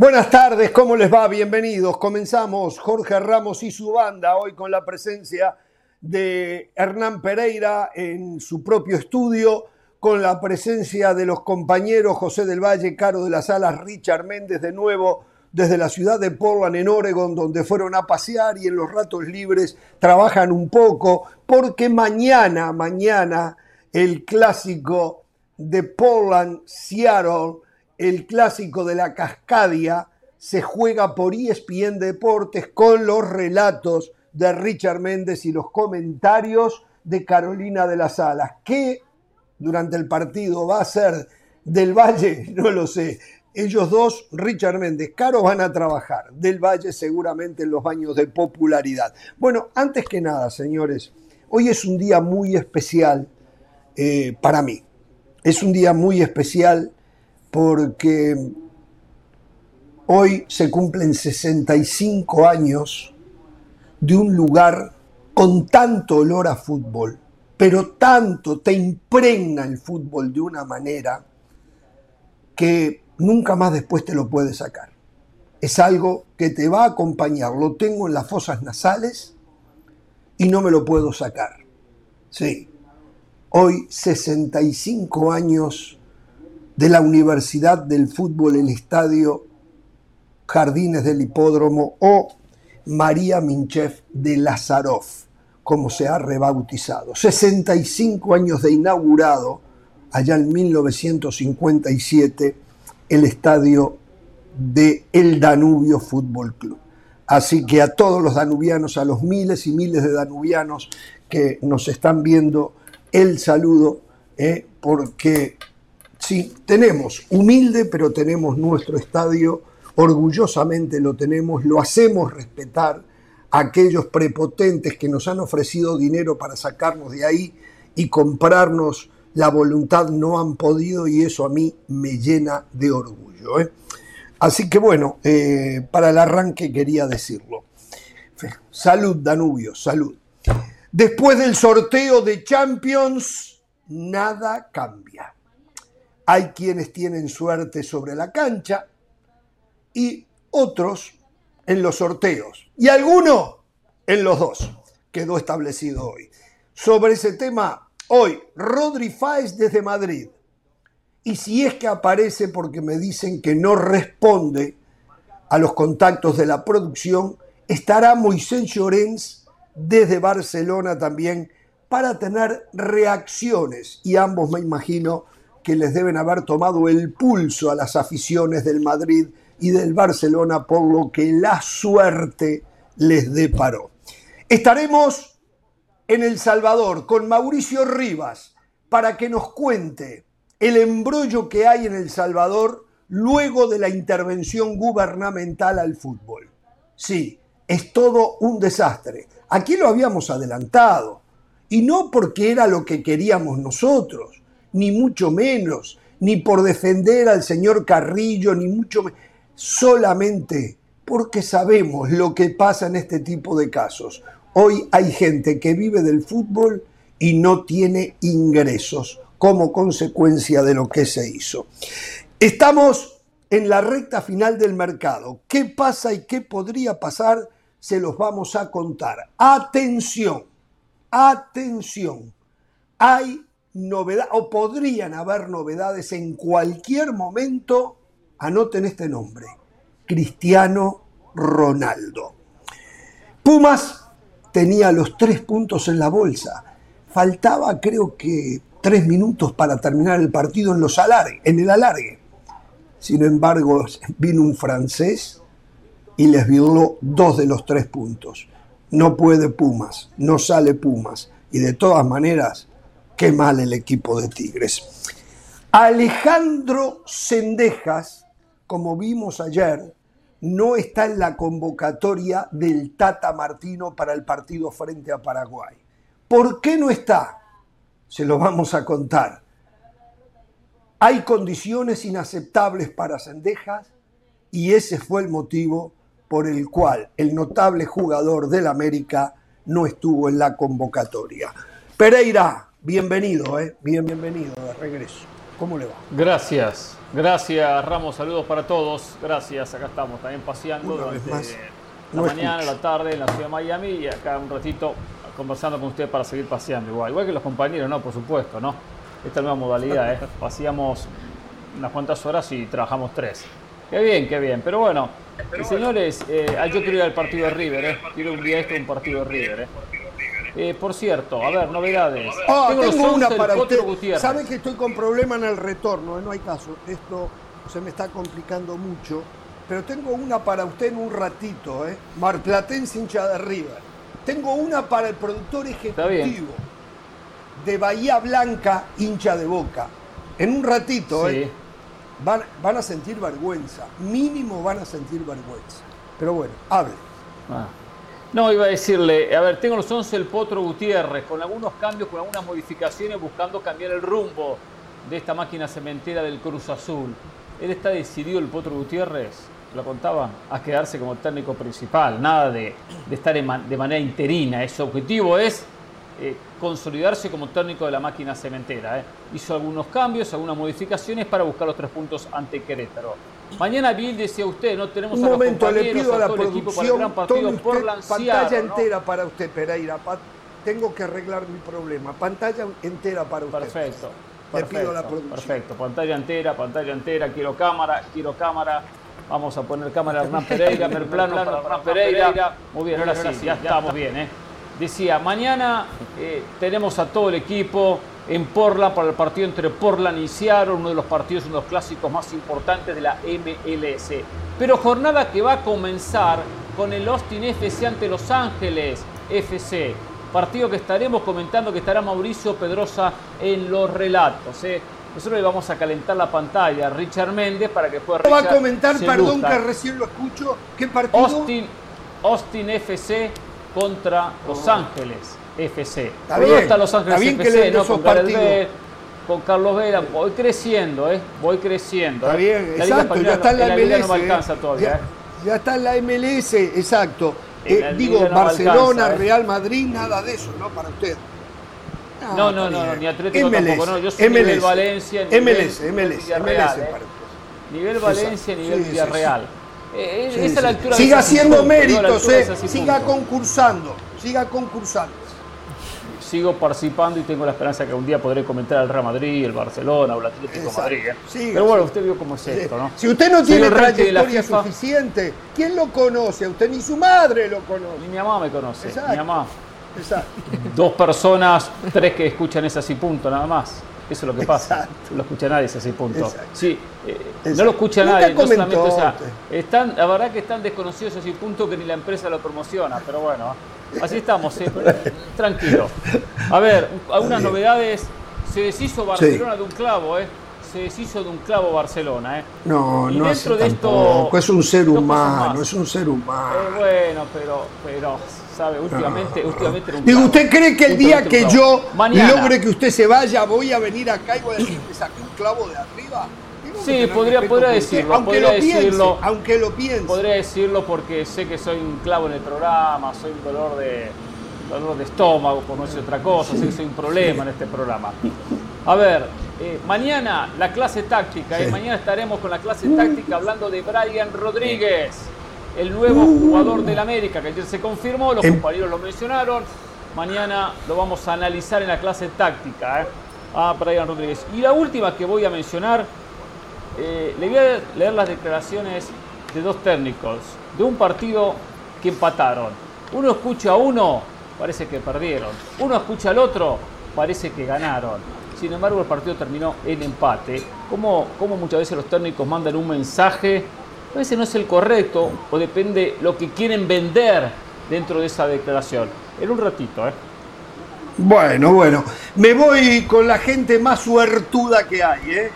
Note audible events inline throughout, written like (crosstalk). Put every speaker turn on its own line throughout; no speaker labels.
Buenas tardes, ¿cómo les va? Bienvenidos. Comenzamos Jorge Ramos y su banda hoy con la presencia de Hernán Pereira en su propio estudio, con la presencia de los compañeros José del Valle, Caro de las Alas, Richard Méndez de nuevo desde la ciudad de Portland en Oregon, donde fueron a pasear y en los ratos libres trabajan un poco, porque mañana, mañana, el clásico de Portland, Seattle, el clásico de la Cascadia se juega por ESPN Deportes con los relatos de Richard Méndez y los comentarios de Carolina de las Alas. ¿Qué durante el partido va a ser del Valle? (laughs) No lo sé. Ellos dos, Richard Méndez, Caro, van a trabajar. Del Valle seguramente en los baños de popularidad. Bueno, antes que nada, señores, hoy es un día muy especial eh, para mí. Es un día muy especial porque hoy se cumplen 65 años de un lugar con tanto olor a fútbol, pero tanto te impregna el fútbol de una manera que nunca más después te lo puedes sacar. Es algo que te va a acompañar, lo tengo en las fosas nasales y no me lo puedo sacar. Sí, hoy 65 años de la Universidad del Fútbol, el Estadio Jardines del Hipódromo o María Minchev de Lazarov, como se ha rebautizado. 65 años de inaugurado, allá en 1957, el estadio de El Danubio Fútbol Club. Así que a todos los danubianos, a los miles y miles de danubianos que nos están viendo, el saludo, eh, porque Sí, tenemos, humilde, pero tenemos nuestro estadio, orgullosamente lo tenemos, lo hacemos respetar a aquellos prepotentes que nos han ofrecido dinero para sacarnos de ahí y comprarnos la voluntad no han podido y eso a mí me llena de orgullo. ¿eh? Así que bueno, eh, para el arranque quería decirlo. Salud, Danubio, salud. Después del sorteo de Champions, nada cambia. Hay quienes tienen suerte sobre la cancha y otros en los sorteos. Y alguno en los dos. Quedó establecido hoy. Sobre ese tema, hoy, Rodri Fáez desde Madrid. Y si es que aparece porque me dicen que no responde a los contactos de la producción, estará Moisés Llorens desde Barcelona también para tener reacciones. Y ambos, me imagino, que les deben haber tomado el pulso a las aficiones del Madrid y del Barcelona por lo que la suerte les deparó. Estaremos en El Salvador con Mauricio Rivas para que nos cuente el embrollo que hay en El Salvador luego de la intervención gubernamental al fútbol. Sí, es todo un desastre. Aquí lo habíamos adelantado, y no porque era lo que queríamos nosotros, ni mucho menos, ni por defender al señor Carrillo, ni mucho menos, solamente porque sabemos lo que pasa en este tipo de casos. Hoy hay gente que vive del fútbol y no tiene ingresos como consecuencia de lo que se hizo. Estamos en la recta final del mercado. ¿Qué pasa y qué podría pasar? Se los vamos a contar. Atención, atención. Hay novedad, o podrían haber novedades en cualquier momento, anoten este nombre, Cristiano Ronaldo. Pumas tenía los tres puntos en la bolsa. Faltaba creo que tres minutos para terminar el partido en, los alargue, en el alargue. Sin embargo, vino un francés y les violó dos de los tres puntos. No puede Pumas, no sale Pumas. Y de todas maneras, Qué mal el equipo de Tigres. Alejandro Sendejas, como vimos ayer, no está en la convocatoria del Tata Martino para el partido frente a Paraguay. ¿Por qué no está? Se lo vamos a contar. Hay condiciones inaceptables para Sendejas y ese fue el motivo por el cual el notable jugador del América no estuvo en la convocatoria. Pereira, Bienvenido, ¿eh? Bien, bienvenido de regreso. ¿Cómo le va?
Gracias. Gracias, Ramos. Saludos para todos. Gracias. Acá estamos también paseando durante la mañana, la tarde en la ciudad de Miami y acá un ratito conversando con usted para seguir paseando. Igual, igual que los compañeros, ¿no? Por supuesto, ¿no? Esta nueva modalidad, ¿eh? (laughs) Paseamos unas cuantas horas y trabajamos tres. Qué bien, qué bien. Pero bueno, señores, eh, yo quiero ir al partido de River, ¿eh? Quiero un día esto un partido de River, ¿eh? Eh, por cierto, a ver, novedades.
Ah, tengo, una para usted. Sabe que estoy con problema en el retorno, eh, no hay caso. Esto se me está complicando mucho. Pero tengo una para usted en un ratito, ¿eh? Marplatense hincha de River. Tengo una para el productor ejecutivo de Bahía Blanca, hincha de Boca. En un ratito, ¿eh? Van, van, a sentir vergüenza. Mínimo van a sentir vergüenza. Pero bueno, hable. Ah.
No, iba a decirle, a ver, tengo los 11 el Potro Gutiérrez, con algunos cambios, con algunas modificaciones, buscando cambiar el rumbo de esta máquina cementera del Cruz Azul. Él está decidido, el Potro Gutiérrez, lo contaba, a quedarse como técnico principal, nada de, estar de manera interina. Ese objetivo es eh, consolidarse como técnico de la máquina cementera. Eh. Hizo algunos cambios, algunas modificaciones para buscar los tres puntos ante Querétaro. Mañana Bill decía usted, no tenemos
Un momento, le pido a, la producción, por pantalla entera para usted, Pereira. tengo que arreglar mi problema. Pantalla entera para usted.
Perfecto. Le pido a la producción. Perfecto, pantalla entera, pantalla entera, quiero cámara, quiero cámara. Vamos a poner cámara Hernán Pereira, (laughs) el plano para Hernán Pereira. Muy bien, ahora sí, ya estamos bien, ¿eh? decía, mañana eh, tenemos a todo el equipo en Portland para el partido entre Portland y Seattle, uno de los partidos, uno de los clásicos más importantes de la MLS. Pero jornada que va a comenzar con el Austin FC ante Los Ángeles FC. Partido que estaremos comentando, que estará Mauricio Pedrosa en los relatos. ¿eh? Nosotros le vamos a calentar la pantalla a Richard Méndez para que pueda...
va a comentar, perdón que recién lo escucho, ¿qué partido?
Austin, Austin FC contra Los oh. Ángeles FC.
Está bien, Los Ángeles
FC, ¿no? Con, con Carlos Vera, voy creciendo, ¿eh? Voy creciendo.
Está ¿eh? bien, exacto, ya está en la, MLS. no alcanza todavía, ¿eh? ya, está en la MLS, exacto. Eh, digo, Barcelona, Real Madrid, nada de eso, ¿no? Para usted.
No, no, no, ni Atlético MLS, tampoco, no. Yo soy MLS, nivel Valencia,
nivel MLS, MLS,
Villarreal, MLS, Nivel Valencia, nivel Villarreal.
Eh, esa es la altura siga haciendo méritos, eh, siga concursando, siga concursando.
Sigo participando y tengo la esperanza que un día podré comentar el Real Madrid, el Barcelona o el Atlético Madrid. ¿eh? Pero bueno, usted vio cómo es esto, ¿no?
Si usted no tiene trayectoria suficiente, ¿quién lo conoce? Usted ni su madre lo conoce.
Ni mi mamá me conoce. Mi mamá. Exacto. Dos personas, tres que escuchan ese así punto nada más. Eso es lo que pasa. No lo escucha nadie ese punto. Sí, eh, no lo escucha nadie. No solamente, o sea, están, la verdad que están desconocidos así punto que ni la empresa lo promociona, pero bueno, así estamos, ¿eh? (laughs) tranquilo. A ver, algunas novedades. Se deshizo Barcelona de un clavo, ¿eh? se deshizo de un clavo Barcelona. ¿eh?
No, y no dentro de esto, es un ser humano, es un ser humano.
Eh, bueno, pero, pero sabe, últimamente, últimamente
Digo, ¿usted cree que el día que yo logre que usted se vaya, voy a venir acá y voy a decir que saqué un clavo de arriba?
Sí, podría, podría decirlo. Aunque lo decirlo,
aunque lo piense.
Podría decirlo porque sé que soy un clavo en el programa, soy un dolor de, dolor de estómago, por no decir otra cosa, sé que soy un problema en este programa. A ver, eh, mañana la clase táctica, eh, mañana estaremos con la clase táctica hablando de Brian Rodríguez el nuevo jugador del América, que ayer se confirmó, los em- compañeros lo mencionaron. Mañana lo vamos a analizar en la clase táctica ¿eh? a Brian Rodríguez. Y la última que voy a mencionar, eh, le voy a leer las declaraciones de dos técnicos de un partido que empataron. Uno escucha a uno, parece que perdieron. Uno escucha al otro, parece que ganaron. Sin embargo, el partido terminó en empate. Como, como muchas veces los técnicos mandan un mensaje a veces no es el correcto o depende lo que quieren vender dentro de esa declaración. En un ratito, ¿eh?
Bueno, bueno. Me voy con la gente más suertuda que hay, ¿eh?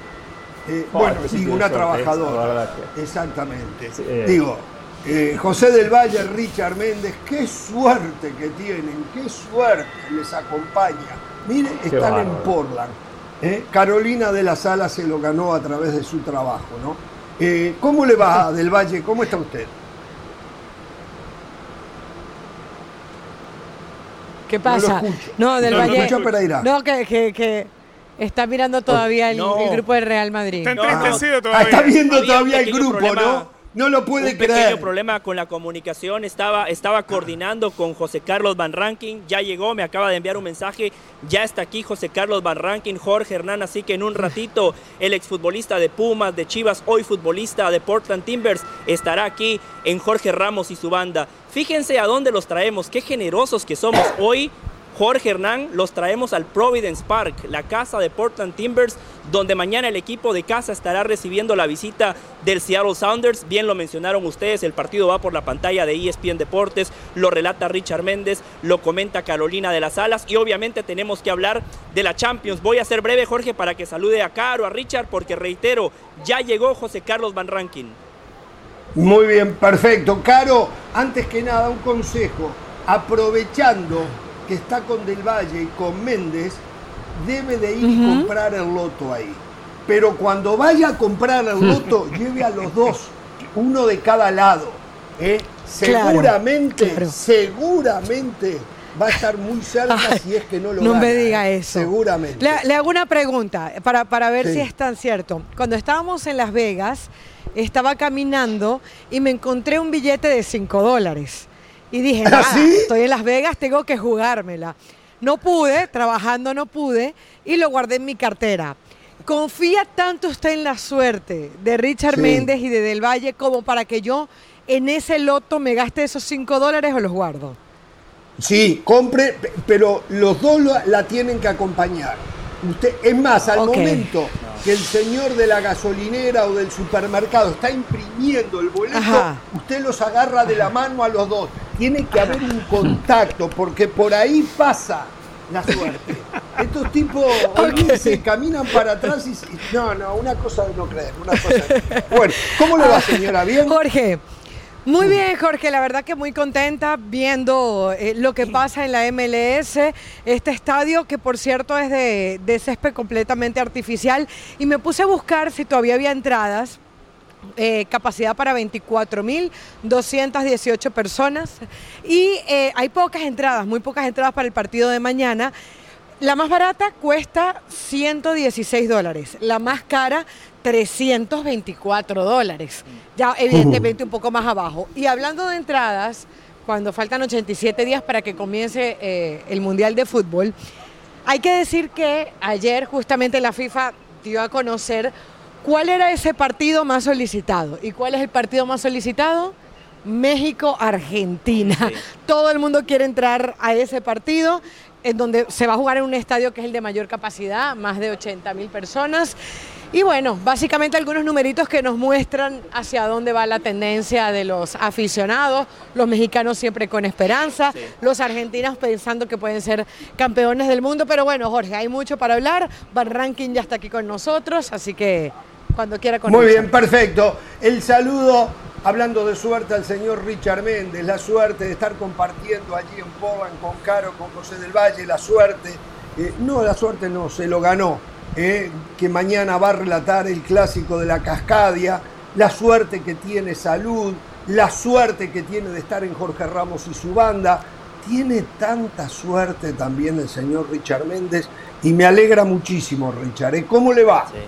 eh bueno, digo, una trabajadora. Exactamente. Eh. Digo, eh, José del Valle, Richard Méndez, qué suerte que tienen, qué suerte les acompaña. Miren, están en Portland. Carolina de la Sala se lo ganó a través de su trabajo, ¿no? Eh, ¿Cómo le va del Valle? ¿Cómo está usted?
¿Qué pasa? No, del Valle. No, que, Está mirando todavía el, grupo del Real Madrid.
Está entristecido
Ah,
todavía.
está viendo todavía el grupo,
problema.
¿no? No lo puede
un pequeño
creer.
problema con la comunicación. Estaba, estaba coordinando con José Carlos Van Rankin. Ya llegó, me acaba de enviar un mensaje. Ya está aquí José Carlos Van Rankin, Jorge Hernán. Así que en un ratito el exfutbolista de Pumas, de Chivas, hoy futbolista de Portland Timbers, estará aquí en Jorge Ramos y su banda. Fíjense a dónde los traemos, qué generosos que somos. Hoy Jorge Hernán los traemos al Providence Park, la casa de Portland Timbers, donde mañana el equipo de casa estará recibiendo la visita del Seattle Sounders. Bien lo mencionaron ustedes, el partido va por la pantalla de ESPN Deportes, lo relata Richard Méndez, lo comenta Carolina de las Alas y obviamente tenemos que hablar de la Champions. Voy a ser breve, Jorge, para que salude a Caro, a Richard, porque reitero, ya llegó José Carlos Van Rankin.
Muy bien, perfecto. Caro, antes que nada, un consejo. Aprovechando que está con Del Valle y con Méndez, debe de ir y comprar el loto ahí. Pero cuando vaya a comprar el loto, (laughs) lleve a los dos, uno de cada lado. ¿eh? Seguramente,
claro.
seguramente va a estar muy cerca
Ay,
si es que no lo
no
gana,
me diga
¿eh?
eso.
Seguramente.
Le, le hago una pregunta para, para ver
Sí.
si es tan cierto. Cuando estábamos en Las Vegas, estaba caminando y me encontré un billete de 5 dólares. Y dije,
¿Ah,
nada,
sí?
estoy en Las Vegas, tengo que jugármela. No pude, trabajando no pude, y lo guardé en mi cartera. ¿Confía tanto usted en la suerte de Richard
Sí.
Méndez y de Del Valle como para que yo en ese loto me gaste esos 5 dólares o los guardo?
Sí, compre, pe- pero los dos la tienen que acompañar. Usted, es más, al momento que el señor de la gasolinera o del supermercado está imprimiendo el boleto,
Ajá.
usted los agarra de la mano a los dos. Tiene que haber un contacto, porque por ahí pasa la suerte. Estos tipos (laughs) olvídense, caminan para atrás y, no, no, una cosa de no creer, una cosa de no creer. Bueno, ¿cómo le va, señora? ¿Bien?
Jorge. Muy bien, Jorge, la verdad que muy contenta viendo eh, lo que pasa en la MLS, este estadio que por cierto es de, césped completamente artificial y me puse a buscar si todavía había entradas, eh, capacidad para 24.218 personas y eh, hay pocas entradas, muy pocas entradas para el partido de mañana. La más barata cuesta 116 dólares, la más cara 324 dólares. Ya evidentemente un poco más abajo. Y hablando de entradas, cuando faltan 87 días para que comience eh, el Mundial de Fútbol, hay que decir que ayer justamente la FIFA dio a conocer cuál era ese partido más solicitado. ¿Y cuál es el partido más solicitado? México-Argentina.
Sí.
Todo el mundo quiere entrar a ese partido, en donde se va a jugar en un estadio que es el de mayor capacidad, más de 80 mil personas. Y bueno, básicamente algunos numeritos que nos muestran hacia dónde va la tendencia de los aficionados, los mexicanos siempre con esperanza,
Sí.
los argentinos pensando que pueden ser campeones del mundo, pero bueno, Jorge, hay mucho para hablar, Van Ranking ya está aquí con nosotros, así que cuando quiera con
Muy bien, perfecto. El saludo, hablando de suerte, al señor Richard Méndez, la suerte de estar compartiendo allí en Portland con Caro, con José del Valle, la suerte, eh, no, la suerte no, se lo ganó, eh, que mañana va a relatar el clásico de la Cascadia, la suerte que tiene salud, la suerte que tiene de estar en Jorge Ramos y su banda. Tiene tanta suerte también el señor Richard Méndez y me alegra muchísimo, Richard. ¿eh? ¿Cómo le va?
Sí.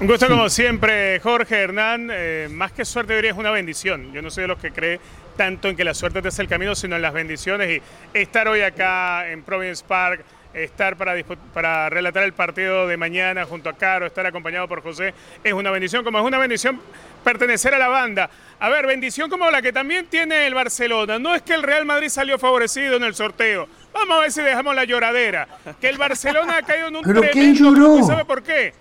Un gusto como siempre, Jorge Hernán. Eh, más que suerte, diría es una bendición. Yo no soy de los que cree tanto en que la suerte te hace el camino, sino en las bendiciones. Y estar hoy acá en Providence Park, estar para, para relatar el partido de mañana junto a Caro, estar acompañado por José, es una bendición, como es una bendición pertenecer a la banda. A ver, bendición como la que también tiene el Barcelona. No es que el Real Madrid salió favorecido en el sorteo. Vamos a ver si dejamos la lloradera. Que el Barcelona ha caído en un
¿Pero quién lloró?
grupo. ¿Y sabe por qué?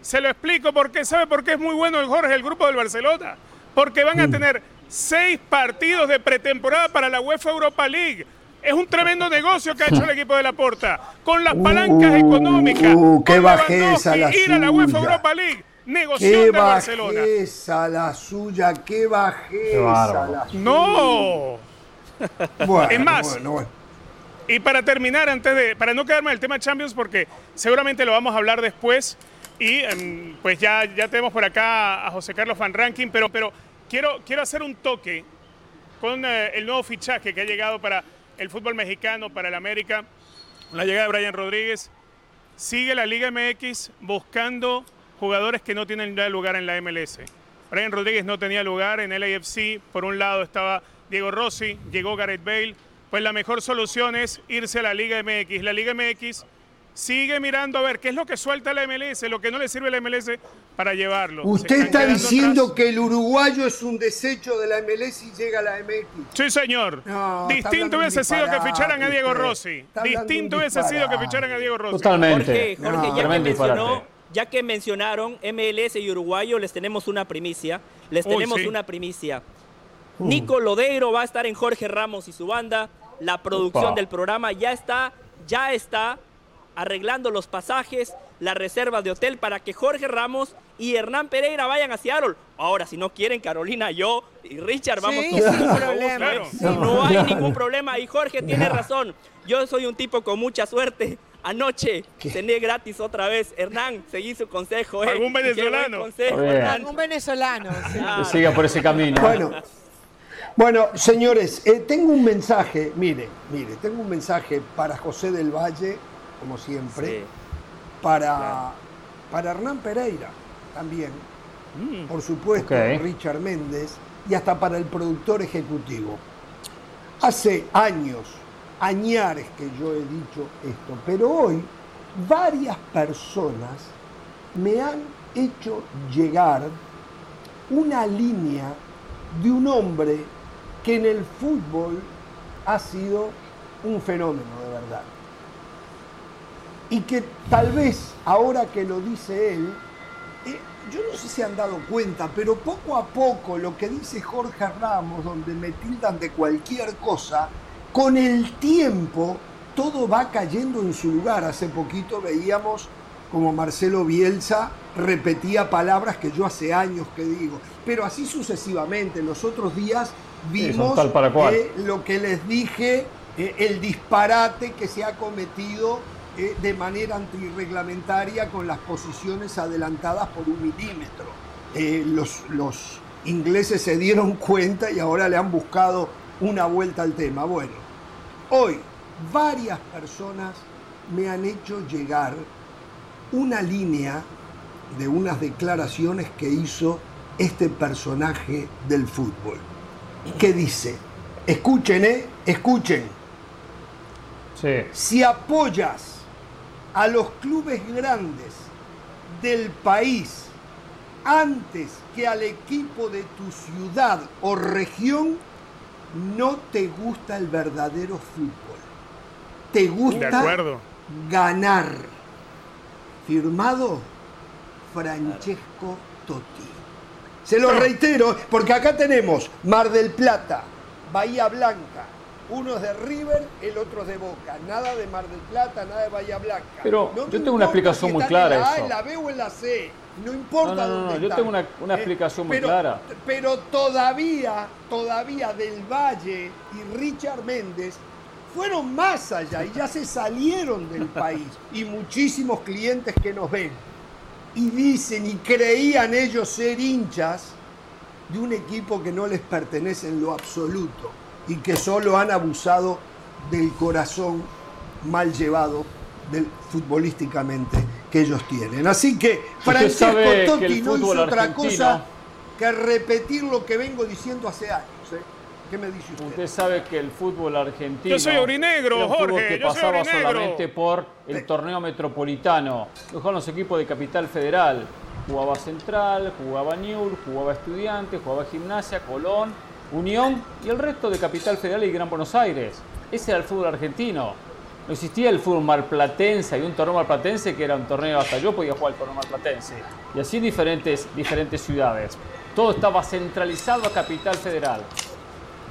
Se lo explico porque sabe por qué es muy bueno el Jorge, el grupo del Barcelona. Porque van a tener seis partidos de pretemporada para la UEFA Europa League. Es un tremendo negocio que ha hecho el equipo de la Porta. Con las palancas
Uh,
económicas.
uh, qué bajeza la
ir a la UEFA
suya.
Europa League. Negoción
Qué
de Barcelona.
bajeza la suya, qué bajeza la suya.
No.
Bueno,
Es más,
bueno, bueno.
Y para terminar, antes de, para no quedarme en el tema Champions, porque seguramente lo vamos a hablar después, y em, pues ya, ya tenemos por acá a José Carlos Van Ranking, pero, pero quiero, quiero hacer un toque con eh, el nuevo fichaje que ha llegado para el fútbol mexicano, para el América, la llegada de Brian Rodríguez. sigue la Liga MX buscando jugadores que no tienen lugar en la MLS. Brian Rodríguez no tenía lugar en LAFC, por un lado estaba Diego Rossi, llegó Gareth Bale, pues la mejor solución es irse a la Liga MX. La Liga MX sigue mirando a ver qué es lo que suelta la MLS, lo que no le sirve a la MLS para llevarlo.
Usted está diciendo que el uruguayo es un desecho de la MLS y llega a la MX.
Sí, señor. Distinto hubiese sido que ficharan a Diego Rossi. Distinto hubiese sido que ficharan a Diego Rossi.
Totalmente.
Jorge, Jorge ya, que mencionó, ya que mencionaron MLS y uruguayo, les tenemos una primicia. Les tenemos una primicia. Uh. Nico Lodeiro va a estar en Jorge Ramos y su banda. La producción del programa ya está, ya está arreglando los pasajes, la reserva de hotel para que Jorge Ramos y Hernán Pereira vayan a Seattle. Ahora, si no quieren, Carolina, yo y Richard vamos
sin problema.
no hay ningún problema. Y Jorge tiene razón. Yo soy un tipo con mucha suerte. Anoche cené gratis otra vez. Hernán, seguí su consejo. ¿eh?
¿Algún venezolano?
Algún venezolano.
Que siga por ese camino.
Bueno, bueno señores, eh, tengo un mensaje. Mire, mire, tengo un mensaje para José del Valle como siempre, para, para Hernán Pereira también, mm. por supuesto, Richard Méndez y hasta para el productor ejecutivo. Hace años, añares que yo he dicho esto, pero hoy varias personas me han hecho llegar una línea de un hombre que en el fútbol ha sido un fenómeno y que tal vez ahora que lo dice él, eh, yo no sé si han dado cuenta, pero poco a poco lo que dice Jorge Ramos, donde me tildan de cualquier cosa, con el tiempo todo va cayendo en su lugar. Hace poquito veíamos como Marcelo Bielsa repetía palabras que yo hace años que digo, pero así sucesivamente. Los otros días vimos lo que les dije, eh, el disparate que se ha cometido eh, de manera antirreglamentaria con las posiciones adelantadas por un milímetro. Eh, los, los ingleses se dieron cuenta y ahora le han buscado una vuelta al tema. Bueno, hoy varias personas me han hecho llegar una línea de unas declaraciones que hizo este personaje del fútbol, que dice, escuchen, ¿eh? Escuchen. Si apoyas a los clubes grandes del país antes que al equipo de tu ciudad o región, no te gusta el verdadero fútbol. Te gusta ganar. Firmado Francesco Totti. Se lo reitero, porque acá tenemos Mar del Plata, Bahía Blanca, uno es de River, el otro es de Boca. Nada de Mar del Plata, nada de Bahía Blanca.
Pero yo tengo una explicación muy clara.
En
la A,
en la B o en la C. No importa
no, no, no, yo tengo una, una eh, explicación muy clara.
Pero todavía, todavía Del Valle y Richard Méndez fueron más allá y ya se salieron del país. Y muchísimos clientes que nos ven y dicen y creían ellos ser hinchas de un equipo que no les pertenece en lo absoluto y que solo han abusado del corazón mal llevado del, futbolísticamente que ellos tienen. Así que Francesco Totti no hizo otra cosa que repetir lo que vengo diciendo hace años. ¿eh? ¿Qué me dice usted?
Usted sabe que el fútbol argentino.
Yo soy orinegro, Jorge.
que pasaba solamente por el torneo metropolitano. Con los equipos de Capital Federal. Jugaba Central, jugaba Newell, jugaba Estudiantes, jugaba Gimnasia, Colón Unión y el resto de Capital Federal y Gran Buenos Aires. Ese era el fútbol argentino. No existía el fútbol marplatense, había un torneo marplatense que era un torneo, hasta yo podía jugar el torneo marplatense. Y así diferentes, diferentes ciudades. Todo estaba centralizado a Capital Federal.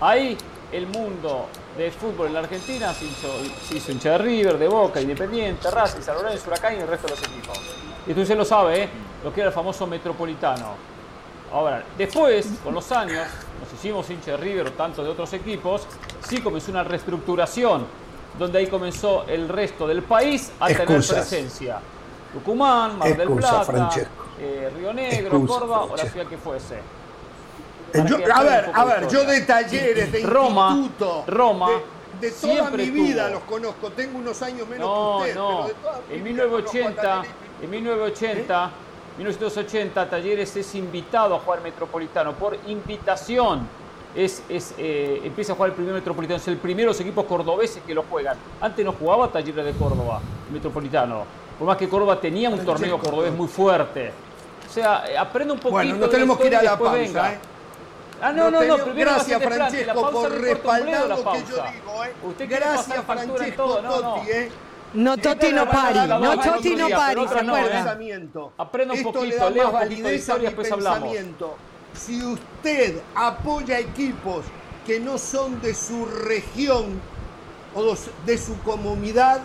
Ahí el mundo del fútbol en la Argentina se hizo, hincha de River, de Boca, Independiente, Racing, San Lorenzo, Huracán y el resto de los equipos. Y usted lo sabe, ¿eh? lo que era el famoso metropolitano. Ahora, después, con los años, nos hicimos hincha de River o tantos de otros equipos, sí comenzó una reestructuración, donde ahí comenzó el resto del país a tener presencia. Tucumán, Mar del Plata, eh, Río Negro, Córdoba o la ciudad que fuese.
Eh, a ver, a ver, yo de talleres, de
Roma, Roma,
de toda
Siempre
mi vida
tuvo.
los conozco. Tengo unos años menos
No,
que usted,
no.
pero de toda mi
En
vida conozco a
1980,
Talleres.
en 1980, 1980, Talleres es invitado a jugar Metropolitano por invitación. Es, es, eh, empieza a jugar el primer Metropolitano. Es el primero de los equipos cordobeses que lo juegan. Antes no jugaba Talleres de Córdoba, Metropolitano. Por más que Córdoba tenía un torneo cordobés muy fuerte. O sea, eh, aprende un poquito.
Bueno, nos tenemos que ir a la pausa. ¿eh?
Ah, no, no, no,
tenemos-
primero
Gracias, Francesco, por
no
respaldar
la
lo que yo digo. ¿eh?
Usted
Gracias, Francesco
todo. No, no.
¿eh?
No Totti no pari, no Totti no pari, ¿se
no, ¿eh? Aprenda un
Esto
poquito,
le da
lea
más
un poquito de
validez a
historia,
mi
después hablamos.
pensamiento. Si usted apoya equipos que no son de su región o de su comunidad,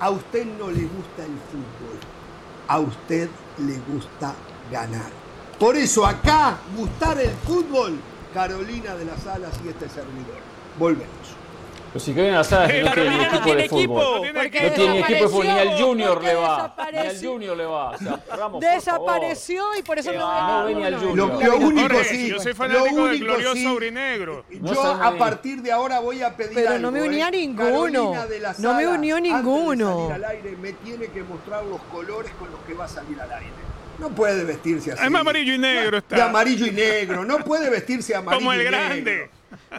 a usted no le gusta el fútbol. A usted le gusta ganar. Por eso acá, gustar el fútbol, Carolina de las Alas y este servidor. Volvemos.
Pero si que viene a la sala,
Eh,
no tiene ni
Carolina no
equipo de fútbol.
No tiene
equipo de fútbol, ni al
desapareció,
Junior le va. Ni al
desapareció.
Junior le va. O sea, Ramos, por favor.
Desapareció y por eso no,
va, no
ve
venía
ninguno.
Junior.
Lo, lo único
Jorge,
sí,
yo soy
lo
fanático del
único
glorioso
sí,
aurinegro.
Yo a partir de ahora voy a pedir
Pero
algo,
no me
¿eh?
unía ninguno.
Carolina de la
No me
Sala,
unió
antes de
ninguno.
salir al aire, me tiene que mostrar los colores con los que va a salir al aire. No puede vestirse así.
Es amarillo y negro está.
De amarillo y negro. No puede vestirse amarillo
Como el
y
grande.
negro.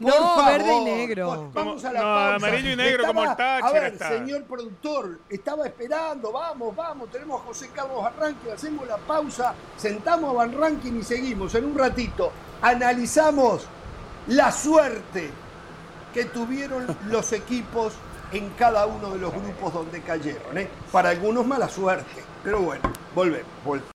No, verde y negro.
Vamos a la
No,
pausa.
amarillo y negro como el Thatcher
A ver,
está.
señor productor, estaba esperando. Vamos, vamos. Tenemos a José Carlos Rankin. Hacemos la pausa. Sentamos a Van Rankin y seguimos. En un ratito analizamos la suerte que tuvieron los equipos en cada uno de los grupos donde cayeron. ¿eh? Para algunos mala suerte. Pero bueno, volvemos. volvemos.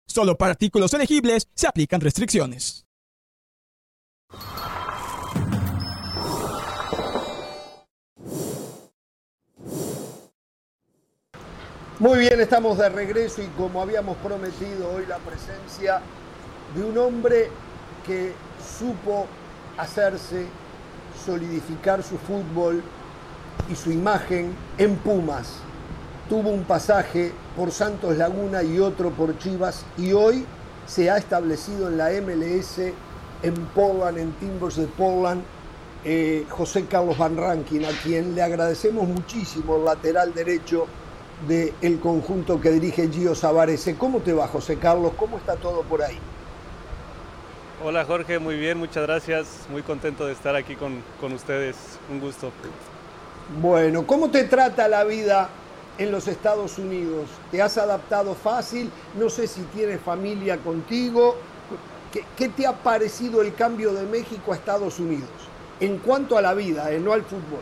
Solo para artículos elegibles se aplican restricciones.
Muy bien, estamos de regreso y como habíamos prometido hoy la presencia de un hombre que supo hacerse, solidificar su fútbol y su imagen en Pumas. Tuvo un pasaje por Santos Laguna y otro por Chivas y hoy se ha establecido en la MLS en Portland, en Timbers de Portland, eh, José Carlos Van Rankin, a quien le agradecemos muchísimo el lateral derecho del conjunto que dirige Gio Savarese. ¿Cómo te va, José Carlos? ¿Cómo está todo por ahí?
Hola Jorge, muy bien, muchas gracias. Muy contento de estar aquí con, con ustedes. Un gusto.
Bueno, ¿cómo te trata la vida en los Estados Unidos? ¿Te has adaptado fácil? No sé si tienes familia contigo. ¿Qué, te ha parecido el cambio de México a Estados Unidos? En cuanto a la vida, eh, no al fútbol.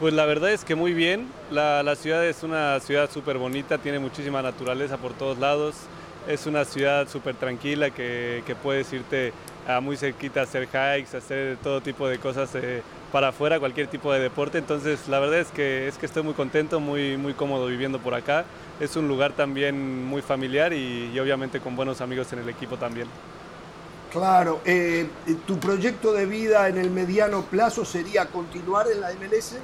Pues la verdad es que muy bien. La, ciudad es una ciudad súper bonita, tiene muchísima naturaleza por todos lados. Es una ciudad súper tranquila que, que puedes irte a muy cerquita a hacer hikes, a hacer todo tipo de cosas eh, para afuera, cualquier tipo de deporte. Entonces la verdad es que, es que estoy muy contento, muy, muy cómodo viviendo por acá. Es un lugar también muy familiar y, y obviamente con buenos amigos en el equipo también.
Claro, eh, ¿tu proyecto de vida en el mediano plazo sería continuar en la MLS?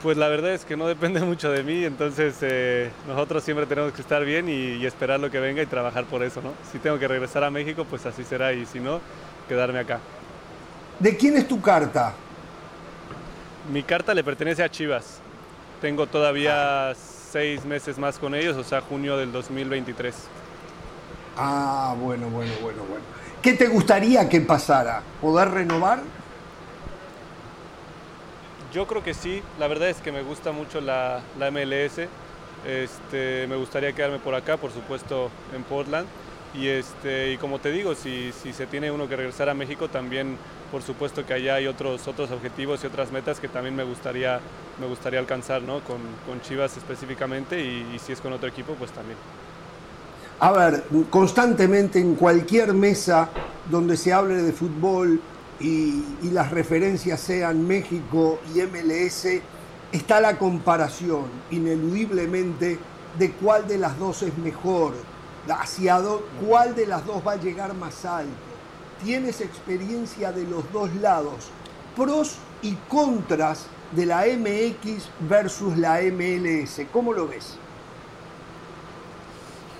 Pues la verdad es que no (laughs) depende mucho de mí, entonces eh, nosotros siempre tenemos que estar bien y, y, esperar lo que venga y trabajar por eso, ¿no? Si tengo que regresar a México, pues así será y si no, quedarme acá.
¿De quién es tu carta?
Mi carta le pertenece a Chivas. Tengo todavía seis meses más con ellos, o sea, junio del 2023.
Ah, bueno, bueno, bueno, bueno. ¿Qué te gustaría que pasara? ¿Poder renovar?
Yo creo que sí, la verdad es que me gusta mucho la, la MLS. Este, me gustaría quedarme por acá, por supuesto, en Portland. Y, este, y como te digo, si, si se tiene uno que regresar a México, también por supuesto que allá hay otros, otros objetivos y otras metas que también me gustaría, me gustaría alcanzar, ¿no? Con, con Chivas específicamente y, si es con otro equipo, pues también.
A ver, constantemente en cualquier mesa donde se hable de fútbol y, y, las referencias sean México y MLS, está la comparación ineludiblemente de cuál de las dos es mejor, hacia do, cuál de las dos va a llegar más alto. Tienes experiencia de los dos lados, pros y contras de la MX versus la MLS. ¿Cómo lo ves?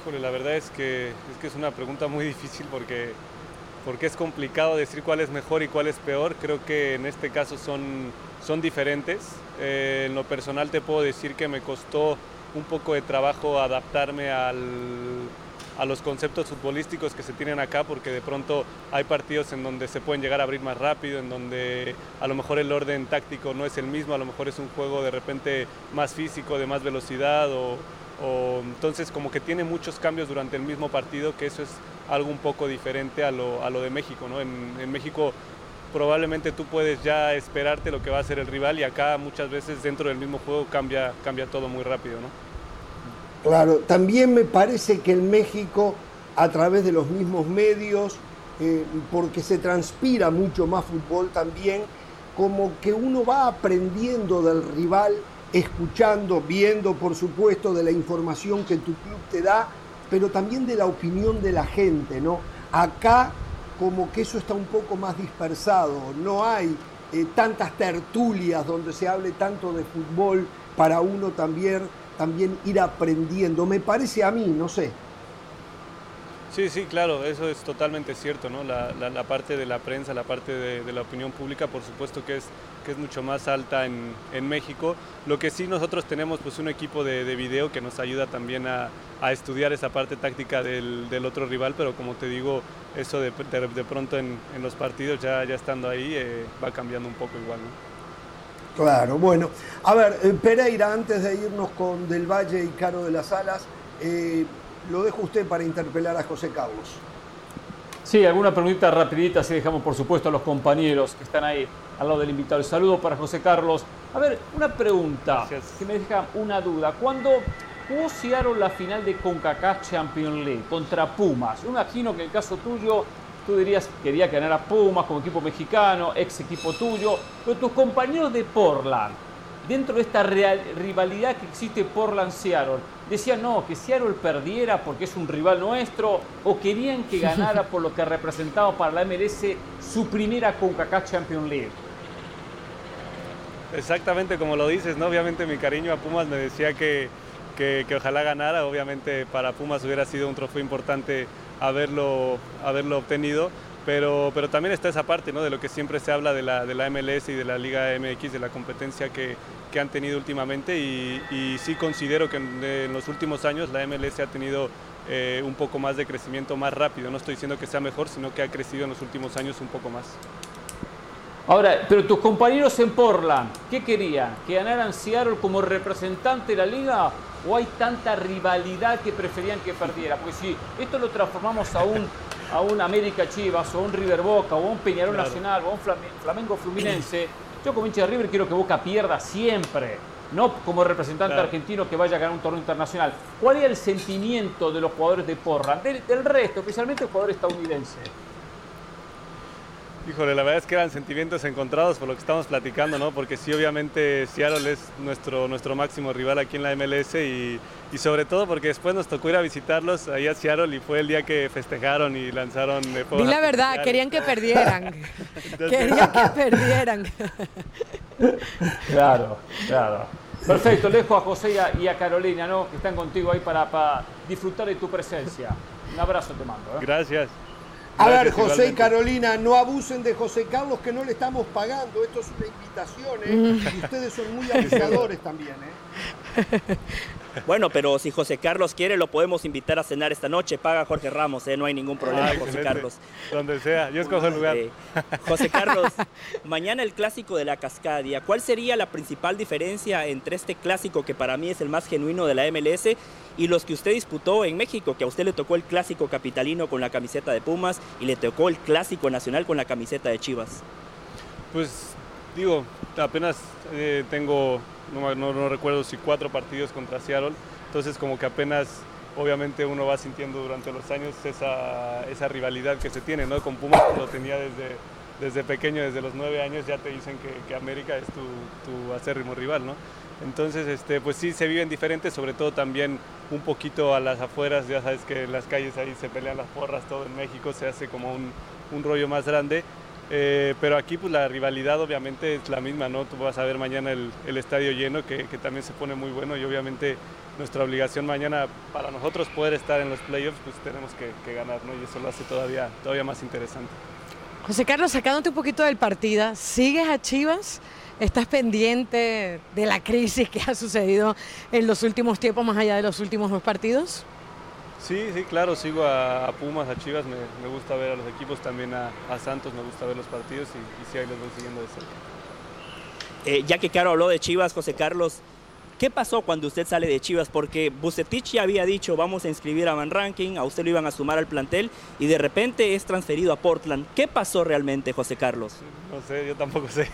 Híjole, la verdad es que, es que es una pregunta muy (laughs) difícil porque, porque es complicado decir cuál es mejor y cuál es peor. Creo que en este caso son, son diferentes. Eh, en lo personal te puedo decir que me costó un poco de trabajo adaptarme al, a los conceptos futbolísticos que se tienen acá, porque de pronto hay partidos en donde se pueden llegar a abrir más rápido, en donde a lo mejor el orden táctico no es el mismo, a lo mejor es un juego de repente más físico, de más velocidad, o, entonces como que tiene muchos cambios durante el mismo partido, que eso es algo un poco diferente a lo, a lo de México. ¿no? En, en México probablemente tú puedes ya esperarte lo que va a hacer el rival y acá muchas veces dentro del mismo juego cambia, cambia todo muy rápido. ¿no?
Claro, también me parece que en México, a través de los mismos medios, eh, porque se transpira mucho más fútbol también, como que uno va aprendiendo del rival, escuchando, viendo, por supuesto, de la información que tu club te da, pero también de la opinión de la gente, ¿no? Acá como que eso está un poco más dispersado, no hay eh, tantas tertulias donde se hable tanto de fútbol para uno también también ir aprendiendo, me parece a mí, no sé.
Sí, sí, claro, eso es totalmente cierto, ¿no? La, la, parte de la prensa, la parte de, de, la opinión pública, por supuesto que es, que es mucho más alta en, en México. Lo que sí nosotros tenemos pues un equipo de, de video que nos ayuda también a, a estudiar esa parte táctica del, del, otro rival, pero como te digo, eso de, de pronto en, en, los partidos, ya, ya estando ahí, eh, va cambiando un poco igual, ¿no?
Claro, bueno. A ver, eh, Pereira, antes de irnos con Del Valle y Caro de las Alas, eh, lo dejo usted para interpelar a José Carlos.
Sí, alguna preguntita rapidita, así dejamos por supuesto a los compañeros que están ahí al lado del invitado. El saludo para José Carlos. A ver, una pregunta Gracias. que me deja una duda. Cuando jugó Seattle la final de CONCACAF Champions League contra Pumas, yo imagino que en el caso tuyo tú dirías quería ganar a Pumas como equipo mexicano, ex equipo tuyo, pero tus compañeros de Portland, dentro de esta real, rivalidad que existe Portland-Seattle, decían no, que Seattle perdiera porque es un rival nuestro, o querían que (laughs) ganara por lo que representaba para la MLS su primera CONCACAF Champions League.
Exactamente como lo dices, ¿no? Obviamente mi cariño a Pumas me decía que, que, que ojalá ganara, obviamente para Pumas hubiera sido un trofeo importante haberlo, haberlo obtenido. Pero, pero también está esa parte ¿no? de lo que siempre se habla de la, de la MLS y de la Liga MX, de la competencia que, que han tenido últimamente. Y, sí considero que en, en, los últimos años la MLS ha tenido eh, un poco más de crecimiento más rápido. No estoy diciendo que sea mejor, sino que ha crecido en los últimos años un poco más.
Ahora, pero tus compañeros en Portland, ¿qué querían? ¿Que ganaran Seattle como representante de la liga? ¿O hay tanta rivalidad que preferían que perdiera? Porque si esto lo transformamos a un, a un América Chivas, o un River Boca, o un Peñarol claro. Nacional, o un Flamengo Fluminense, yo como hincha de River quiero que Boca pierda siempre. No como representante claro. argentino que vaya a ganar un torneo internacional. ¿Cuál era el sentimiento de los jugadores de Portland? Del, del resto, especialmente el jugador estadounidense.
Híjole, la verdad es que eran sentimientos encontrados por lo que estamos platicando, ¿no? Porque sí, obviamente Seattle es nuestro, nuestro máximo rival aquí en la MLS y, y sobre todo porque después nos tocó ir a visitarlos ahí a Seattle y fue el día que festejaron y lanzaron de
Di la verdad, querían que perdieran. (laughs) (laughs) querían que perdieran. (laughs)
claro, claro. Perfecto, dejo a José y a, y a, Carolina, ¿no? Que están contigo ahí para, para, disfrutar de tu presencia. Un abrazo te mando. ¿eh?
Gracias.
A ver, José y Carolina, no abusen de José Carlos que no le estamos pagando. Esto es una invitación, ¿eh? Y ustedes son muy abusadores también, ¿eh? (laughs) (laughs)
Bueno, pero si José Carlos quiere, lo podemos invitar a cenar esta noche. Paga Jorge Ramos, ¿eh? no hay ningún problema,
Ah,
José. Carlos.
Donde sea, yo escojo el lugar.
Eh, José (laughs) Carlos, mañana el clásico de la Cascadia. ¿Cuál sería la principal diferencia entre este clásico, que para mí es el más genuino de la MLS, y los que usted disputó en México? Que a usted le tocó el clásico capitalino con la camiseta de Pumas y le tocó el clásico nacional con la camiseta de Chivas.
Pues digo, apenas eh, tengo, no, recuerdo si cuatro partidos contra Seattle, entonces como que apenas obviamente uno va sintiendo durante los años esa, esa rivalidad que se tiene, ¿no? Con Pumas lo tenía desde, desde pequeño, desde los nueve años ya te dicen que, que América es tu, tu acérrimo rival, ¿no? Entonces, este, pues sí, se viven diferentes, sobre todo también un poquito a las afueras, ya sabes que en las calles ahí se pelean las porras, todo en México se hace como un, un rollo más grande. Eh, pero aquí pues la rivalidad obviamente es la misma, ¿no? Tú vas a ver mañana el, estadio lleno que, también se pone muy bueno y obviamente nuestra obligación mañana para nosotros poder estar en los playoffs pues tenemos que, que ganar, ¿no? Y eso lo hace todavía, todavía más interesante.
José Carlos, sacándote un poquito del partida, ¿sigues a Chivas? ¿Estás pendiente de la crisis que ha sucedido en los últimos tiempos, más allá de los últimos dos partidos?
Sí, sí, claro, sigo a, a Pumas, a Chivas, me, me gusta ver a los equipos, también a, a Santos, me gusta ver los partidos y, y sí, ahí los voy siguiendo de cerca.
Eh, ya que Caro habló de Chivas, José Carlos, ¿qué pasó cuando usted sale de Chivas? Porque Bucetich ya había dicho vamos a inscribir a Van Ranking, a usted lo iban a sumar al plantel y de repente es transferido a Portland. ¿Qué pasó realmente, José Carlos?
No sé, yo tampoco sé.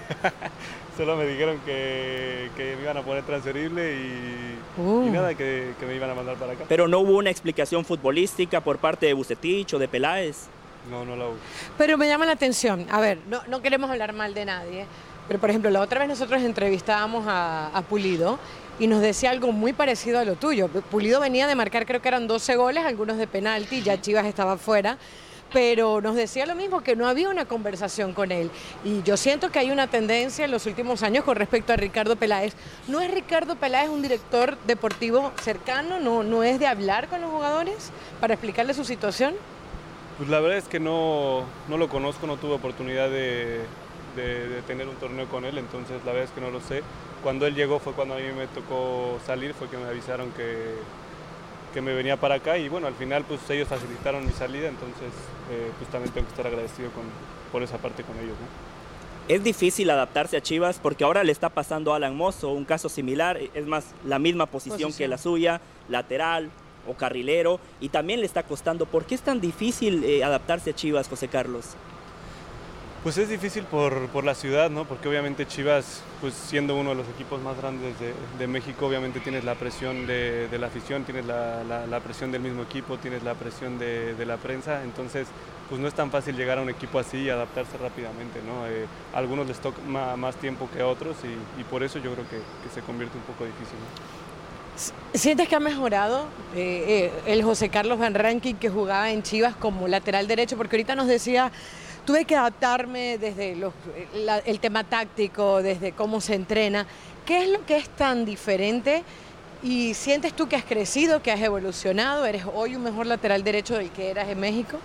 (laughs) Solo me dijeron que, que me iban a poner transferible y,
Uh.
y nada, que, que me iban a mandar para acá.
Pero no hubo una explicación futbolística por parte de Bucetich o de Peláez.
No, no la hubo.
Pero me llama la atención, a ver, no, no queremos hablar mal de nadie, pero por ejemplo, la otra vez nosotros entrevistábamos a, a Pulido y nos decía algo muy parecido a lo tuyo. Pulido venía de marcar, creo que eran 12 goles, algunos de penalti, ya Chivas estaba fuera, pero nos decía lo mismo, que no había una conversación con él. Y yo siento que hay una tendencia en los últimos años con respecto a Ricardo Peláez. ¿No es Ricardo Peláez un director deportivo cercano? ¿No, no es de hablar con los jugadores para explicarle su situación?
Pues la verdad es que no, no lo conozco, no tuve oportunidad de, de- de tener un torneo con él, entonces la verdad es que no lo sé. Cuando él llegó fue cuando a mí me tocó salir, fue que me avisaron que, que me venía para acá y bueno, al final pues ellos facilitaron mi salida, entonces eh, pues también tengo que estar agradecido con, por esa parte con ellos. ¿no?
Es difícil adaptarse a Chivas porque ahora le está pasando a Alan Mozo un caso similar, es más, la misma posición, que la suya, lateral o carrilero, y también le está costando. ¿Por qué es tan difícil eh, adaptarse a Chivas, José Carlos?
Pues es difícil por, por la ciudad, ¿no? Porque obviamente Chivas, pues siendo uno de los equipos más grandes de, México, obviamente tienes la presión de, la afición, tienes la, presión del mismo equipo, tienes la presión de, la prensa, entonces pues no es tan fácil llegar a un equipo así y adaptarse rápidamente, ¿no? Eh, a algunos les toca más, tiempo que a otros y, por eso yo creo que, se convierte un poco difícil.
¿Sientes que ha mejorado eh, eh, el José Carlos Van Ranking que jugaba en Chivas como lateral derecho? Porque ahorita nos decía, tuve que adaptarme desde los- la- el tema táctico, desde cómo se entrena. ¿Qué es lo que es tan diferente? ¿Y sientes tú que has crecido, que has evolucionado? ¿Eres hoy un mejor lateral derecho del que eras en México?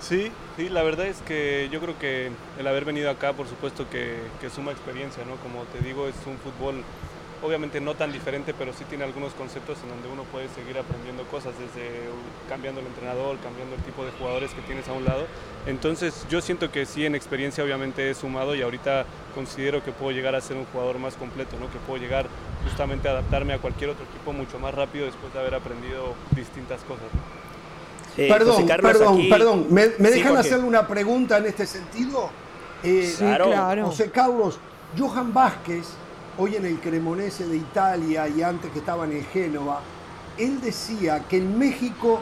Sí, sí, la verdad es que yo creo que el haber venido acá, por supuesto que, que suma experiencia, ¿no? Como te digo, es un fútbol obviamente no tan diferente, pero sí tiene algunos conceptos en donde uno puede seguir aprendiendo cosas, desde cambiando el entrenador, cambiando el tipo de jugadores que tienes a un lado. Entonces yo siento que sí, en experiencia obviamente he sumado y ahorita considero que puedo llegar a ser un jugador más completo, ¿no? que puedo llegar justamente a adaptarme a cualquier otro equipo mucho más rápido después de haber aprendido distintas cosas. ¿no?
Eh,
perdón,
Carlos,
perdón,
aquí-
perdón. ¿Me, me
Sí,
dejan
Jorge.
hacerle una pregunta en este sentido? Eh,
Sí,
Claro.
claro.
José Carlos, Johan Vázquez, hoy en el Cremonese de Italia y antes que estaba en el Génova, él decía que en México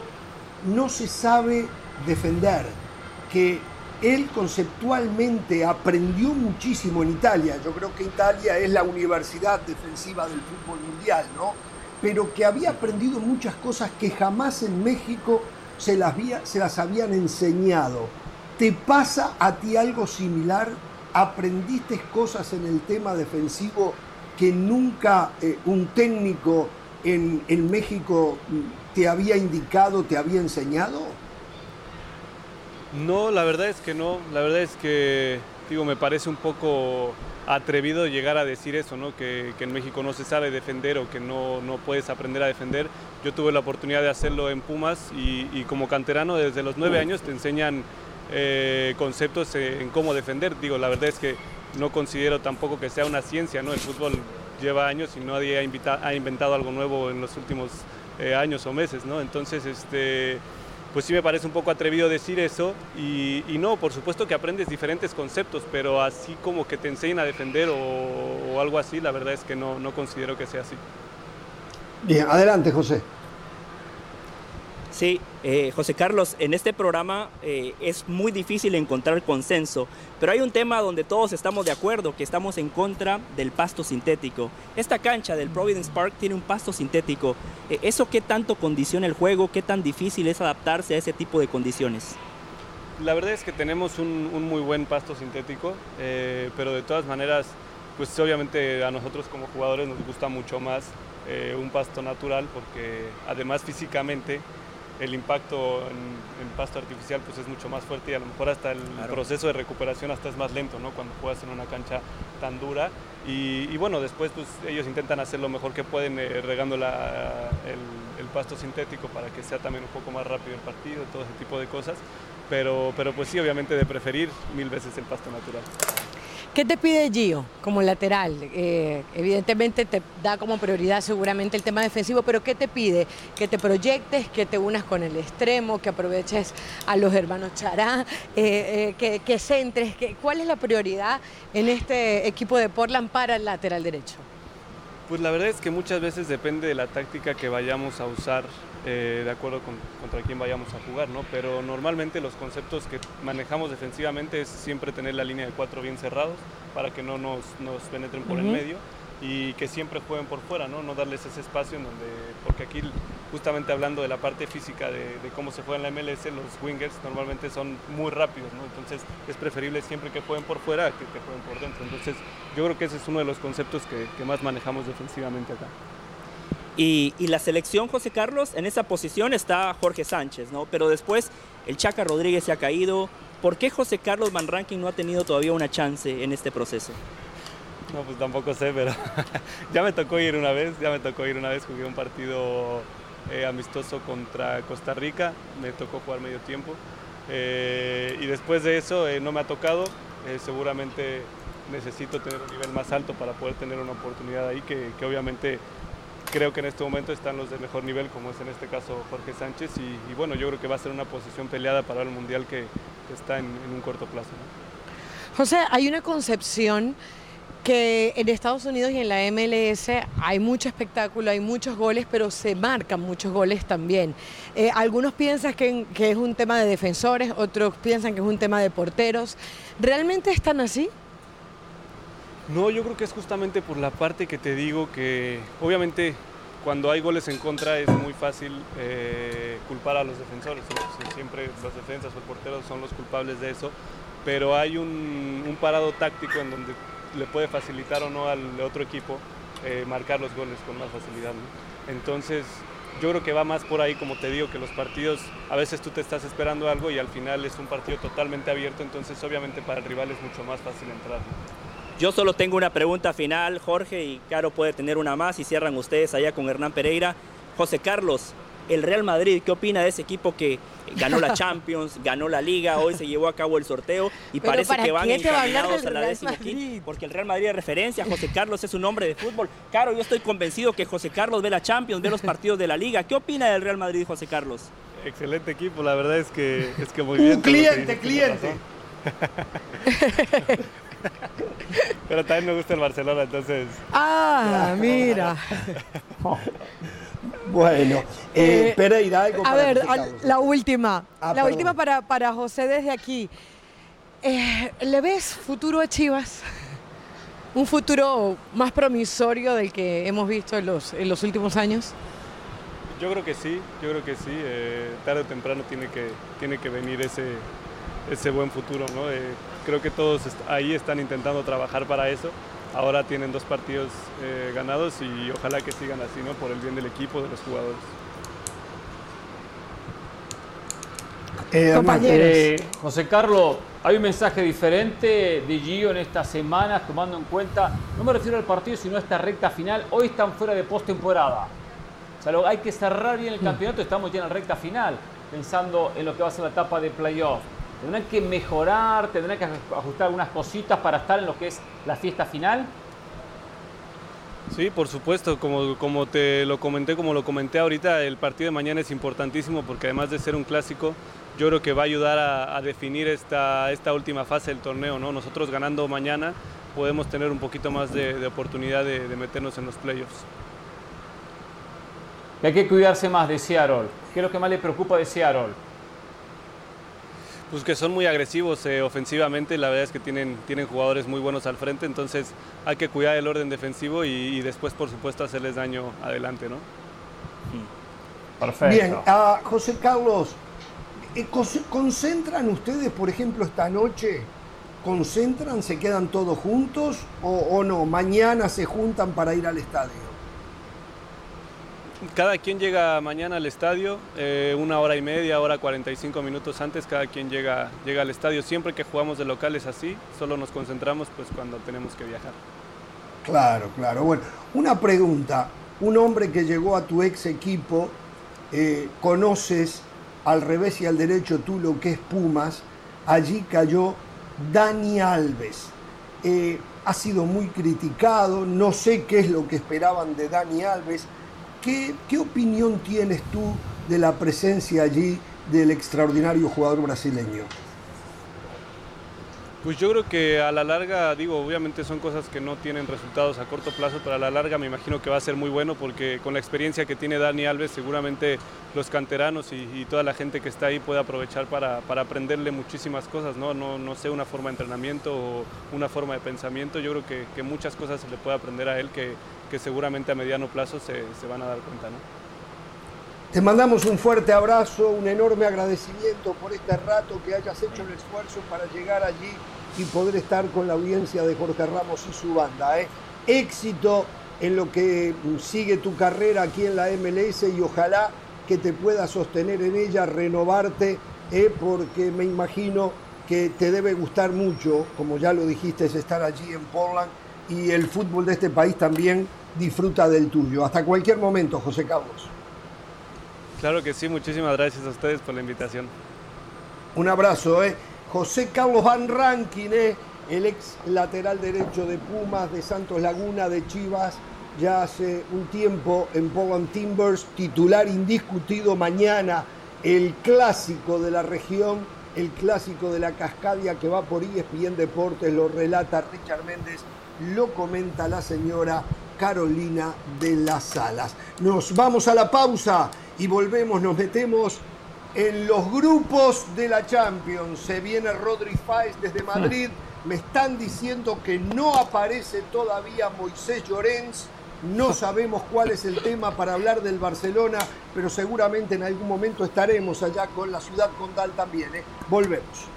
no se sabe defender, que él conceptualmente aprendió muchísimo en Italia. Yo creo que Italia es la universidad defensiva del fútbol mundial, ¿no? Pero que había aprendido muchas cosas que jamás en México se las, había- se las habían enseñado. ¿Te pasa a ti algo similar? ¿Aprendiste cosas en el tema defensivo que nunca eh, un técnico en, en México te había indicado, te había enseñado?
No, la verdad es que no. La verdad es que digo, me parece un poco atrevido llegar a decir eso, ¿no? que, en México no se sabe defender o que no, no, puedes aprender a defender. Yo tuve la oportunidad de hacerlo en Pumas y, como canterano desde los nueve años te enseñan eh, conceptos en cómo defender. Digo, la verdad es que no considero tampoco que sea una ciencia, ¿no? El fútbol lleva años y nadie ha, ha inventado algo nuevo en los últimos eh, años o meses, ¿no? Entonces, este pues sí me parece un poco atrevido decir eso. Y, no, por supuesto que aprendes diferentes conceptos, pero así como que te enseñen a defender o, algo así, la verdad es que no, no considero que sea así.
Bien, adelante José.
Sí, eh, José Carlos, en este programa eh, es muy difícil encontrar consenso, pero hay un tema donde todos estamos de acuerdo, que estamos en contra del pasto sintético. Esta cancha del Providence Park tiene un pasto sintético. Eh, ¿Eso qué tanto condiciona el juego? ¿Qué tan difícil es adaptarse a ese tipo de condiciones?
La verdad es que tenemos un, un muy buen pasto sintético, pero de todas maneras, pues obviamente a nosotros como jugadores nos gusta mucho más un pasto natural porque además físicamente el impacto en, pasto artificial pues es mucho más fuerte y a lo mejor hasta el proceso de recuperación hasta es más lento, ¿no? Cuando juegas en una cancha tan dura. Y, bueno, después pues ellos intentan hacer lo mejor que pueden eh, regando el, el, pasto sintético para que sea también un poco más rápido el partido, todo ese tipo de cosas. Pero, pero pues sí, obviamente de preferir mil veces el pasto natural.
¿Qué te pide Gio como lateral? Eh, evidentemente te da como prioridad seguramente el tema defensivo, pero ¿qué te pide? Que te proyectes, que te unas con el extremo, que aproveches a los hermanos Chará, eh, eh, que, centres. ¿Cuál es la prioridad en este equipo de Portland para el lateral derecho?
Pues la verdad es que muchas veces depende de la táctica que vayamos a usar eh, de acuerdo con contra quién vayamos a jugar, ¿no? Pero normalmente los conceptos que manejamos defensivamente es siempre tener la línea de cuatro bien cerrados para que no nos, nos penetren por el medio y que siempre jueguen por fuera, ¿no? No darles ese espacio en donde, porque aquí justamente hablando de la parte física de, cómo se juega en la MLS, los wingers normalmente son muy rápidos, ¿no? Entonces es preferible siempre que jueguen por fuera que que jueguen por dentro. Entonces yo creo que ese es uno de los conceptos que, que más manejamos defensivamente acá.
Y, la selección, José Carlos, en esa posición está Jorge Sánchez, ¿no? Pero después el Chaca Rodríguez se ha caído. ¿Por qué José Carlos Van Ranking no ha tenido todavía una chance en este proceso?
No, pues tampoco sé, pero (laughs) ya me tocó ir una vez, ya me tocó ir una vez, jugué un partido eh, amistoso contra Costa Rica, me tocó jugar medio tiempo. Eh, y después de eso eh, no me ha tocado, seguramente necesito tener un nivel más alto para poder tener una oportunidad ahí que, que obviamente creo que en este momento están los de mejor nivel, como es en este caso Jorge Sánchez, y, bueno, yo creo que va a ser una posición peleada para el Mundial que, está en, un corto plazo.
José, hay una concepción que en Estados Unidos y en la MLS hay mucho espectáculo, hay muchos goles, pero se marcan muchos goles también. Eh, algunos piensan que, es un tema de defensores, otros piensan que es un tema de porteros. ¿Realmente están así?
No, yo creo que es justamente por la parte que te digo que obviamente cuando hay goles en contra es muy fácil eh, culpar a los defensores. Siempre los defensas o el portero son los culpables de eso, pero hay un, parado táctico en donde le puede facilitar o no al otro equipo eh, marcar los goles con más facilidad. Entonces, yo creo que va más por ahí, como te digo, que los partidos, a veces tú te estás esperando algo y al final es un partido totalmente abierto, entonces obviamente para el rival es mucho más fácil entrar.
Yo solo tengo una pregunta final, Jorge, y Caro puede tener una más y cierran ustedes allá con Hernán Pereira. José Carlos, el Real Madrid, ¿qué opina de ese equipo que ganó la (laughs) Champions, ganó la Liga, hoy se llevó a cabo el sorteo y parece que van encaminados a, la décima quinta? Porque el Real Madrid es referencia, José Carlos es un hombre de fútbol. Caro, yo estoy convencido que José Carlos ve la Champions, ve los partidos de la Liga. ¿Qué opina del Real Madrid, José Carlos?
Excelente equipo, la verdad es que, es que (laughs) muy bien.
Un cliente, cliente. (laughs)
Pero también me gusta el Barcelona, entonces.
Ah, mira.
Bueno, eh, eh, Pereira, algo
A ver, la última. Ah, la última para, para José desde aquí. Eh, ¿Le ves futuro a Chivas? ¿Un futuro más promisorio del que hemos visto en los, en los últimos años?
Yo creo que sí, yo creo que sí. tarde o temprano tiene que, tiene que venir ese, ese buen futuro. ¿no? creo que todos ahí están intentando trabajar para eso. Ahora tienen dos partidos eh, ganados y ojalá que sigan así, ¿no? Por el bien del equipo, de los jugadores.
Eh, Compañeros. Eh, José Carlos, Hay un mensaje diferente de Gio en estas semanas, tomando en cuenta, no me refiero al partido, sino a esta recta final. Hoy están fuera de postemporada. O sea, hay que cerrar bien el campeonato, estamos ya en la recta final, pensando en lo que va a ser la etapa de playoff. Tendrán que mejorar, tendrán que ajustar algunas cositas para estar en lo que es la fiesta final.
Sí, por supuesto, como, como te lo comenté, como lo comenté ahorita, el partido de mañana es importantísimo porque además de ser un clásico, yo creo que va a ayudar a, definir esta, esta última fase del torneo. ¿no? Nosotros ganando mañana podemos tener un poquito más de, oportunidad de, meternos en los playoffs.
hay que cuidarse más de Seattle. ¿Qué es lo que más le preocupa de Seattle?
Pues que son muy agresivos eh, ofensivamente, la verdad es que tienen, tienen jugadores muy buenos al frente, entonces hay que cuidar el orden defensivo y, después, por supuesto, hacerles daño adelante, ¿no?
Perfecto. Bien, uh, José Carlos, eh, ¿concentran ustedes, por ejemplo, esta noche? ¿Concentran, se quedan todos juntos o, o no? ¿Mañana se juntan para ir al estadio?
Cada quien llega mañana al estadio, eh, una hora y media, hora 45 minutos antes, cada quien llega, llega al estadio. Siempre que jugamos de locales así, solo nos concentramos pues cuando tenemos que viajar.
Claro, claro. Bueno, una pregunta. Un hombre que llegó a tu ex equipo, eh, conoces al revés y al derecho tú lo que es Pumas, allí cayó Dani Alves. Eh, ha sido muy criticado, no sé qué es lo que esperaban de Dani Alves ¿Qué, opinión tienes tú de la presencia allí del extraordinario jugador brasileño?
Pues yo creo que a la larga, digo, obviamente son cosas que no tienen resultados a corto plazo, pero a la larga me imagino que va a ser muy bueno porque con la experiencia que tiene Dani Alves, seguramente los canteranos y, toda la gente que está ahí puede aprovechar para, aprenderle muchísimas cosas, ¿no? ¿no? No sé, una forma de entrenamiento o una forma de pensamiento. Yo creo que, que muchas cosas se le puede aprender a él que, que seguramente a mediano plazo se, se van a dar cuenta. ¿no?
Te mandamos un fuerte abrazo, un enorme agradecimiento por este rato que hayas hecho el esfuerzo para llegar allí y poder estar con la audiencia de Jorge Ramos y su banda. ¿eh? Éxito en lo que sigue tu carrera aquí en la MLS y ojalá que te puedas sostener en ella, renovarte, ¿eh? porque me imagino que te debe gustar mucho, como ya lo dijiste, es estar allí en Portland y el fútbol de este país también disfruta del tuyo. Hasta cualquier momento, José Carlos.
Claro que sí, muchísimas gracias a ustedes por la invitación.
Un abrazo, ¿eh? José Carlos Van Rankin, ¿eh? el ex lateral derecho de Pumas, de Santos Laguna, de Chivas, ya hace un tiempo en Portland Timbers, titular indiscutido mañana, el clásico de la región, el clásico de la Cascadia que va por ESPN Deportes, lo relata Richard Méndez lo comenta la señora Carolina de las Salas. Nos vamos a la pausa y volvemos, nos metemos en los grupos de la Champions. Se viene Rodri Fáez desde Madrid. Me están diciendo que no aparece todavía Moisés Llorens. No sabemos cuál es el tema para hablar del Barcelona, pero seguramente en algún momento estaremos allá con la ciudad condal también. ¿eh? Volvemos.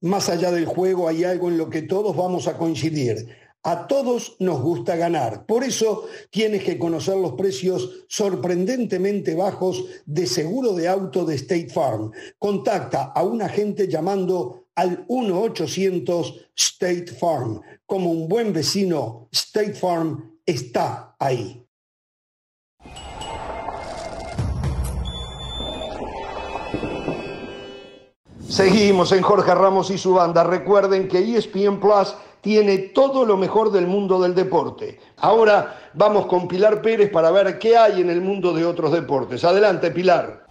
Más allá del juego hay algo en lo que todos vamos a coincidir. A todos nos gusta ganar. Por eso tienes que conocer los precios sorprendentemente bajos de seguro de auto de State Farm. Contacta a un agente llamando al 1-800 State Farm. Como un buen vecino, State Farm está ahí. Seguimos en Jorge Ramos y su banda. Recuerden que ESPN Plus tiene todo lo mejor del mundo del deporte. Ahora vamos con Pilar Pérez para ver qué hay en el mundo de otros deportes. Adelante, Pilar.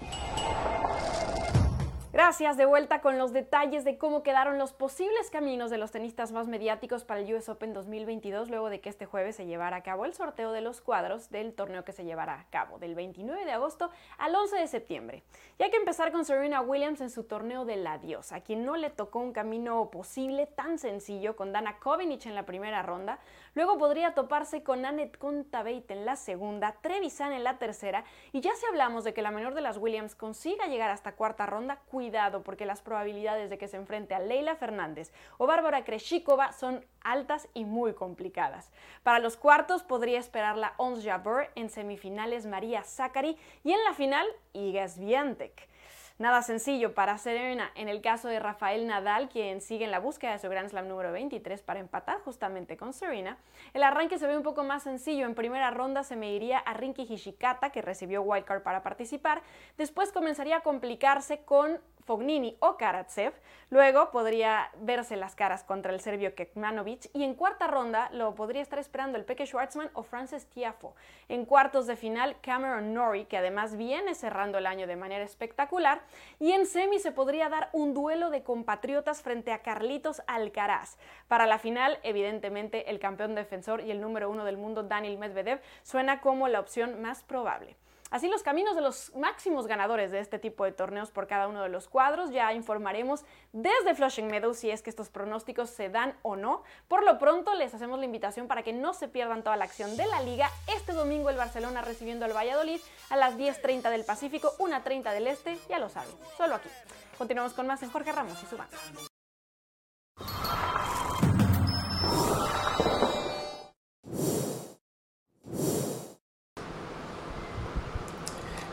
Gracias, de vuelta con los detalles de cómo quedaron los posibles caminos de los tenistas más mediáticos para el US Open 2022 luego de que este jueves se llevara a cabo el sorteo de los cuadros del torneo que se llevará a cabo del 29 de agosto al 11 de septiembre. Y hay que empezar con Serena Williams en su torneo de la diosa, a quien no le tocó un camino posible tan sencillo con Dana Kovinic en la primera ronda, Luego podría toparse con Annette Contabate en la segunda, Trevisan en la tercera, y ya si hablamos de que la menor de las Williams consiga llegar hasta cuarta ronda, cuidado porque las probabilidades de que se enfrente a Leila Fernández o Bárbara Kreshikova son altas y muy complicadas. Para los cuartos podría esperar la Ons Jabeur, en semifinales María Zachary y en la final Iga Swiatek. Nada sencillo para Serena en el caso de Rafael Nadal, quien sigue en la búsqueda de su Grand Slam número 23 para empatar justamente con Serena. El arranque se ve un poco más sencillo. En primera ronda se mediría a Rinky Hishikata, que recibió wildcard para participar. Después comenzaría a complicarse con Fognini o Karatsev. Luego podría verse las caras contra el serbio Kekmanovic y en cuarta ronda lo podría estar esperando el Peque Schwartzman o Frances Tiafo. En cuartos de final Cameron Norrie, que además viene cerrando el año de manera espectacular. Y en semi se podría dar un duelo de compatriotas frente a Carlitos Alcaraz. Para la final, evidentemente, el campeón defensor y el número uno del mundo, Daniel Medvedev, suena como la opción más probable. Así los caminos de los máximos ganadores de este tipo de torneos por cada uno de los cuadros. Ya informaremos desde Flushing Meadows si es que estos pronósticos se dan o no. Por lo pronto les hacemos la invitación para que no se pierdan toda la acción de la liga. Este domingo el Barcelona recibiendo al Valladolid a las 10.30 del Pacífico, 1.30 del Este, ya lo saben, solo aquí. Continuamos con más en Jorge Ramos y su banda.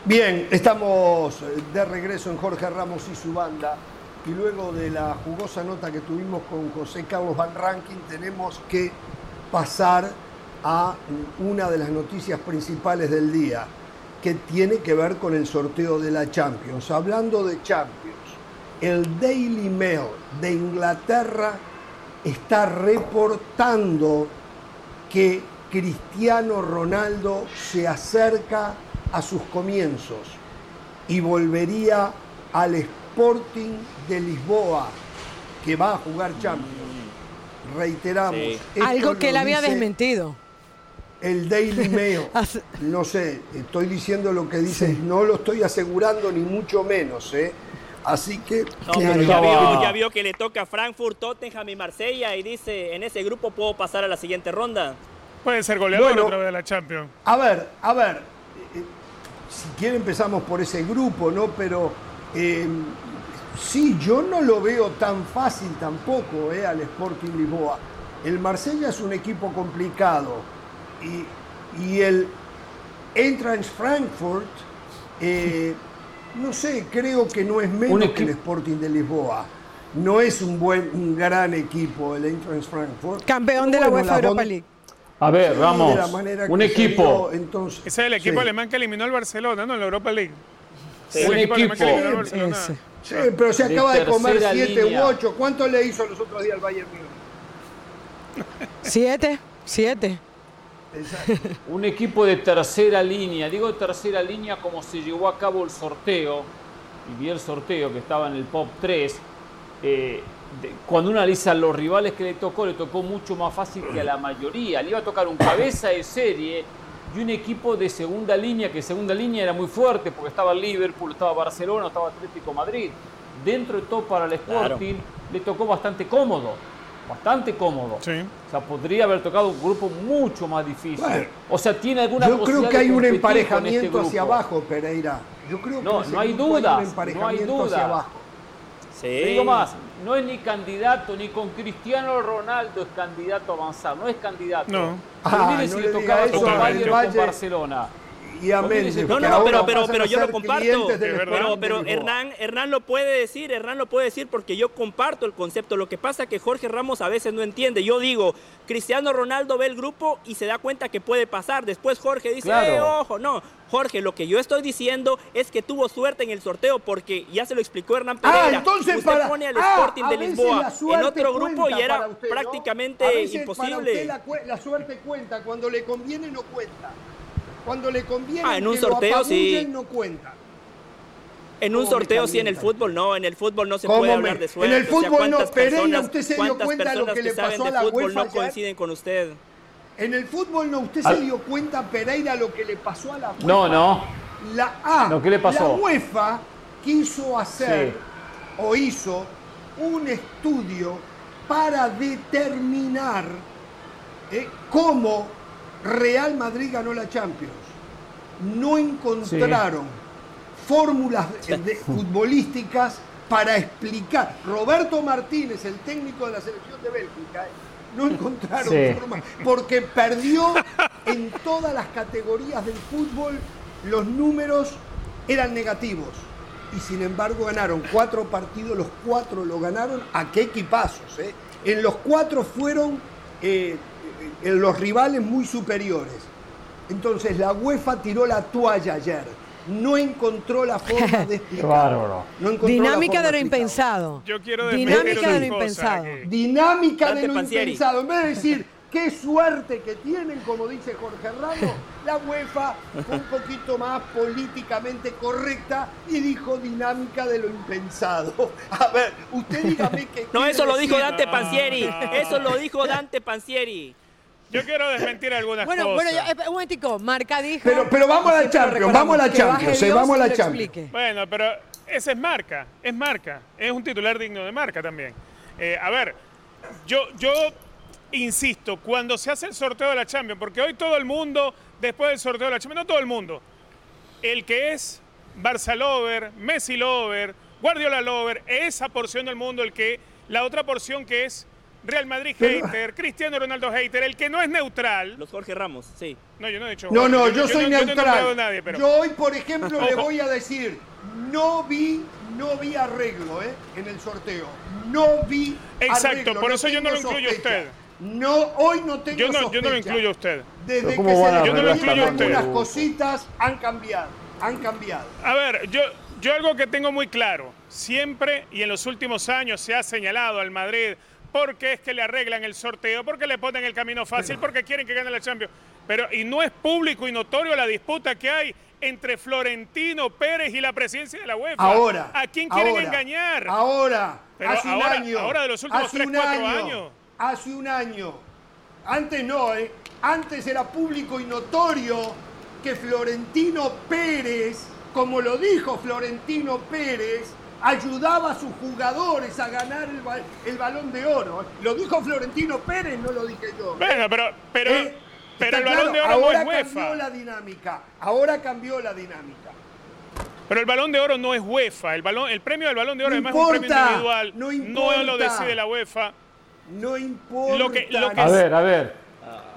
Bien, estamos de regreso en Jorge Ramos y su banda. Y luego de la jugosa nota que tuvimos con José Carlos Van Rankin, tenemos que pasar a una de las noticias principales del día, que tiene que ver con el sorteo de la Champions. Hablando de Champions, el Daily Mail de Inglaterra está reportando que Cristiano Ronaldo se acerca a sus comienzos y volvería al Sporting de Lisboa, que va a jugar Champions. Reiteramos.
Algo que él había desmentido.
El Daily (laughs) Mail. no sé, estoy diciendo lo que dice, no lo estoy asegurando ni mucho menos, ¿eh? Así que.
ya, vio, que le toca Frankfurt, Tottenham y Marsella y dice: en ese grupo puedo pasar a la siguiente ronda.
Puede ser goleador otra vez de la Champions.
A ver, a ver, si quiere empezamos por ese grupo, ¿no? Pero eh, sí, yo no lo veo tan fácil tampoco eh, al Sporting Lisboa. El Marsella es un equipo complicado y, y el Eintracht Frankfurt, eh, no sé, creo que no es menos que el Sporting de Lisboa. No es un buen, un gran equipo el Eintracht Frankfurt.
Campeón de la UEFA Europa League.
A ver, vamos. Un equipo.
entonces, Ese es el equipo alemán que eliminó al Barcelona, ¿no? En la Europa League.
Sí. Un equipo.
Sí, pero se acaba de comer 7 u 8. ¿Cuánto le hizo los otros días al Bayern Múnich?
7, 7.
Un equipo de tercera línea. Digo tercera línea como se llevó a cabo el sorteo. Y vi el sorteo que estaba en el POP 3. Eh, cuando uno analiza los rivales que le tocó, le tocó mucho más fácil que a la mayoría. Le iba a tocar un cabeza de serie y un equipo de segunda línea, que segunda línea era muy fuerte porque estaba Liverpool, estaba Barcelona, estaba Atlético Madrid. Dentro de todo para el Sporting le tocó bastante cómodo, bastante cómodo.
Sí.
O sea, podría haber tocado un grupo mucho más difícil. o sea, tiene alguna
Yo creo que hay un este emparejamiento hacia abajo, Pereira. Yo creo que
no, no hay dudas, no hay dudas. Sí. digo más, no es ni candidato, ni con Cristiano Ronaldo es candidato a avanzar, no es candidato.
No.
Ah, no si le tocaba con Bayern o con Barcelona.
Y a Méndez,
no, no, pero, pero, pero yo lo comparto. Pero, pero Hernán, Hernán lo puede decir, Hernán lo puede decir porque yo comparto el concepto. Lo que pasa es que Jorge Ramos a veces no entiende. Yo digo, Cristiano Ronaldo ve el grupo y se da cuenta que puede pasar. Después Jorge dice, eh, ojo, no. Jorge, lo que yo estoy diciendo es que tuvo suerte en el sorteo porque ya se lo explicó Hernán
ah,
Pereira.
Ah, entonces
Usted
para,
pone al
ah,
Sporting de Lisboa en otro grupo y era prácticamente imposible.
la, la suerte cuenta, cuando le conviene no cuenta. Cuando le conviene
ah, en un sorteo sí.
no cuenta.
En un sorteo sí, en el fútbol no, en el fútbol no se puede hablar de suerte.
En el fútbol no, Pereira, usted se dio cuenta de lo que, le pasó a la
fútbol no coinciden con usted.
En el fútbol no, usted se dio cuenta, Pereira, lo que le pasó a la UEFA.
No, no.
La A,
no, ¿qué le pasó?
la UEFA quiso hacer o hizo un estudio para determinar eh, cómo Real Madrid ganó la Champions. No encontraron fórmulas futbolísticas para explicar. Roberto Martínez, el técnico de la selección de Bélgica, eh, no encontraron
Sí.
forma, porque perdió en todas las categorías del fútbol, los números eran negativos. Y sin embargo ganaron cuatro partidos, los cuatro lo ganaron. ¿A qué equipazos? eh? En los cuatro fueron eh, eh, los rivales muy superiores. Entonces la UEFA tiró la toalla ayer. No encontró la forma (laughs) de
Qué
explicar.
bárbaro.
No
Dinámica de lo impensado.
Yo quiero
Dinámica de lo impensado.
que-
Dinámica de lo impensado. En vez de decir qué suerte que tienen, como dice Jorge Ramos, la UEFA fue un poquito más políticamente correcta y dijo dinámica de lo impensado. (laughs) A ver, usted dígame que.
No, eso lo dijo Dante
no.
Eso lo dijo Dante Pansieri.
Yo quiero desmentir algunas
Bueno,
cosas.
bueno, ya, eh, un momentico, Marca dijo...
Pero- pero vamos a la Champions, vamos a la Champions, eh, vamos a la Champions.
explique.
Bueno, pero ese es marca, es marca, es un titular digno de marca también. Eh, a ver, yo, yo insisto, cuando se hace el sorteo de la Champions, porque hoy todo el mundo, después del sorteo de la Champions, no todo el mundo, el que es Barça Lover, Messi Lover, Guardiola Lover, esa porción del mundo, el que, la otra porción que es Real Madrid
Pero-
hater, Cristiano Ronaldo hater, el que no es neutral.
Los Jorge Ramos, sí.
No, yo no he dicho.
No, no, yo,
no-
soy
no he nombrado
neutral.
a nadie, pero-
Yo hoy, por ejemplo, le voy a decir, no vi, no vi arreglo ¿eh? en el sorteo. No vi
Exacto,
arreglo,
por eso yo no lo
tengo
incluyo a
sospecha.
usted.
No, hoy no tengo
Yo no, yo no lo
sospecha.
incluyo a usted.
Desde
Pero ¿cómo
que se
van a
le
Yo no lo
arreglar
incluyo a
algunas
usted.
cositas han cambiado, han cambiado.
A ver, yo, yo algo que tengo muy claro, siempre y en los últimos años se ha señalado al Madrid porque es que le arreglan el sorteo, porque le ponen el camino fácil, porque quieren que gane la Champions. Pero, y no es público y notorio la disputa que hay entre Florentino Pérez y la presidencia de la UEFA.
Ahora.
¿A quién quieren
ahora,
engañar?
Ahora,
Pero
hace un año.
ahora de los últimos
hace un año,
años.
Hace un año. Antes no, ¿eh? Antes era público y notorio que Florentino Pérez, como lo dijo Florentino Pérez, ayudaba a sus jugadores a ganar el, ba- el balón de oro. Lo dijo Florentino Pérez, no lo dije yo.
Bueno, pero, pero,
¿Eh?
pero el balón de oro no
ahora
es UEFA.
cambió la dinámica. Ahora cambió la dinámica.
Pero el balón de oro no es UEFA. El, balón, el premio del balón de oro
No
además es un premio individual.
no
lo decide la UEFA.
No importa.
Lo que- lo que-
A ver, a ver.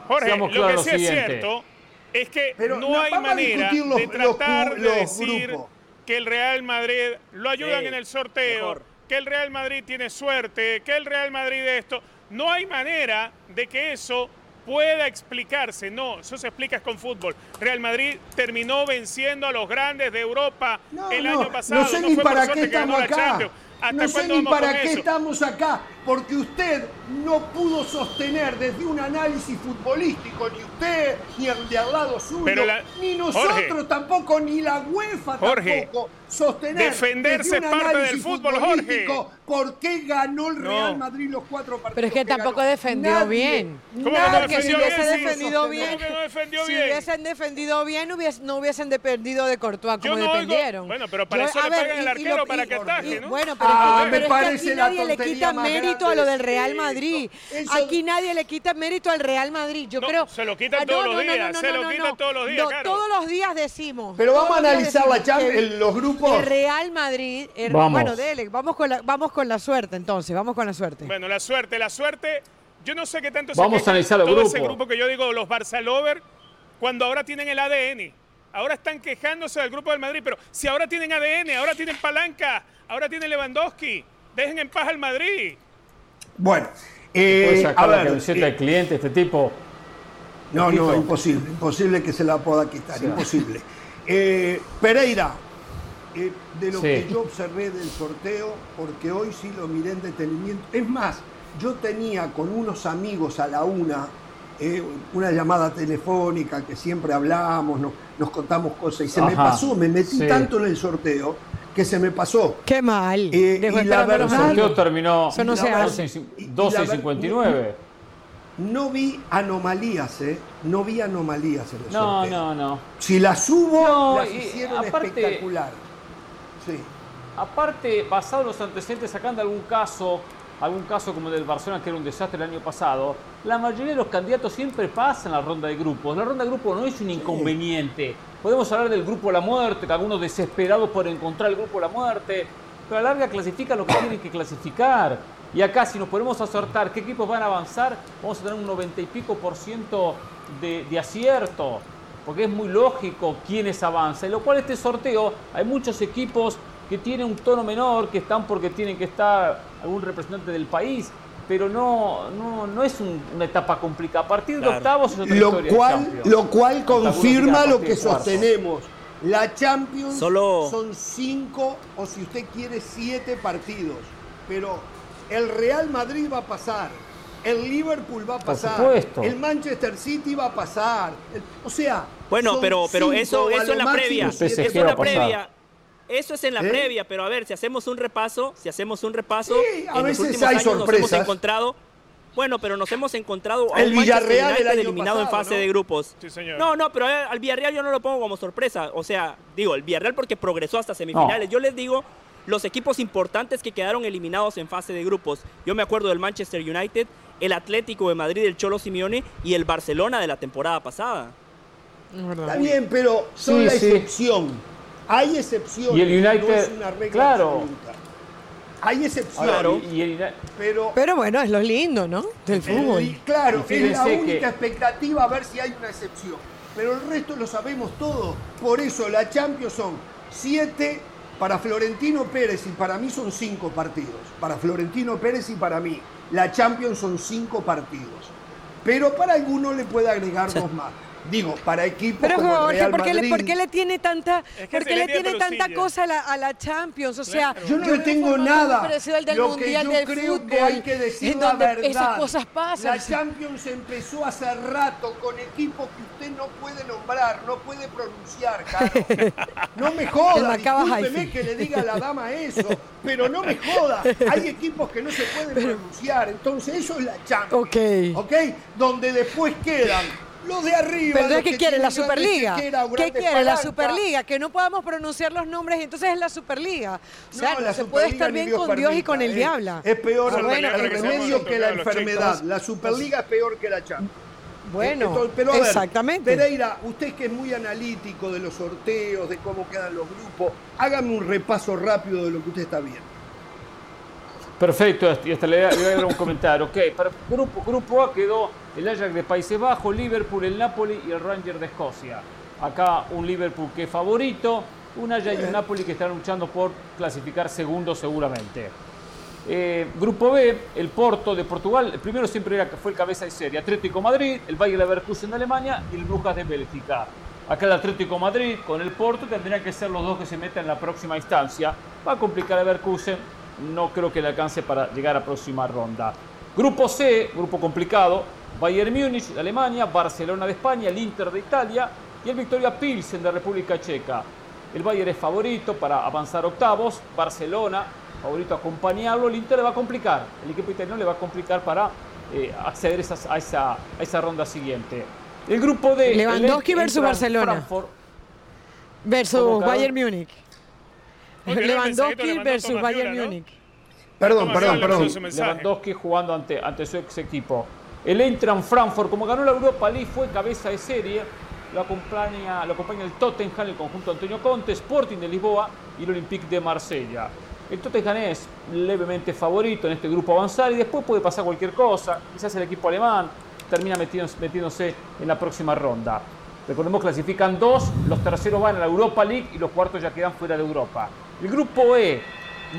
Jorge,
Seamos
lo que sí
lo
es cierto es que
Pero
no hay manera
los-
de
los
tratar
gu-
de
los
decir
grupos.
Que el Real Madrid lo ayudan
Sí,
en el sorteo,
mejor.
que el Real Madrid tiene suerte, que el Real Madrid esto. No hay manera de que eso pueda explicarse. No, eso se explica con fútbol. Real Madrid terminó venciendo a los grandes de Europa
No,
el
no,
año pasado.
no sé
No
ni
fue por
para qué
que ganó
estamos
la
acá.
Champions. ¿Hasta
No sé ni para qué
eso?
estamos acá, porque usted no pudo sostener desde un análisis futbolístico, ni usted, ni el de al lado suyo,
Pero la-
ni nosotros
Jorge.
tampoco, ni la UEFA
Jorge,
tampoco, sostener
defenderse
desde un
parte del
análisis
fútbol,
futbolístico por qué ganó el
No.
Real Madrid los cuatro partidos.
Pero es que tampoco
ganó.
defendió
Nadie,
bien.
¿Cómo que no
nadie
Porque si
defendió
hubiese
bien, sí?
defendido
sostener.
bien,
¿Cómo que no defendió
si
bien?
hubiesen defendido bien, hubies- no hubiesen dependido de Courtois como
no oigo-
dependieron.
bueno, pero para eso le pagan al arquero para que ataje, ¿no?
Bueno, pero,
Ah,
pero
me
es que
parece
aquí
la
nadie le quita
más
mérito a lo del
de
Real. Madrid.
Eso-
Aquí nadie le quita mérito al Real Madrid. Yo
No,
creo.
se lo quitan
Ah,
todos los días, se lo
no,
quitan
no.
todos los días,
No,
Caro.
Todos los días decimos.
Pero vamos a analizar la Champions, los grupos.
El Real Madrid. el-
Vamos.
Bueno, dele, vamos con, la, vamos con la suerte entonces. Vamos con la suerte.
Bueno, la suerte, la suerte. Yo no sé qué tanto se
Vamos a
quejan
analizar el
todo
grupo.
ese grupo que yo digo, los Barça Lover, cuando ahora tienen el ADN. Ahora están quejándose del grupo del Madrid, pero si ahora tienen ADN, ahora tienen palanca, ahora tienen Lewandowski, dejen en paz al Madrid.
Bueno,
Puede
eh,
sacar
a
la camiseta
eh,
del cliente, este tipo.
No, no, imposible, imposible que se la pueda quitar, imposible. (laughs) Eh, Pereira, eh, de lo
Sí.
que yo observé del sorteo, porque hoy sí lo miré en detenimiento. Es más, yo tenía con unos amigos a la una eh, una llamada telefónica que siempre hablamos, no- nos contamos cosas y se me pasó, me metí
sí.
tanto en el sorteo que se me pasó.
Qué mal.
Eh, y la
a
El
verdad-
sorteo terminó
Eso no se
la
hace.
12 y
Y- y
12 y
la ver-
59.
No vi anomalías, ¿eh? No vi anomalías en el
No,
sorteo.
no, no.
Si las hubo,
No,
las
y
hicieron
aparte-
espectacular. Sí.
Aparte, basado en los antecedentes, sacando algún caso, algún caso como el del Barcelona, que era un desastre el año pasado, la mayoría de los candidatos siempre pasan la ronda de grupos. La ronda de grupos no es un inconveniente. Podemos hablar del grupo de la muerte, que algunos desesperados por encontrar el grupo de la muerte. pero a la larga clasifica lo que tienen que clasificar. Y acá si nos ponemos a acertar qué equipos van a avanzar, vamos a tener un 90 y pico por ciento de, de acierto, porque es muy lógico quiénes avanzan. Y lo cual este sorteo, hay muchos equipos que tienen un tono menor, que están porque tienen que estar algún representante del país, pero no, no, no es un- una etapa complicada. A partir de
Claro.
octavos es otra
Lo
historia
cual,
Champions.
lo cual confirma lo
¿por
que sostenemos. La Champions
Solo-
son cinco o si usted quiere siete partidos. Pero el Real Madrid va a pasar. El Liverpool va a pasar. El Manchester City va a pasar. O sea.
Bueno,
son
pero, pero
cinco,
eso, eso en la previa. Eso en la previa. Eso es en la
¿Eh?
previa, pero a ver, si hacemos un repaso, si hacemos un repaso,
Sí, a
en los
veces
últimos
hay
años nos hemos
sorpresas.
encontrado, bueno, pero nos hemos encontrado a
El
un
Villarreal el año
eliminado en fase
¿no?
de grupos.
Sí, señor.
No, no, pero al Villarreal yo no lo pongo como sorpresa. O sea, digo, el Villarreal porque progresó hasta semifinales.
No.
Yo les digo los equipos importantes que quedaron eliminados en fase de grupos. Yo me acuerdo del Manchester United, el Atlético de Madrid, el Cholo Simeone y el Barcelona de la temporada pasada.
Es verdad.
Está bien, pero son
Sí,
la
sí.
Hay excepciones.
Y el
no
United,
es una regla
claro.
absoluta. Hay excepciones.
Claro.
Y- y el-
Pero
Pero bueno, es lo lindo, ¿no? Del
El-
fútbol.
claro,
Y
es la única
que-
expectativa a ver si hay una excepción. Pero el resto lo sabemos todo. Por eso la Champions son siete para Florentino Pérez y para mí son cinco partidos. Para Florentino Pérez y para mí. La Champions son cinco partidos. Pero para algunos le puede agregar dos más. Digo, para equipos
Pero
como el
Jorge,
Real
¿por qué, le,
Madrid.
por qué le tiene tanta,
Es que
por qué
se
le
tiene
tanta cosa a la, a la Champions? O sea,
Yo no le tengo nada.
al del
Lo
Mundial
que yo
del
creo
Fútbol,
que hay que decir la verdad.
esas cosas pasan.
La Champions empezó hace rato con equipos que usted no puede nombrar, no puede pronunciar, Caro. (laughs) No me joda, discúlpeme que le diga a la dama eso, pero no me joda. Hay equipos que no se pueden pronunciar, entonces eso es la Champions.
Ok.
¿Ok? Donde después quedan los de arriba.
Pero ¿qué
que
quiere? ¿La Superliga? ¿Qué quiere? ¿La. Superliga? Que no podamos pronunciar los nombres, entonces es la Superliga. O sea,
No,
no,
la
se puede estar bien con Dios y con el
eh.
diablo.
Es peor
Ah,
el,
bueno,
el
regresamos
remedio que la enfermedad. La Superliga es peor que la Champions.
Bueno,
Entonces, pero a ver,
exactamente.
Pereira, usted que es muy analítico de los sorteos, de cómo quedan los grupos, hágame un repaso rápido de lo que usted está viendo.
Perfecto, y hasta le, voy a dar un comentario. Ok, para grupo, grupo A quedó el Ajax de Países Bajos, Liverpool, el Napoli y el Ranger de Escocia. Acá un Liverpool que es favorito, un Ajax y un Napoli que están luchando por clasificar segundo seguramente. Eh, grupo B, el Porto de Portugal, el primero siempre era, fue el cabeza de serie, Atlético Madrid, el Bayer Leverkusen de Alemania y el Brujas de Bélgica. Acá el Atlético Madrid con el Porto tendrían que ser los dos que se metan en la próxima instancia. Va a complicar a Leverkusen, no creo que le alcance para llegar a próxima ronda. Grupo C, grupo complicado, Bayern Múnich de Alemania, Barcelona de España, el Inter de Italia y el Victoria Pilsen de República Checa. El Bayern es favorito para avanzar a octavos, Barcelona favorito a acompañarlo, el Inter le va a complicar, el equipo italiano le va a complicar para eh, acceder esas- a, esa, a esa ronda siguiente. El grupo D. el
Lewandowski versus Barcelona.
Frankfurt,
Versus. Bayern Múnich. Lewandowski versus Bayern
¿no?
Múnich.
Perdón, perdón, perdón.
Lewandowski jugando ante, ante su ex equipo. El Eintracht Frankfurt, como ganó la Europa League, fue cabeza de serie. Lo acompaña, lo acompaña el Tottenham, el conjunto Antonio Conte, Sporting de Lisboa y el Olympique de Marsella. El Tottenham es levemente favorito en este grupo avanzar y después puede pasar cualquier cosa. Quizás el equipo alemán termina metiéndose, metiéndose en la próxima ronda. Recordemos clasifican dos, los terceros van a la Europa League y los cuartos ya quedan fuera de Europa. El grupo E,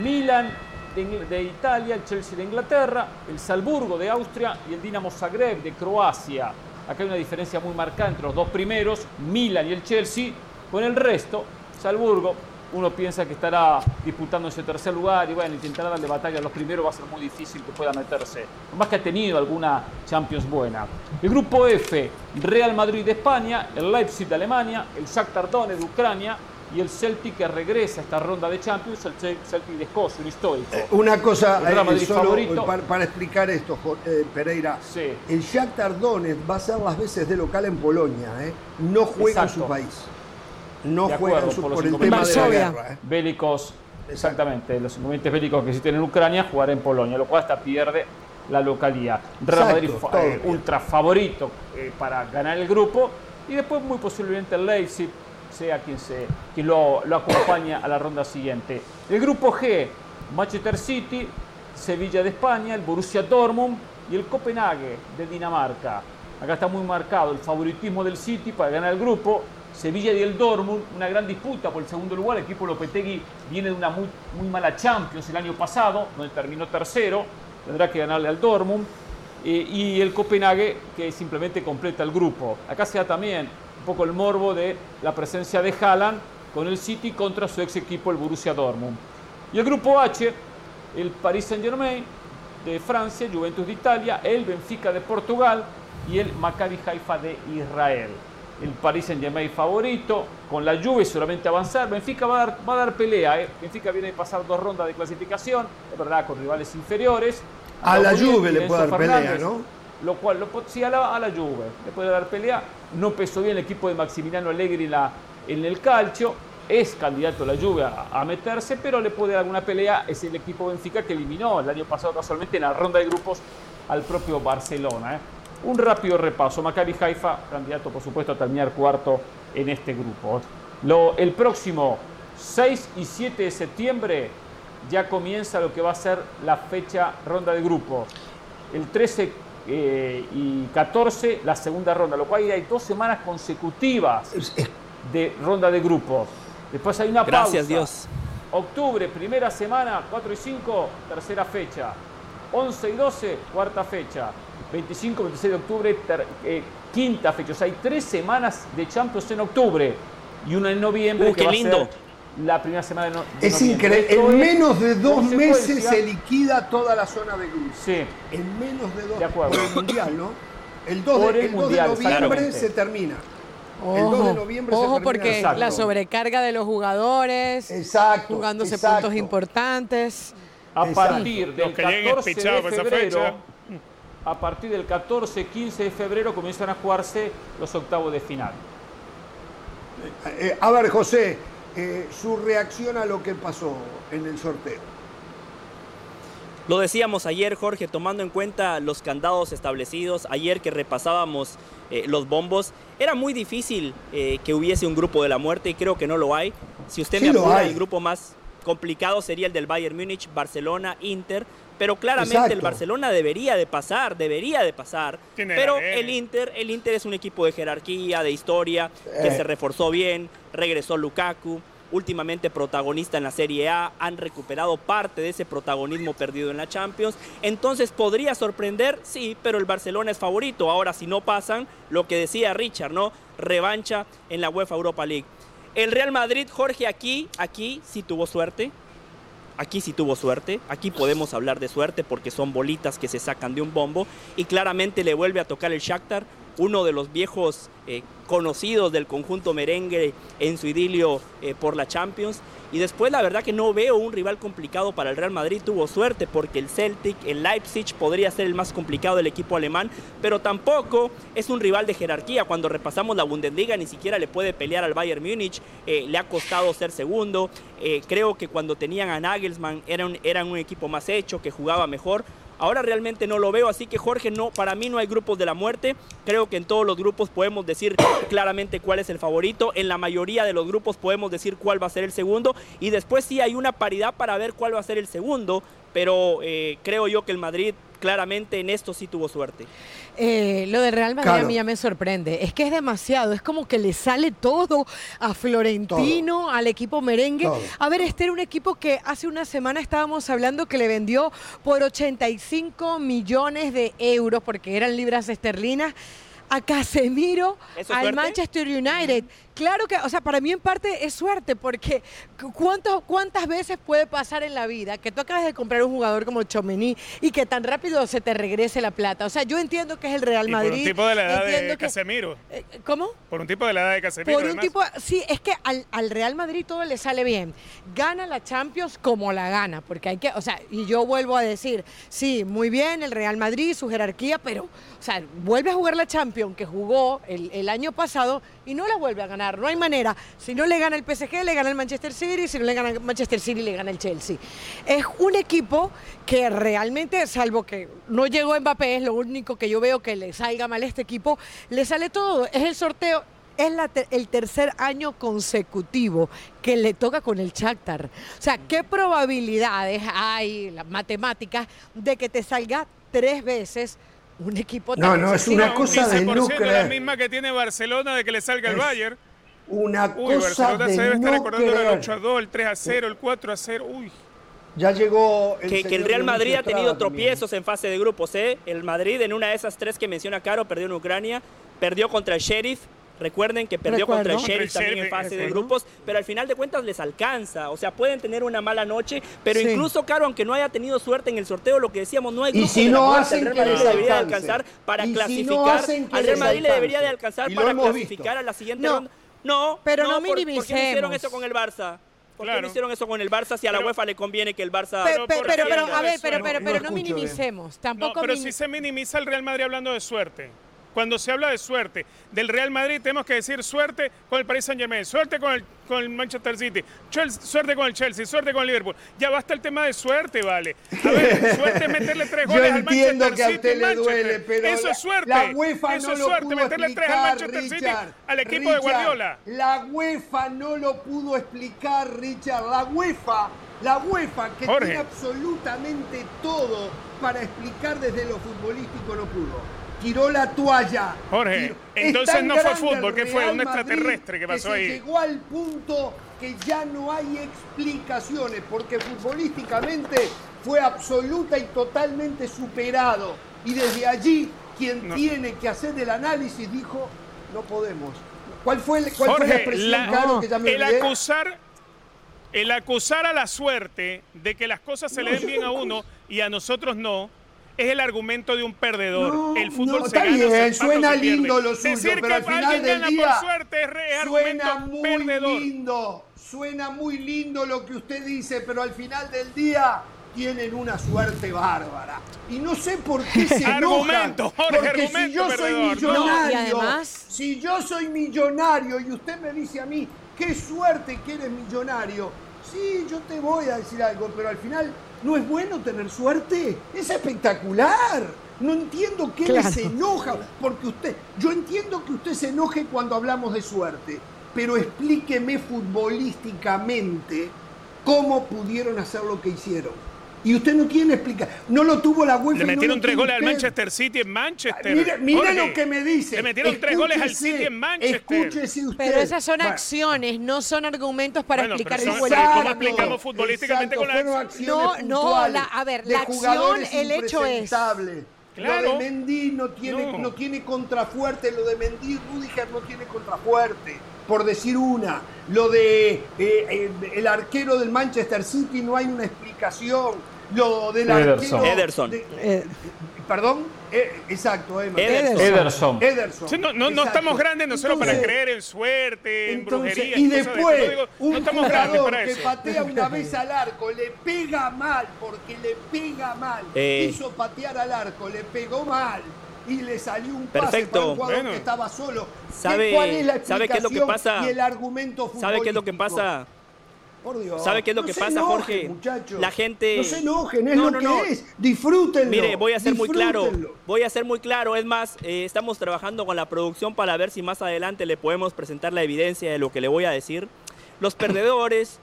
Milan de, Italia, el Chelsea de Inglaterra, el Salzburgo de Austria y el Dinamo Zagreb de Croacia. Acá hay una diferencia muy marcada entre los dos primeros, Milan y el Chelsea. Con el resto, Salzburgo, uno piensa que estará disputando ese tercer lugar y bueno, intentará darle batalla a los primeros va a ser muy difícil que pueda meterse. Más que ha tenido alguna Champions buena. El grupo F, Real Madrid de España, el Leipzig de Alemania, el Shakhtar Donetsk de Ucrania y el Celtic que regresa a esta ronda de Champions, el Cel- Celtic de Escocia, un histórico.
Una cosa, eh, solo
favorito.
para, para explicar esto, eh, Pereira.
Sí.
El Shakhtar Donetsk va a ser las veces de local en Polonia, ¿eh? No juega en su país. No
De
juega en su,
por
por, el tema de la guerra. ¿eh?
bélicos, exactamente, los inconvenientes bélicos que existen en Ucrania, jugar en Polonia, lo cual hasta pierde la localía. Real Madrid eh, ultra favorito eh, para ganar el grupo y después muy posiblemente el Leipzig sea quien, se, quien lo, lo acompaña a la ronda siguiente. El grupo G, Manchester City, Sevilla de España, el Borussia Dortmund y el Copenhague de Dinamarca. Acá está muy marcado el favoritismo del City para ganar el grupo. Sevilla y el Dortmund, una gran disputa por el segundo lugar. El equipo Lopetegui viene de una muy, mala Champions el año pasado, donde terminó tercero. Tendrá que ganarle al Dortmund. Eh, y el Copenhague, que simplemente completa el grupo. Acá se da también poco el morbo de la presencia de Haaland con el City contra su ex equipo, el Borussia Dortmund. Y el grupo H, el Paris Saint-Germain de Francia, Juventus de Italia, el Benfica de Portugal y el Maccabi Haifa de Israel. El Paris Saint-Germain favorito, con la Juve solamente avanzar. Benfica va a dar, va a dar pelea. ¿eh? Benfica viene a pasar dos rondas de clasificación, es verdad, con rivales inferiores.
A la Juve le puede dar pelea, ¿no?
Lo cual, lo, sí, a la, a la Juve le puede dar pelea. No pesó bien el equipo de Maximiliano Allegri en, el calcio es candidato a la lluvia a, meterse, pero le puede dar alguna pelea. Es el equipo Benfica que eliminó el año pasado casualmente en la ronda de grupos al propio Barcelona. ¿eh? Un rápido repaso. Maccabi Haifa, candidato por supuesto a terminar cuarto en este grupo. El próximo 6 y 7 de septiembre ya comienza lo que va a ser la fecha ronda de grupos. El 13 eh, y 14 la segunda ronda, lo cual hay dos semanas consecutivas de ronda de grupos. Después hay una
Gracias,
pausa.
Dios.
Octubre, primera semana, 4 y 5, tercera fecha. 11 y 12, cuarta fecha. 25, 26 de octubre, ter, eh, quinta fecha. O sea, hay tres semanas de Champions en octubre y una en noviembre.
Uh,
que
qué
va
lindo.
A ser la primera semana de, no, de
Es increíble. En menos de dos meses se liquida toda la zona de grupos.
Sí,
En menos de dos
De acuerdo.
Por el mundial, ¿no? El 2
Por
de,
el
el 2 de
Mundial,
noviembre se termina. el 2 de
Ojo,
noviembre se
ojo
termina.
porque
Exacto.
la sobrecarga de los jugadores,
Exacto.
jugándose
exacto.
puntos importantes.
a partir del
Los que lleguen
14
espichados
de febrero, a partir del 14, 15 de febrero comienzan a jugarse los octavos de final.
Eh, a ver, José, eh, su reacción a lo que pasó en el sorteo.
Lo decíamos ayer, Jorge, tomando en cuenta los candados establecidos, ayer que repasábamos eh, los bombos, era muy difícil eh, que hubiese un grupo de la muerte y creo que no lo hay. Si usted
Sí
me apura, el grupo más complicado sería el del Bayern Múnich, Barcelona, Inter, pero claramente el. Barcelona debería de pasar, debería de pasar.
Tiene
Pero el Inter, el Inter es un equipo de jerarquía, de historia, que
Eh.
se reforzó bien, regresó Lukaku, últimamente protagonista en la Serie A, han recuperado parte de ese protagonismo perdido en la Champions. Entonces podría sorprender, sí, pero el Barcelona es favorito. Ahora si no pasan, lo que decía Richard, ¿no? Revancha en la UEFA Europa League. El Real Madrid, Jorge, aquí, aquí sí tuvo suerte. Aquí sí tuvo suerte, aquí podemos hablar de suerte porque son bolitas que se sacan de un bombo y claramente le vuelve a tocar el Shakhtar, uno de los viejos eh, conocidos del conjunto merengue en su idilio eh, por la Champions. Y después la verdad que no veo un rival complicado para el Real Madrid, tuvo suerte porque el Celtic, el Leipzig podría ser el más complicado del equipo alemán, pero tampoco es un rival de jerarquía. Cuando repasamos la Bundesliga ni siquiera le puede pelear al Bayern Múnich, eh, le ha costado ser segundo. Eh, creo que cuando tenían a Nagelsmann eran, eran un equipo más hecho, que jugaba mejor. Ahora realmente no lo veo, así que Jorge, no, para mí no hay grupos de la muerte. Creo que en todos los grupos podemos decir (coughs) claramente cuál es el favorito. En la mayoría de los grupos podemos decir cuál va a ser el segundo. Y después sí hay una paridad para ver cuál va a ser el segundo. Pero eh, creo yo que el Madrid claramente en esto sí tuvo suerte.
Eh, lo del Real Madrid
Claro.
a mí ya me sorprende. Es que es demasiado. Es como que le sale todo a Florentino, al equipo merengue.
Todo.
A ver, este era un equipo que hace una semana estábamos hablando que le vendió por 85 millones de euros, porque eran libras esterlinas, a Casemiro,
¿Eso es
al
suerte?
Manchester United. Claro que, o sea, para mí en parte es suerte, porque cu- ¿cuánto- ¿cuántas veces puede pasar en la vida que tú acabas de comprar un jugador como Chomení y que tan rápido se te regrese la plata? O sea, yo entiendo que es el Real
Y por
Madrid.
un tipo de la edad de
que-
Casemiro.
eh, ¿Cómo?
Por un tipo de la edad de Casemiro.
Por un
además.
tipo, sí, es que al, al Real Madrid todo le sale bien. Gana la Champions como la gana, porque hay que, o sea, y yo vuelvo a decir, sí, muy bien el Real Madrid, su jerarquía, pero, o sea, vuelve a jugar la Champions que jugó el, el año pasado y no la vuelve a ganar, no hay manera. Si no le gana el PSG, le gana el Manchester City, si no le gana el Manchester City, le gana el Chelsea. Es un equipo que realmente, salvo que no llegó Mbappé, es lo único que yo veo que le salga mal a este equipo, le sale todo. Es el sorteo, es el tercer año consecutivo que le toca con el Shakhtar. O sea, ¿qué probabilidades hay, las matemáticas, de que te salga tres veces un equipo
No, no, es una cosa de no
la misma que tiene Barcelona de que le salga el Bayern.
Una uy, cosa Barcelona
se debe
estar
recordando el 8 a 2, el 3 a 0, el 4 a 0. Uy.
Ya llegó.
El que, que, el Real Madrid ha tenido tropiezos en fase de grupos. ¿eh? El Madrid, en una de esas tres que menciona Caro, perdió en Ucrania, perdió contra el Sheriff. Recuerden que perdió contra el Sheriff también en fase de grupos, pero al final de cuentas les alcanza. O sea, pueden tener una mala noche, pero incluso, Caro, aunque no haya tenido suerte en el sorteo, lo que decíamos, no hay
grupo y si no hacen
el Real Madrid le debería alcanzar para clasificar. al Real Madrid le debería de alcanzar para clasificar a la siguiente ronda. No,
pero no, minimicemos. ¿Por
qué hicieron eso con el Barça? ¿Por qué no hicieron eso con el Barça si a la UEFA le conviene que el Barça...
Pero, pero, a ver, pero, pero, pero no minimicemos. Tampoco
pero si se minimiza el Real Madrid hablando de suerte. Cuando se habla de suerte del Real Madrid, tenemos que decir suerte con el Paris Saint Germain, suerte con el, con el Manchester City, suerte con el Chelsea, suerte con el Liverpool. Ya basta el tema de suerte, vale. A ver, (laughs) suerte es meterle tres goles al Manchester
que a usted
City.
Le duele, pero
Eso es suerte.
La UEFA
Eso
no
es suerte, meterle tres al Manchester
Richard,
City al equipo de Guardiola.
La UEFA no lo pudo explicar, Richard. La UEFA, la UEFA que
Jorge.
tiene absolutamente todo para explicar desde lo futbolístico no pudo tiró la toalla.
Jorge, entonces no fue fútbol, ¿qué fue? Un extraterrestre que pasó
que
ahí.
Llegó al punto que ya no hay explicaciones, porque futbolísticamente fue absoluta y totalmente superado. Y desde allí, quien
No.
tiene que hacer el análisis dijo, no podemos. ¿Cuál fue, el- cuál fue
Jorge,
la expresión,
la-
Caro, que ya me
el
olvidé?
acusar, el acusar a la suerte de que las cosas se le den bien a uno y a nosotros no, es el argumento de un perdedor.
No,
el fútbol
no,
se
está
gana,
bien,
se empata o
suena
se
lindo lo suyo,
Decir
pero
que
al final
alguien
del
gana
día
por suerte es, re- es
Suena
argumento
muy
perdedor.
lindo, suena muy lindo lo que usted dice, pero al final del día tienen una suerte bárbara. Y no sé por qué se enojan.
Argumento, Jorge,
porque
argumento
si yo soy millonario,
No, además-
si yo soy millonario y usted me dice a mí, qué suerte que eres millonario, sí, yo te voy a decir algo, pero al final, ¿no es bueno tener suerte? Es espectacular. No entiendo qué
Claro.
les enoja, porque usted, yo entiendo que usted se enoje cuando hablamos de suerte, pero explíqueme futbolísticamente cómo pudieron hacer lo que hicieron. Y usted no tiene explicación. No lo tuvo la UEFA.
Le
no
metieron
lo
tres
tuvo
goles al
usted.
Manchester City en Manchester.
Mire, mire lo que me dice.
Le metieron tres goles al
Escúchese,
City en Manchester.
Escúchese usted.
Pero esas son
Bueno,
acciones, no son argumentos para
Bueno,
explicar
pero
el
son-
juego.
¿cómo explicamos futbolísticamente
exacto,
con la acción?
No, no, la- a ver, la acción, el hecho es-.
Claro.
Lo de Mendy no tiene,
No.
no. tiene contrafuerte, lo de Mendy Rudiger no tiene contrafuerte, por decir una. Lo de eh, eh, el arquero del Manchester City no hay una explicación. Lo del
Ederson.
arquero...
Ederson.
de-
Eh,
perdón, Eh, exacto, Emerson.
Ederson.
Ederson.
Ederson.
Sí, no, no, no
exacto.
estamos grandes nosotros para creer en suerte, en
entonces,
brujería.
y
de-
después,
digo,
un
no estamos
jugador
para
que
eso.
patea una (laughs) vez al arco, le pega mal, porque le pega mal.
Eh.
Hizo patear al arco, le pegó mal. Y le salió un pase
Perfecto.
para un jugador
Bueno.
que estaba solo. ¿Qué-
¿Sabe-
¿Cuál es la
sabe qué es lo que
explicación
pasa?
Y el argumento
¿Sabe qué es lo que
futbolístico?
pasa?
Por Dios.
¿Sabe qué es lo
No
que pasa,
enojen,
Jorge?
muchachos.
La gente-
No se enojen, es
No,
lo
no,
que es. Disfrútenlo.
Mire, voy a ser muy claro. Voy a ser muy claro. Es más, eh, estamos trabajando con la producción para ver si más adelante le podemos presentar la evidencia de lo que le voy a decir. Los (coughs) perdedores,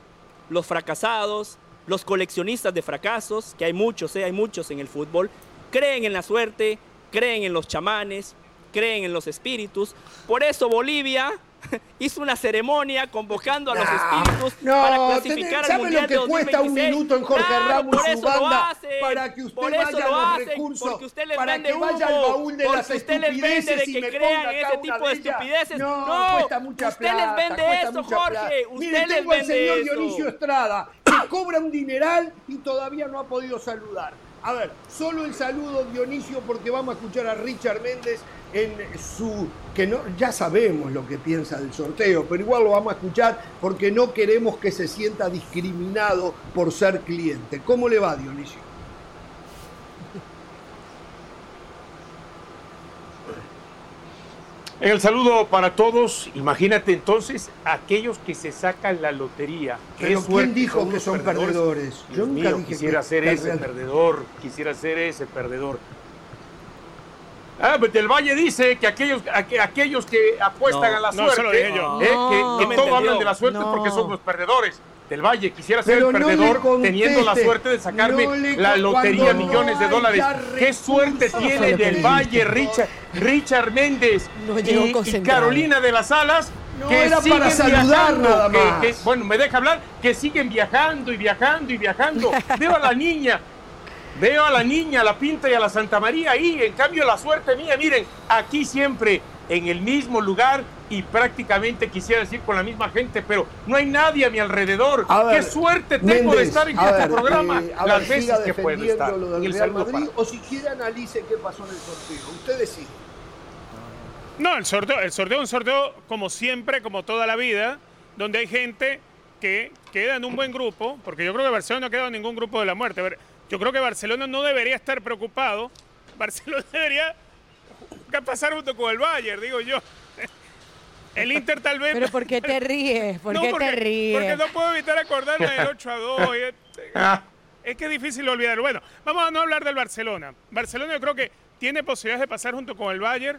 los fracasados, los coleccionistas de fracasos, que hay muchos, eh, hay muchos en el fútbol, creen en la suerte, creen en los chamanes, creen en los espíritus. Por eso Bolivia (laughs) hizo una ceremonia convocando a los espíritus
No,
para clasificar al
¿sabe
Mundial
lo que
de
cuesta un
2026?
minuto en Jorge
Claro,
Ramos
por eso
su
lo
banda
hacen,
para que usted
por
vaya
eso
a
lo
los recursos,
porque usted les
para
vende
que vaya al baúl de las
usted les vende de
estupideces y
que crean ese tipo de estupideces.
No,
No,
cuesta mucha
usted les
plata,
vende
cuesta
eso, Jorge,
plata.
usted
Mire,
les
tengo al
vende
señor
eso.
Dionisio Estrada, que (coughs) cobra un dineral y todavía no ha podido saludar. A ver, solo el saludo Dionisio porque vamos a escuchar a Richard Méndez en su que no ya sabemos lo que piensa del sorteo, pero igual lo vamos a escuchar porque no queremos que se sienta discriminado por ser cliente. ¿Cómo le va, Dionisio?
El saludo para todos. Imagínate entonces aquellos que se sacan la lotería. Qué
Pero ¿quién
suerte
dijo que son perdedores? Yo
Dios
nunca
mío,
dije
quisiera
que-
ser
que
ese
real-
perdedor, quisiera ser ese perdedor. Ah, pues del Valle dice que aquellos, aqu- aquellos que apuestan
No,
a la
no,
suerte,
lo dije yo.
eh,
No.
que,
No
que
me
todo
entendió.
hablan de la suerte
No.
porque son los perdedores. Del Valle quisiera ser
Pero
el
no
perdedor
conteste,
teniendo la suerte de sacarme
no
la lotería millones de dólares. ¿Qué suerte tiene del. Valle Richard, Richard Méndez y-. Carolina de las Alas?
No,
que
era
siguen
para saludar
viajando,
nada
que-
más.
que- bueno, me deja hablar, que siguen viajando y viajando y viajando. Veo a la niña, veo a la niña, a la Pinta y a la Santa María ahí. En cambio, la suerte mía, miren, aquí siempre en el mismo lugar y prácticamente quisiera decir con la misma gente, pero no hay nadie a mi alrededor.
A ver,
Qué suerte tengo de estar en este
ver,
programa
eh, a
las
ver,
veces que puedo estar.
lo
Y
del
el
Real
saludo
Madrid,
para-
o si quiere analice qué pasó en el sorteo. Ustedes sí.
No, el sorteo, el sorteo es un sorteo como siempre, como toda la vida, donde hay gente que queda en un buen grupo, porque yo creo que Barcelona no ha quedado en ningún grupo de la muerte. A ver, Yo creo que Barcelona no debería estar preocupado. Barcelona (laughs) debería pasar junto con el Bayern, digo yo. El Inter tal vez.
Pero ¿por qué te (laughs) ríes? ¿Por
No,
qué
porque,
te ríes?
Porque no puedo evitar acordarme del 8 a 2. y es- (laughs) Es que es difícil olvidarlo. Bueno, vamos a no hablar del Barcelona. Barcelona yo creo que tiene posibilidades de pasar junto con el Bayern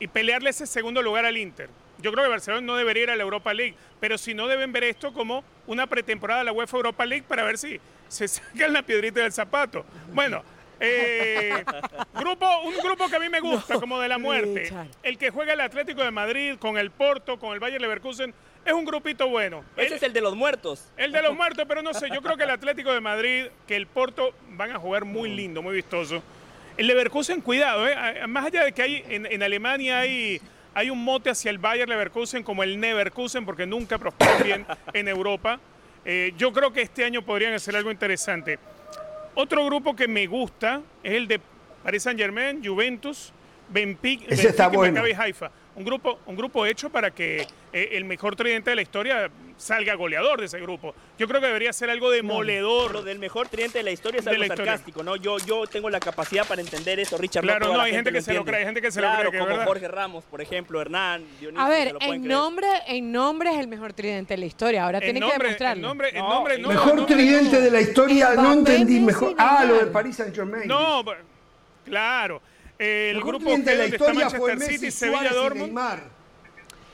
y pelearle ese segundo lugar al Inter. Yo creo que Barcelona no debería ir a la Europa League, pero si no deben ver esto como una pretemporada de la UEFA Europa League para ver si se (laughs) sacan la piedrita del zapato. Bueno, eh, grupo, un grupo que a mí me gusta, como de la muerte.
Richard.
El que juega el Atlético de Madrid con el Porto, con el Bayern Leverkusen, es un grupito bueno.
Ese
El-
es el de los muertos.
el de los muertos, pero no sé, yo creo que el Atlético de Madrid, que el Porto van a jugar muy lindo, muy vistoso. El Leverkusen, cuidado, ¿eh? Más allá de que hay en, en Alemania hay, hay un mote hacia el Bayern Leverkusen como el Neverkusen, porque nunca prosperan bien en Europa. eh, yo creo que este año podrían hacer algo interesante. Otro grupo que me gusta es el de Paris Saint Germain, Juventus, Benfica, Benfica
bueno.
Maccabi Haifa. Un grupo, un grupo hecho para que eh, el mejor tridente de la historia salga goleador de ese grupo. Yo creo que debería ser algo demoledor.
Lo del mejor tridente de la historia es algo
la historia.
sarcástico, ¿no? Yo, yo tengo la capacidad para entender eso, Richard.
Claro, no,
la
hay gente que se lo cree, hay gente que se lo cree, que
como
verdad.
Jorge Ramos, por ejemplo, Hernán, Dionisio,
A ver, en
creer.
nombre, en nombre es el mejor tridente de la historia. Ahora
En
tienen que
nombre,
demostrarlo.
en nombre, en
No,
nombre, no,
Mejor
nombre,
tridente
no.
de la historia, no entendí mejor. Ah, lo del Paris Saint Germain.
No, claro. El grupo
de la
está
historia fue
Manchester
Messi,
City, Sevilla,
Suárez y
Dortmund.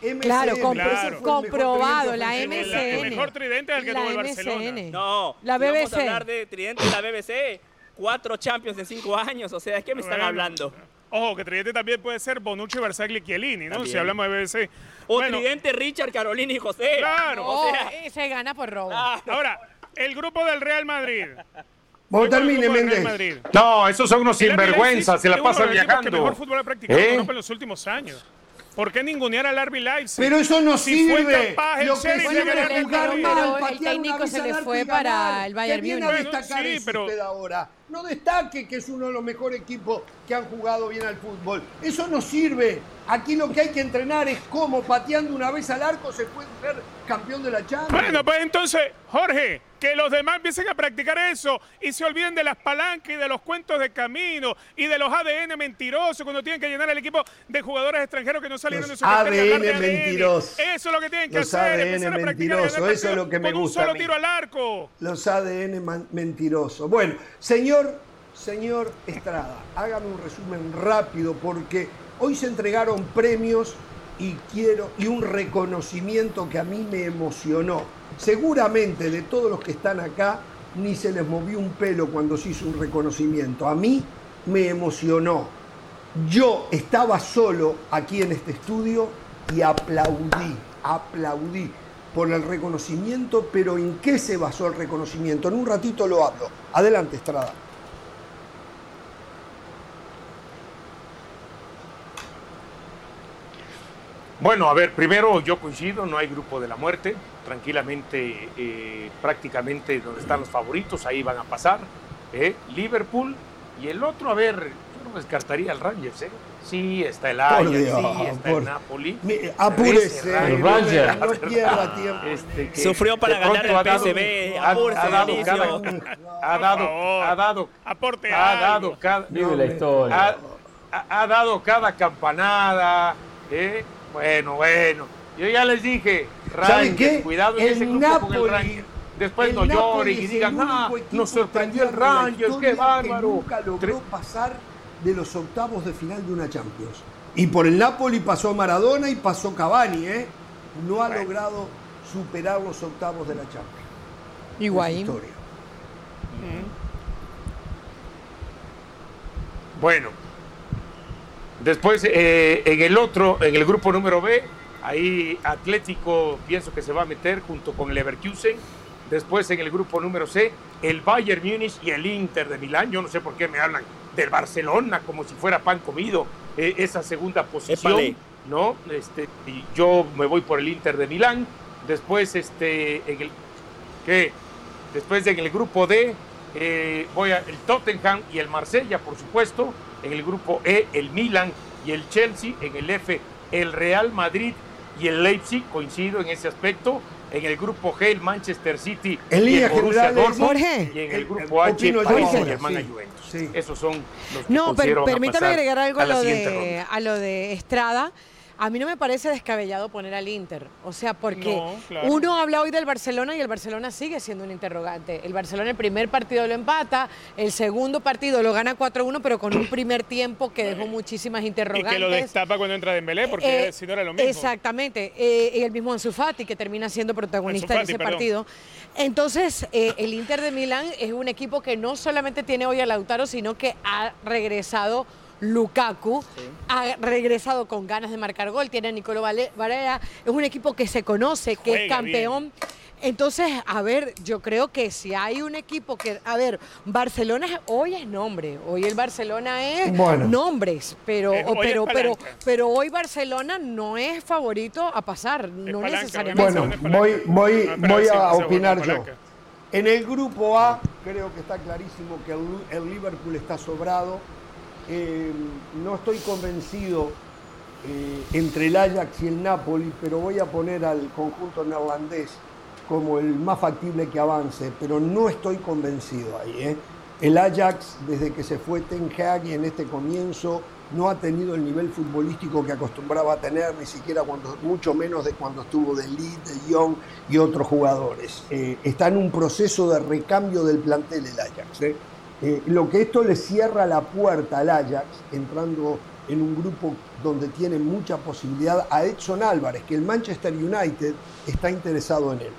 Neymar.
Claro,
el mejor
comprobado, la
ofensivo.
El, el mejor tridente es el que
La
tuvo el Barcelona.
No,
La
si Vamos
BBC.
a hablar de tridente de la BBC. Cuatro Champions en cinco años. O sea, ¿de qué me están
Bueno,
hablando?
Ojo, que tridente también puede ser Bonucci, Barzagli y Chiellini, ¿no?
También.
Si hablamos de BBC.
O
Bueno,
tridente Richard, Carolina y José.
Claro.
O
No,
sea,
eh, se gana por robo.
claro.
ahora, el grupo del Real Madrid.
Vos
el
termine, Méndez.
No, esos son unos
El
sinvergüenzas, se
es
la pasan
los equipos que
viajando.
mejor fútbol ha practicado en
¿Eh?
Europa en los últimos años. ¿Por qué ningunear al RB Leipzig?
Pero eso no
Si fue
sirve.
capaz el
Lo que
de
sirve
el
jugar
Madrid.
mal,
Pero el técnico se
al
le fue para el Bayern
Que viene a
Múnich.
Bueno,
destacar
sí,
es
pero-
usted ahora. No destaque que es uno de los mejores equipos que han jugado bien al fútbol. Eso no sirve. Aquí lo que hay que entrenar es cómo pateando una vez al arco se puede ser campeón de la Champions.
Bueno, pues entonces, Jorge, que los demás empiecen a practicar eso y se olviden de las palancas y de los cuentos de camino y de los ADN mentirosos cuando tienen que llenar el equipo de jugadores extranjeros que no salieron
Los
de su de
ADN mentirosos.
Eso es lo que tienen que
Los
hacer.
ADN
empezar a practicar y ganar
mentirosos, eso es lo que me
con
gusta
un
a
solo
mí.
tiro al arco.
Los ADN mentirosos. Bueno, señor, señor Estrada, hágame un resumen rápido porque hoy se entregaron premios y quiero y un reconocimiento que a mí me emocionó. Seguramente de todos los que están acá ni se les movió un pelo cuando se hizo un reconocimiento. A mí me emocionó. Yo estaba solo aquí en este estudio y aplaudí, aplaudí por el reconocimiento, pero ¿en qué se basó el reconocimiento? En un ratito lo hablo. Adelante, Estrada.
Bueno, a ver, primero yo coincido, no hay grupo de la muerte. Tranquilamente, eh, prácticamente donde están los favoritos, ahí van a pasar. ¿eh? Liverpool y el otro, a ver, yo no descartaría al Rangers, ¿eh? Sí, está el Ajax, sí, está
por-
el Napoli.
Apúrese,
Ese
El Rangers. (laughs)
no pierda tiempo.
Este, que
Sufrió para ganar el
ha dado-
PSV,
ha-
apúrese,
ha dado cada- ha dado, ha dado,
Aporte
ha
algo.
dado cada,
Vive la historia.
ha dado cada campanada. ¿eh? Bueno, bueno. Yo ya les dije,
¿Sabe
Rangers,
qué?
cuidado en
El
ese grupo con el
Napoli-
Rangers. Después
el
no
Napoli
lloren y digan, ah, nos sorprendió el Rangers, qué
historia que
bárbaro.
nunca logró pasar de los octavos de final de una Champions. Y por el Napoli pasó Maradona y pasó Cavani, ¿eh? No ha logrado superar los octavos de la Champions. Historia.
Bueno, después eh, en el otro, en el grupo número B, ahí Atlético pienso que se va a meter junto con Leverkusen. Después en el grupo número C, el Bayern Múnich y el Inter de Milán. Yo no sé por qué me hablan del Barcelona como si fuera pan comido. eh, esa segunda posición,
Épale.
¿no? Este, y yo me voy por el Inter de Milán. Después, este, en el, ¿qué? Después en el grupo D, eh, voy a el Tottenham y el Marsella, por supuesto. En el grupo E, el Milan y el Chelsea. En el F, el Real Madrid y el Leipzig. Coincido en ese aspecto. En el grupo G, el Manchester City
En
y el Borussia Dortmund.
Jorge.
Y en
El-
el grupo
el-
H,
opino
Paris
sí,
Juventus.
sí.
Esos son los que
No, pero permítame agregar algo
a
lo, de,
ronda.
a lo de Estrada. A mí no me parece descabellado poner al Inter. O sea, porque
No, claro.
uno habla hoy del Barcelona y el Barcelona sigue siendo un interrogante. El Barcelona el primer partido lo empata, el segundo partido lo gana 4-1, pero con un primer tiempo que dejó muchísimas
Y
interrogantes.
que lo destapa cuando entra Dembélé, porque
Eh,
si no era lo mismo.
Exactamente. Eh, y el mismo Ansu Fati, que termina siendo protagonista
Fati,
en ese
perdón.
partido. Entonces, eh, el Inter de Milán es un equipo que no solamente tiene hoy a Lautaro, sino que ha regresado Lukaku, ha regresado con ganas de marcar gol, tiene a Nicolo Vale- Varela, es un equipo que se conoce, que es campeón. Entonces, a ver, yo creo que si hay un equipo que, a ver, Barcelona es- hoy es nombre, hoy el Barcelona es
Bueno.
nombres, pero,
Eh, hoy es
pero, pero, pero hoy Barcelona no es favorito a pasar, no
palanca,
necesariamente.
Bueno,
es
voy, voy,
Ah,
voy
sí,
a opinar yo. En el grupo A, creo que está clarísimo que el, el Liverpool está sobrado. Eh, no estoy convencido eh, entre el Ajax y el Napoli, pero voy a poner al conjunto neerlandés como el más factible que avance, pero no estoy convencido ahí. ¿eh? El Ajax, desde que se fue Ten Hag y en este comienzo, no ha tenido el nivel futbolístico que acostumbraba a tener, ni siquiera cuando, mucho menos de cuando estuvo de Lee, de Young y otros jugadores. Está en un proceso de recambio del plantel el Ajax. ¿Eh? Lo que esto le cierra la puerta al Ajax, entrando en un grupo donde tiene mucha posibilidad a Edson Álvarez, que el Manchester United está interesado en él.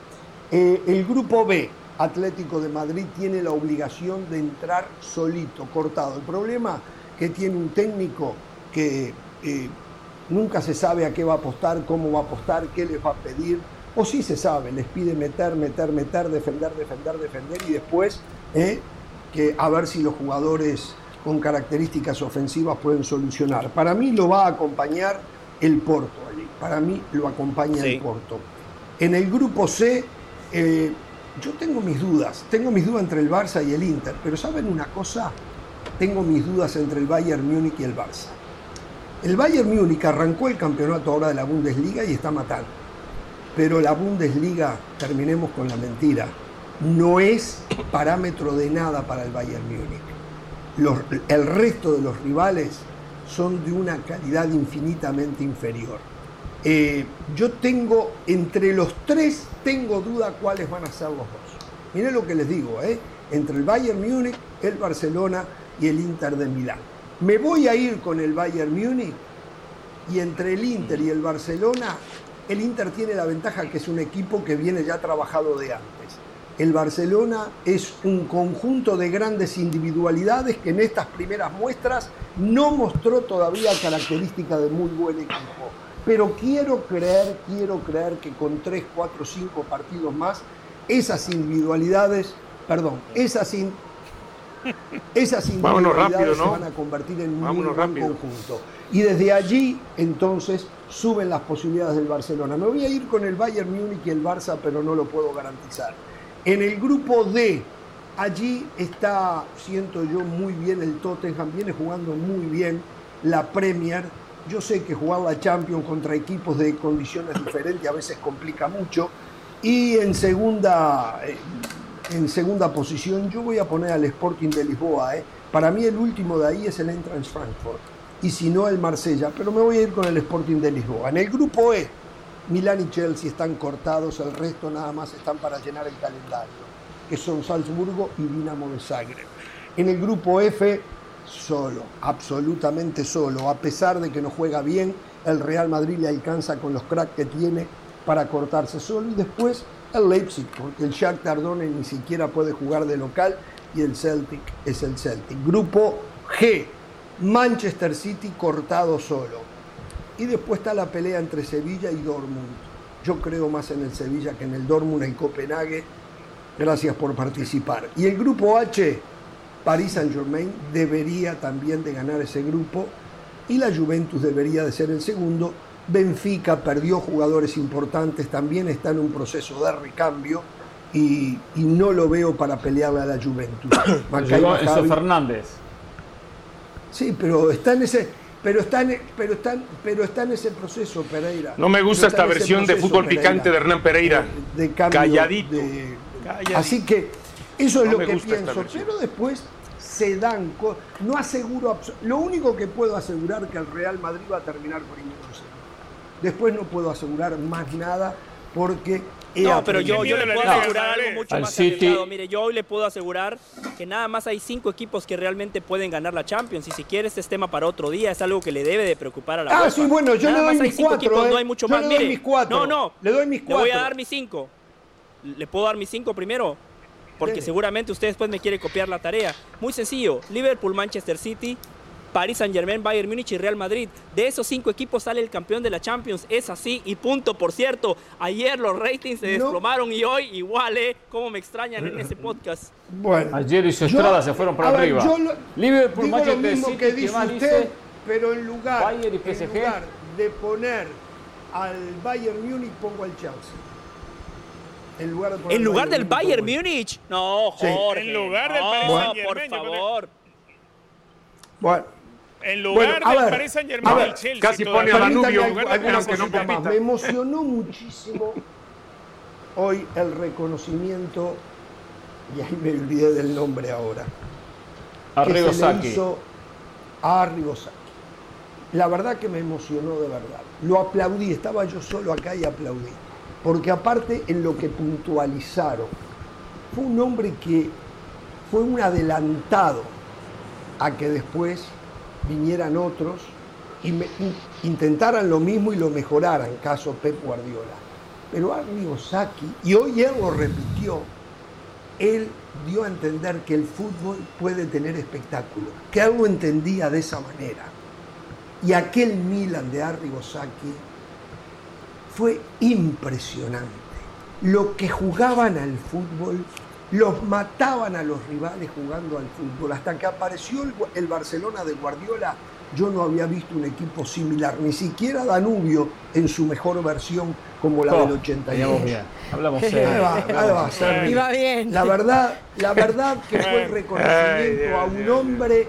Eh, el grupo B, Atlético de Madrid, tiene la obligación de entrar solito, cortado. El problema que tiene un técnico que eh, nunca se sabe a qué va a apostar, cómo va a apostar, qué les va a pedir, o sí se sabe, les pide meter, meter, meter, defender, defender, defender y después eh, que a ver si los jugadores con características ofensivas pueden solucionar. Para mí lo va a acompañar el Porto para mí lo acompaña
Sí.
el Porto. En el grupo C, eh, yo tengo mis dudas, tengo mis dudas entre el Barça y el Inter, pero ¿saben una cosa? Tengo mis dudas entre el Bayern Múnich y el Barça. El Bayern Múnich arrancó el campeonato ahora de la Bundesliga y está matando. Pero la Bundesliga, terminemos con la mentira, no es parámetro de nada para el Bayern Múnich. El resto de los rivales son de una calidad infinitamente inferior. Eh, yo tengo, entre los tres, tengo duda cuáles van a ser los dos. Miren lo que les digo, ¿eh? entre el Bayern Múnich, el Barcelona y el Inter de Milán. Me voy a ir con el Bayern Múnich y entre el Inter y el Barcelona, el Inter tiene la ventaja que es un equipo que viene ya trabajado de antes. El Barcelona es un conjunto de grandes individualidades que en estas primeras muestras no mostró todavía características de muy buen equipo. Pero quiero creer, quiero creer que con 3, 4, 5 partidos más, esas individualidades, perdón, esas, in- esas (laughs) individualidades
rápido, ¿no?
se van a convertir en un
rápido.
conjunto. Y desde allí, entonces, suben las posibilidades del Barcelona. Me voy a ir con el Bayern Múnich y el Barça, pero no lo puedo garantizar. En el grupo D, allí está, siento yo, muy bien el Tottenham, viene jugando muy bien la Premier. Yo sé que jugar la Champions contra equipos de condiciones diferentes a veces complica mucho. Y en segunda, eh, en segunda posición yo voy a poner al Sporting de Lisboa. ¿eh? Para mí el último de ahí es el Eintracht Frankfurt. Y si no el Marsella. Pero me voy a ir con el Sporting de Lisboa. En el grupo E, Milán y Chelsea están cortados. El resto nada más están para llenar el calendario. Que son Salzburgo y Dinamo de Zagreb. En el grupo F, solo, absolutamente solo. A pesar de que no juega bien, el Real Madrid le alcanza con los cracks que tiene para cortarse solo. Y después el Leipzig, porque el Shakhtar Donetsk ni siquiera puede jugar de local y el Celtic es el Celtic. Grupo G, Manchester City cortado solo. Y después está la pelea entre Sevilla y Dortmund. Yo creo más en el Sevilla que en el Dortmund en Copenhague. Gracias por participar. Y el grupo H, Paris Saint Germain debería también de ganar ese grupo y la Juventus debería de ser el segundo. Benfica perdió jugadores importantes, también está en un proceso de recambio y, y no lo veo para pelearle a la Juventus. (coughs)
Llegó Enzo Fernández.
Sí, pero está en ese, pero está en, pero está, pero está en ese proceso Pereira.
No me gusta esta versión de fútbol
Pereira,
picante de Hernán Pereira.
De, de cambio
Calladito.
de-
Calladito.
así que eso es
No
lo que pienso. Pero después se dan, co- no aseguro, lo único que puedo asegurar que el Real Madrid va a terminar en serio. Después no puedo asegurar más nada porque
No, pero yo, yo le puedo asegurar algo mucho
Al
más
City.
arriesgado. Mire, yo hoy le puedo asegurar que nada más hay cinco equipos que realmente pueden ganar la Champions. Y si quiere este es tema para otro día, es algo que le debe de preocupar a la
Ah,
UEFA.
sí, bueno, yo
Nada
le doy
más hay
mis
cinco
cuatro,
equipos,
¿eh?
no hay mucho
Yo
más.
le doy
Mire,
mis cuatro.
No, no.
Le doy mis
Le voy a
cuatro.
dar mis cinco. ¿Le puedo dar mis cinco primero? Porque
Dele.
seguramente usted después me quiere copiar la tarea. Muy sencillo. Liverpool, Manchester City, Paris Saint Germain, Bayern Múnich y Real Madrid. De esos cinco equipos sale el campeón de la Champions. Es así y punto. Por cierto, ayer los ratings se
No.
desplomaron y hoy igual, ¿eh? Cómo me extrañan en ese podcast.
Bueno,
Ayer y su
yo-
Estrada se fueron para
ver,
arriba.
yo lo-
Liverpool,
digo lo mismo
City,
que
¿qué
dice usted,
dice?
pero en lugar, en de poner al Bayern Múnich pongo al Chelsea. En lugar, de poner
En
al
lugar del Bayern Múnich. No,
Sí.
Jorge.
En lugar del
no,
Paris Saint-Germain,
por
yo creo que-
favor.
Bueno,
En lugar
Bueno, a
del
ver,
Paris Saint
a
Germain,
ver,
el Chelsea.
casi pone a Danubio, no
más. Me emocionó muchísimo hoy el reconocimiento, y ahí me olvidé del nombre ahora,
Arrigo
que se le hizo a. La verdad que me emocionó de verdad. Lo aplaudí, estaba yo solo acá y aplaudí. Porque aparte en lo que puntualizaron, fue un hombre que fue un adelantado a que después vinieran otros y me- in- intentaran lo mismo y lo mejoraran, caso Pep Guardiola. Pero Arrigo Sacchi, y hoy él lo repitió, él dio a entender que el fútbol puede tener espectáculo, que él lo entendía de esa manera. Y aquel Milan de Arrigo Sacchi fue impresionante. Lo que jugaban al fútbol, los mataban a los rivales jugando al fútbol. Hasta que apareció el, el Barcelona de Guardiola, yo no había visto un equipo similar, ni siquiera Danubio en su mejor versión como la
Oh,
del 82.
veníamos bien. Hablamos (laughs)
Ahí va, ahí va, Sergi.
Iba bien.
La verdad, la (laughs) verdad que fue el
Ay,
reconocimiento
Dios,
a un hombre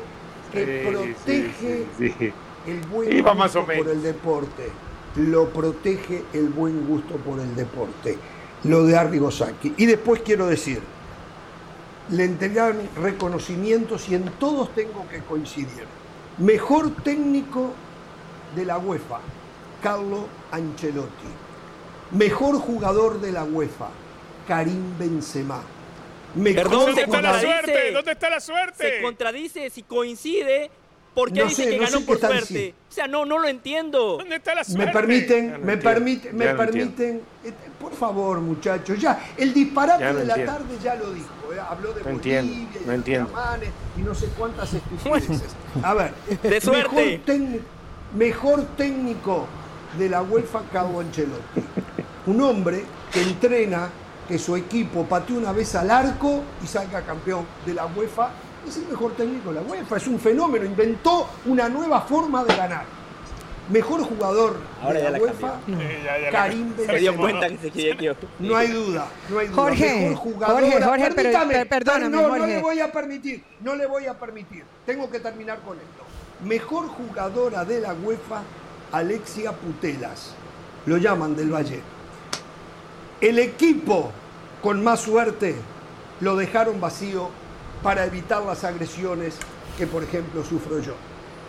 que
Sí,
protege
sí, sí, sí.
el buen
Iba
gusto
más o
por el deporte. Lo protege el buen gusto por el deporte. Lo de Arrigo Sacchi. Y después quiero decir, le entregan reconocimientos y en todos tengo que coincidir. Mejor técnico de la UEFA, Carlo Ancelotti. Mejor jugador de la UEFA, Karim Benzema. Mejor
Perdón,
¿Dónde está la suerte? ¿Dónde está la suerte?
Se contradice si coincide. ¿Por qué
No
dice
sé,
que
no
ganó por suerte?
si-
O sea, no, no lo entiendo.
¿Dónde está la
Me
suerte?
permiten,
no
me permiten, me
ya no
permiten, eh, por favor muchachos, ya, el disparate
Ya
de la
entiendo.
tarde ya lo dijo, eh, habló de
No
Bolivia
entiendo,
y
no
de
entiendo.
Y no sé cuántas (laughs) estupideces. A ver,
De suerte.
Mejor, técnico- mejor técnico de la UEFA, Carlo Ancelotti. Un hombre que entrena que su equipo patee una vez al arco y salga campeón de la UEFA. Es el mejor técnico de la UEFA, es un fenómeno, inventó una nueva forma de ganar. Mejor jugador
Ahora
de la
la
UEFA,
Eh, ya, ya la-
Karim
Se dio
Benzema.
cuenta que se equivoquó.
No hay duda, no hay duda.
Jorge,
Mejor jugador.
Jorge, Jorge,
Permítame,
perdóname,
no, no le voy a permitir, no le voy a permitir. Tengo que terminar con esto. Mejor jugadora de la UEFA, Alexia Putelas. Lo llaman del Valle. El equipo con más suerte lo dejaron vacío para evitar las agresiones que, por ejemplo, sufro yo.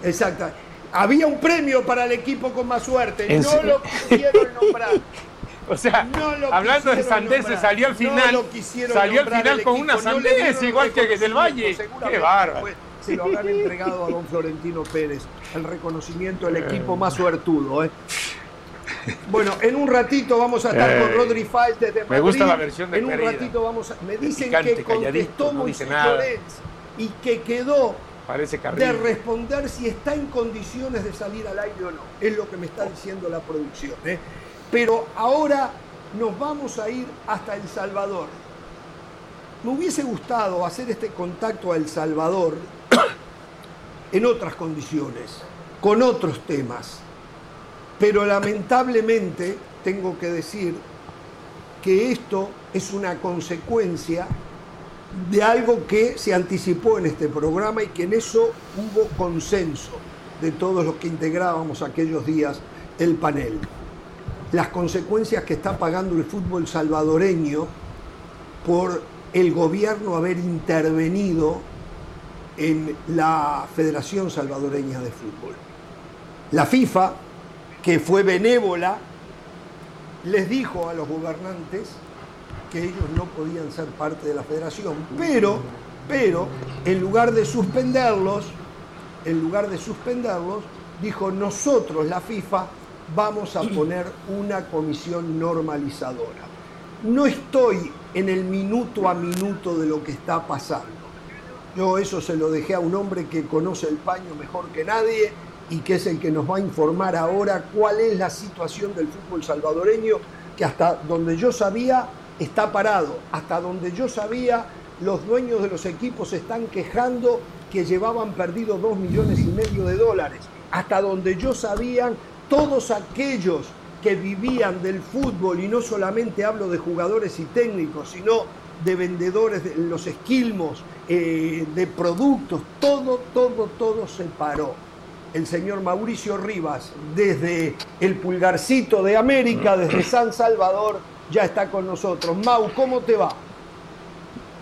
Exacto. Había un premio para el equipo con más suerte.
¿En
No
serio?
lo quisieron nombrar. (laughs)
O sea,
No
hablando de sandeces, salió al
No
final,
lo quisieron
salió al final con una
no
sandez, igual que del Valle. Qué bárbaro.
se lo habrán entregado a don Florentino Pérez, el reconocimiento del equipo más suertudo. ¿eh? Bueno, en un ratito vamos a estar con Rodri Falt desde Madrid.
Me gusta la versión de
En un ratito vamos a... Me dicen
Picante,
que contestó
no dice nada.
Y que quedó
Parece
de responder si está en condiciones de salir al aire o no. Es lo que me está diciendo la producción. ¿eh? Pero ahora nos vamos a ir hasta El Salvador. Me hubiese gustado hacer este contacto a El Salvador (coughs) en otras condiciones, con otros temas. Pero lamentablemente tengo que decir que esto es una consecuencia de algo que se anticipó en este programa y que en eso hubo consenso de todos los que integrábamos aquellos días el panel. Las consecuencias que está pagando el fútbol salvadoreño por el gobierno haber intervenido en la Federación Salvadoreña de Fútbol. La FIFA, que fue benévola, les dijo a los gobernantes que ellos no podían ser parte de la federación, pero, pero, en lugar de suspenderlos, en lugar de suspenderlos, dijo nosotros, la FIFA, vamos a poner una comisión normalizadora. No estoy en el minuto a minuto de lo que está pasando. Yo eso se lo dejé a un hombre que conoce el paño mejor que nadie y que es el que nos va a informar ahora cuál es la situación del fútbol salvadoreño, que hasta donde yo sabía está parado, hasta donde yo sabía los dueños de los equipos están quejando que llevaban perdido dos millones y medio de dólares, hasta donde yo sabía todos aquellos que vivían del fútbol, y no solamente hablo de jugadores y técnicos, sino de vendedores de los esquilmos, eh, de productos, todo, todo, todo se paró. El señor Mauricio Rivas, desde el pulgarcito de América, desde San Salvador, ya está con nosotros. Mau, ¿cómo te va?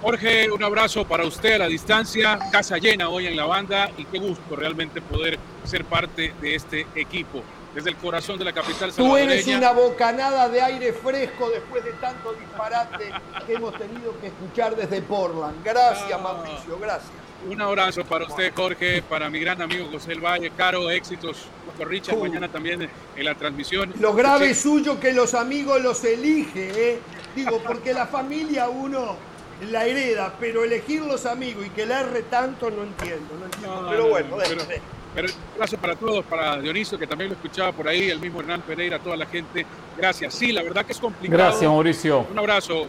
Jorge, un abrazo para usted a la distancia, casa llena hoy en la banda y qué gusto realmente poder ser parte de este equipo. Desde el corazón de la capital
Tú eres una bocanada de aire fresco después de tanto disparate que hemos tenido que escuchar desde Portland. Gracias,
Ah.
Mauricio, gracias.
Un abrazo para usted, Jorge, para mi gran amigo José El Valle, Caro, éxitos, Dr. Richard,
Uh.
mañana también en la transmisión.
Lo grave suyo que los amigos los elige, ¿eh? Digo, porque la familia uno la hereda, pero elegir los amigos y que la erre tanto no entiendo, no entiendo.
No,
pero
no,
bueno,
pero, pero un abrazo para todos, para Dionisio, que también lo escuchaba por ahí, el mismo Hernán Pereira, toda la gente. Gracias. Sí, la verdad que es complicado.
Gracias, Mauricio.
Un abrazo.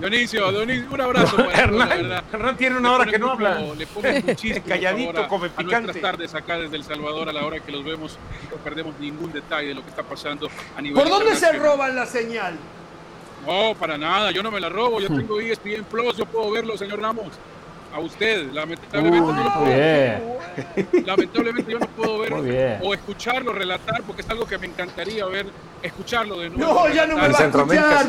Dionisio, Dionisio, un abrazo para todos, la
Hernán,
verdad.
Hernán tiene
Le
una hora
ponen
que no habla.
Le ponen muchísimo
Calladito,
a-
come
a
picante.
nuestras tardes acá desde El Salvador a la hora que los vemos no perdemos ningún detalle de lo que está pasando a nivel
¿Por dónde se roban la señal?
No, para nada, yo no me la robo, yo tengo E ESPN Plus, yo puedo verlo, señor Ramos. A usted, lamentablemente,
Uy,
no lo
muy
puedo
bien. (laughs)
Lamentablemente yo no puedo ver o escucharlo relatar porque es algo que me encantaría ver, escucharlo de nuevo.
No, ya no me va a escuchar.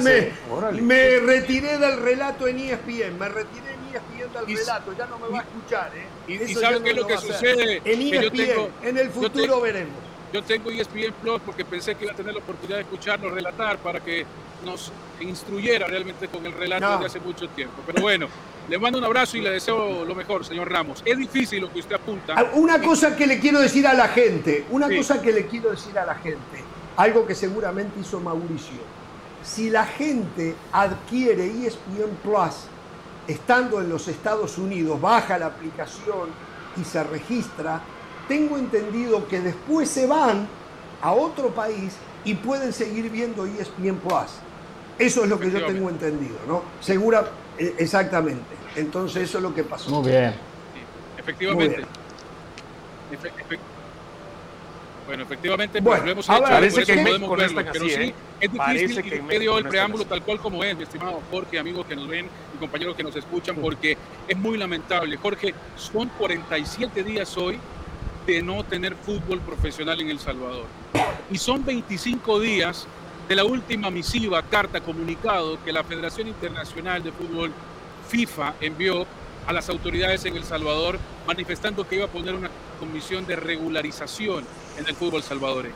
Me, retiré del relato en E ESPN. Me retiré en E ESPN del
Y-
relato. Ya no me va a escuchar. ¿eh?
y- y
Eso
¿sabe
ya
qué es lo que sucede?
En
Que yo
ESPN.
tengo-
en el
yo
futuro
te-
veremos.
Yo tengo ESPN Plus porque pensé que iba a tener la oportunidad de escucharlo relatar para que nos instruyera realmente con el relato
No.
de hace mucho tiempo. Pero bueno, le mando un abrazo y le deseo lo mejor, señor Ramos. Es difícil lo que usted apunta.
Ah, Una cosa que le quiero decir a la gente, una
Sí.
cosa que le quiero decir a la gente, algo que seguramente hizo Mauricio. Si la gente adquiere ESPN Plus estando en los Estados Unidos, baja la aplicación y se registra, tengo entendido que después se van a otro país y pueden seguir viendo ESPN Plus. Eso es lo que yo tengo entendido, ¿no? Segura, eh, exactamente. Entonces eso es lo que pasó.
Muy bien.
Efectivamente.
Muy
Efe- efe- bueno, efectivamente,
Bueno,
pues lo hemos
a
hecho,
parece que en
podemos
México no
verlo,
están
pero
así,
sí,
¿eh?
es difícil
que
usted dio el preámbulo tal cual como es, mi estimado Jorge, amigos que nos ven y compañeros que nos escuchan, porque es muy lamentable. Jorge, son 47 días hoy de no tener fútbol profesional en El Salvador. Y son 25 días de la última misiva, carta, comunicado que la Federación Internacional de Fútbol FIFA envió a las autoridades en El Salvador manifestando que iba a poner una comisión de regularización en el fútbol salvadoreño,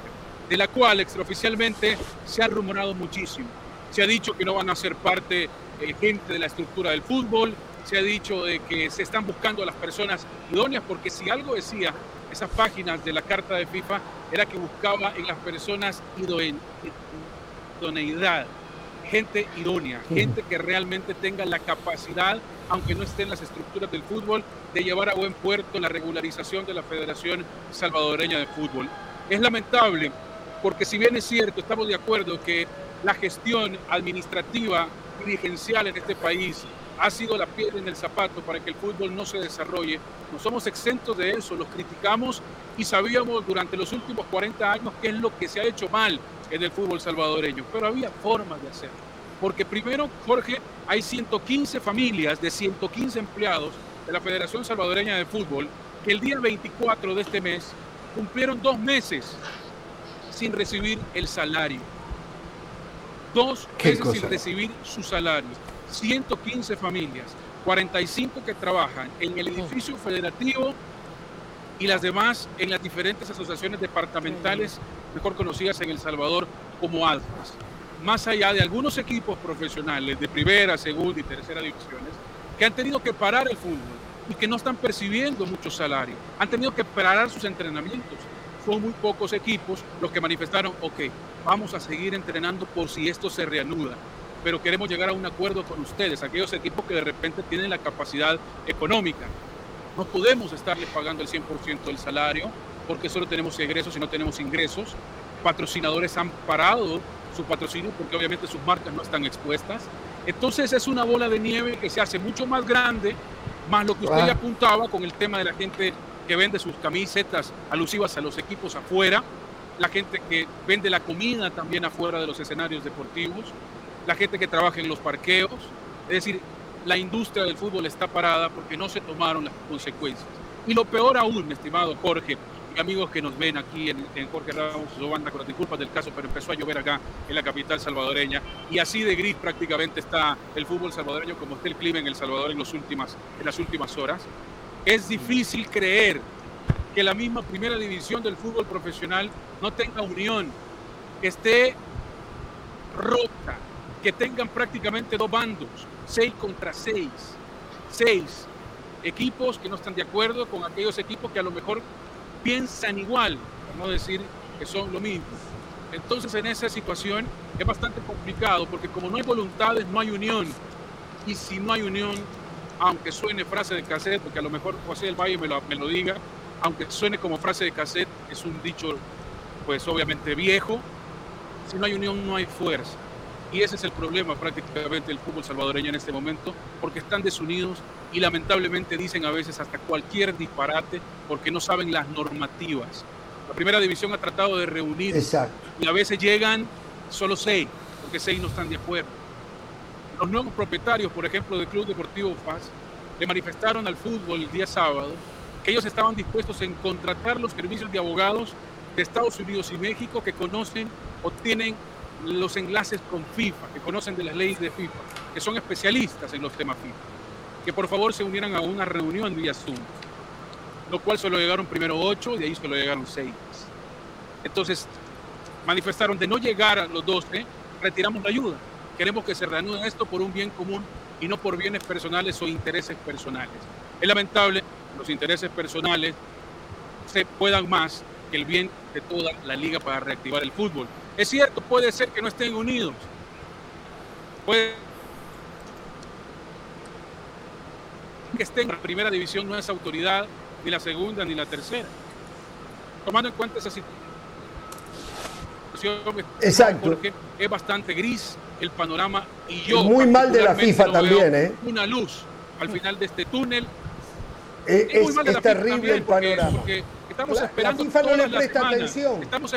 de la cual extraoficialmente se ha rumorado muchísimo. Se ha dicho que no van a ser parte eh, gente de la estructura del fútbol, se ha dicho de que se están buscando a las personas idóneas, porque si algo decía esas páginas de la carta de FIFA era que buscaba en las personas idoneidad, gente idónea, gente que realmente tenga la capacidad, aunque no esté en las estructuras del fútbol, de llevar a buen puerto la regularización de la Federación Salvadoreña de Fútbol. Es lamentable, porque si bien es cierto, estamos de acuerdo que la gestión administrativa dirigencial en este país ha sido la piedra en el zapato para que el fútbol no se desarrolle. No somos exentos de eso, los criticamos y sabíamos durante los últimos 40 años qué es lo que se ha hecho mal en el fútbol salvadoreño, pero había formas de hacerlo. Porque primero, Jorge, hay 115 familias de 115 empleados de la Federación Salvadoreña de Fútbol que el día 24 de este mes cumplieron dos meses sin recibir el salario. Dos meses sin recibir su salario. 115 familias, 45 que trabajan en el edificio federativo y las demás en las diferentes asociaciones departamentales, mejor conocidas en El Salvador como ALFAS. Más allá de algunos equipos profesionales de primera, segunda y tercera divisiones que han tenido que parar el fútbol y que no están percibiendo mucho salario, han tenido que parar sus entrenamientos. Son muy pocos equipos los que manifestaron, ok, vamos a seguir entrenando por si esto se reanuda pero queremos llegar a un acuerdo con ustedes, aquellos equipos que de repente tienen la capacidad económica. No podemos estarles pagando el 100% del salario porque solo tenemos egresos y no tenemos ingresos. Patrocinadores han parado su patrocinio porque obviamente sus marcas no están expuestas. Entonces es una bola de nieve que se hace mucho más grande, más lo que usted le apuntaba con el tema de la gente que vende sus camisetas alusivas a los equipos afuera, la gente que vende la comida también afuera de los escenarios deportivos, la gente que trabaja en los parqueos. Es decir, la industria del fútbol está parada porque no se tomaron las consecuencias. Y lo peor aún, estimado Jorge, y amigos que nos ven aquí en, Jorge Ramos, su banda con las disculpas del caso, pero empezó a llover acá en la capital salvadoreña. Y así de gris prácticamente está el fútbol salvadoreño como está el clima en El Salvador en, en las últimas horas. Es difícil creer que la misma primera división del fútbol profesional no tenga unión, que esté rota, que tengan prácticamente dos bandos, seis contra seis, seis equipos que no están de acuerdo con aquellos equipos que a lo mejor piensan igual, por no decir que son lo mismo. Entonces en esa situación es bastante complicado porque como no hay voluntades, no hay unión. Y si no hay unión, aunque suene frase de cassette, porque a lo mejor José del Valle me lo, me lo diga, aunque suene como frase de cassette, es un dicho pues obviamente viejo, si no hay unión no hay fuerza. Y ese es el problema prácticamente del fútbol salvadoreño en este momento, porque están desunidos y lamentablemente dicen a veces hasta cualquier disparate porque no saben las normativas. La primera división ha tratado de reunir y a veces llegan solo seis, porque seis no están de acuerdo. Los nuevos propietarios, por ejemplo, del Club Deportivo FAS, le manifestaron al fútbol el día sábado que ellos estaban dispuestos en contratar los servicios de abogados de Estados Unidos y México que conocen o tienen los enlaces con FIFA, que conocen de las leyes de FIFA, que son especialistas en los temas FIFA, que por favor se unieran a una reunión vía Zoom, lo cual solo llegaron primero ocho de ahí solo llegaron seis. Entonces, manifestaron de no llegar a los 12, retiramos la ayuda. Queremos que se reanude esto por un bien común y no por bienes personales o intereses personales. Es lamentable que los intereses personales se puedan más que el bien de toda la liga para reactivar el fútbol. Es cierto, puede ser que no estén unidos. Puede que estén en la primera división no es autoridad, ni la segunda ni la tercera. Tomando en cuenta esa situación,
Exacto.
es bastante gris el panorama y yo
muy mal de la FIFA también, ¿eh?
Una luz al final de este túnel.
Es, es, terrible el panorama.
estamos esperando
la FIFA no le presta atención.
Estamos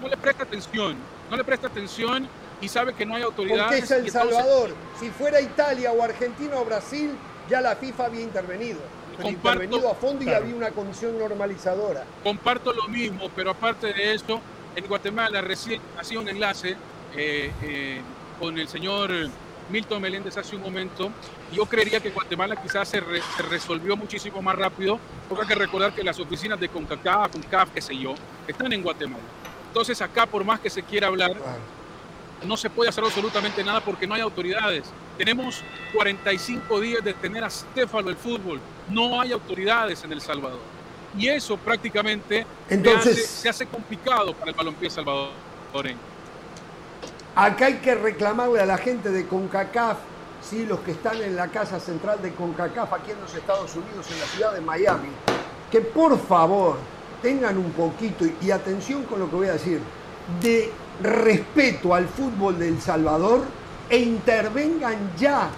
no le presta atención, no le presta atención y sabe que no hay autoridades.
Porque es El Salvador. Si fuera Italia o Argentina o Brasil, ya la FIFA había intervenido. Pero intervenido a fondo y había una condición normalizadora.
Comparto lo mismo, pero aparte de eso, en Guatemala recién hacía un enlace eh, eh, con el señor Milton Meléndez hace un momento. Yo creería que Guatemala quizás se, se, resolvió muchísimo más rápido, porque hay que recordar que las oficinas de CONCACAF, CONCAF, qué sé yo, están en Guatemala. Entonces acá, por más que se quiera hablar, no se puede hacer absolutamente nada porque no hay autoridades. Tenemos 45 días de tener a Stefano el fútbol. No hay autoridades en El Salvador. Y eso prácticamente
Entonces-
se, hace, se hace complicado para el balompié salvadoreño.
Acá hay que reclamarle a la gente de CONCACAF, ¿sí? los que están en la casa central de CONCACAF aquí en los Estados Unidos, en la ciudad de Miami, que por favor tengan un poquito, y atención con lo que voy a decir, de respeto al fútbol de El Salvador e intervengan ya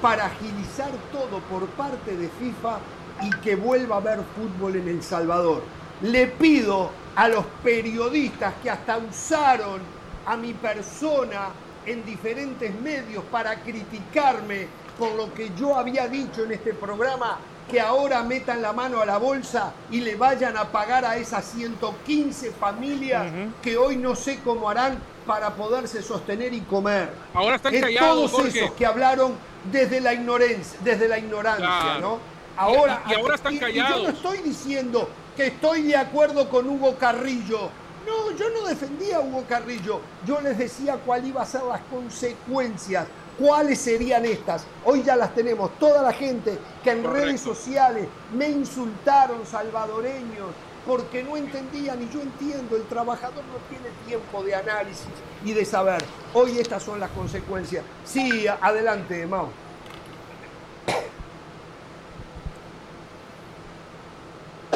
para agilizar todo por parte de FIFA y que vuelva a haber fútbol en El Salvador. Le pido a los periodistas que hasta usaron a mi persona en diferentes medios para criticarme por lo que yo había dicho en este programa, que ahora metan la mano a la bolsa y le vayan a pagar a esas 115 familias que hoy no sé cómo harán para poderse sostener y comer.
Ahora están
Es
callados,
todos
Jorge.
esos que hablaron desde la ignorancia, desde la ignorancia,
Claro.
¿no? Ahora,
Y- y ahora están
y- y yo
callados.
no estoy diciendo que estoy de acuerdo con Hugo Carrillo. No, yo no defendía a Hugo Carrillo. Yo les decía cuál iba a ser las consecuencias, cuáles serían estas. Hoy ya las tenemos. Toda la gente que en
Correcto.
redes sociales me insultaron salvadoreños porque no entendían y yo entiendo, el trabajador no tiene tiempo de análisis y de saber. Hoy estas son las consecuencias. Sí, adelante, Mau.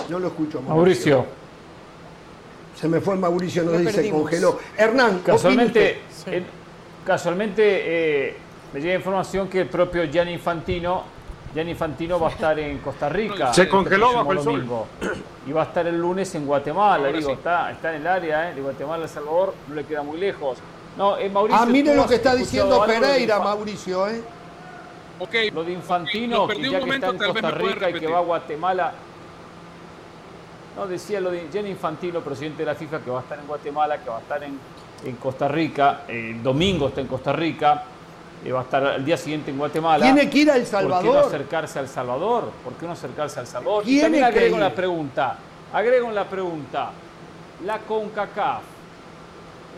No lo escucho,
Mauricio,
Se me fue Mauricio, nos dice, congeló. Hernán,
casualmente, en- casualmente eh, me llega información que el propio Gianni Infantino, Gianni Infantino va a estar en Costa Rica.
Se congeló bajo el sol.
domingo. Y va a estar el lunes en Guatemala.
Ahora
digo,
sí.
está, está en el área eh, de Guatemala, El Salvador, no le queda muy lejos. No, eh, Mauricio,
Ah, mire
¿tú
lo que está diciendo Pereira, Mauricio, ¿eh?
Lo de Infantino, que ya que
momento,
está en Costa Rica y que va a Guatemala. No, decía lo de Jenny Infantino, presidente de la FIFA, que va a estar en Guatemala, que va a estar en, en Costa Rica. El domingo está en Costa Rica. Eh, va a estar el día siguiente en Guatemala.
Tiene que ir a El
¿Por qué no
Salvador.
acercarse al Salvador? ¿Por qué no acercarse al Salvador? Y también agrego la pregunta, agrego la pregunta. La CONCACAF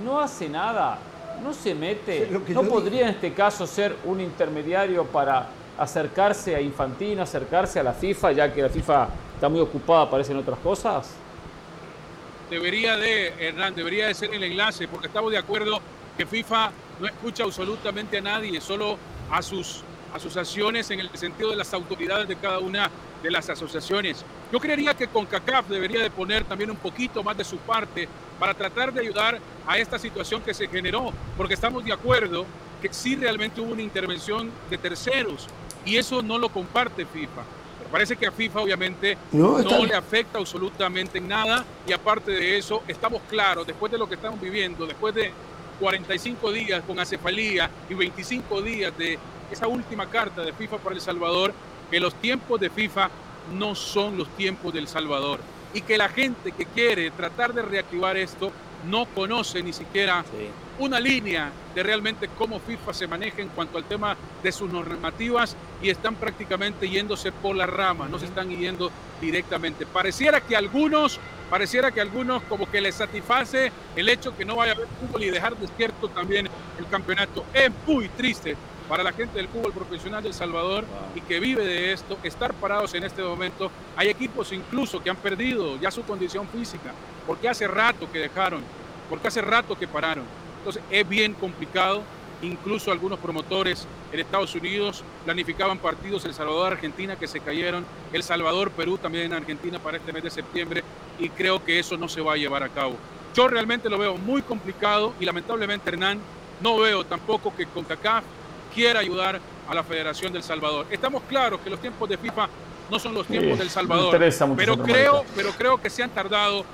no hace nada, no se mete,
Es lo que
no podría en este caso ser un intermediario para acercarse a Infantino, acercarse a la FIFA, ya que la FIFA está muy ocupada, parecen otras cosas.
debería de, Hernán, debería de ser el enlace, porque estamos de acuerdo que FIFA no escucha absolutamente a nadie, solo a sus asociaciones en el sentido de las autoridades de cada una de las asociaciones. Yo creería que CONCACAF debería de poner también un poquito más de su parte para tratar de ayudar a esta situación que se generó, porque estamos de acuerdo que sí realmente hubo una intervención de terceros y eso no lo comparte FIFA. Pero parece que a FIFA obviamente
No,
no, le afecta absolutamente en nada y aparte de eso estamos claros, después de lo que estamos viviendo, después de 45 días con acefalía y 25 días de esa última carta de FIFA para El Salvador, que los tiempos de FIFA no son los tiempos del Salvador y que la gente que quiere tratar de reactivar esto no conoce ni siquiera. Una línea de realmente cómo FIFA se maneja en cuanto al tema de sus normativas y están prácticamente yéndose por la rama, no se están yendo directamente. Pareciera que algunos, pareciera que algunos como que les satisface el hecho que no vaya a haber fútbol y dejar despierto también el campeonato. Es muy triste para la gente del fútbol profesional de El Salvador y que vive de esto, estar parados en este momento. Hay equipos incluso que han perdido ya su condición física, porque hace rato que dejaron, porque hace rato que pararon. Entonces es bien complicado. Incluso algunos promotores en Estados Unidos planificaban partidos El Salvador, Argentina que se cayeron, El Salvador, Perú también en Argentina para este mes de septiembre y creo que eso no se va a llevar a cabo. Yo realmente lo veo muy complicado y lamentablemente Hernán no veo tampoco que CONCACAF quiera ayudar a la Federación del Salvador. Estamos claros que los tiempos de FIFA no son los tiempos
Sí,
del Salvador,
interesa mucho
pero creo, pero creo que se han tardado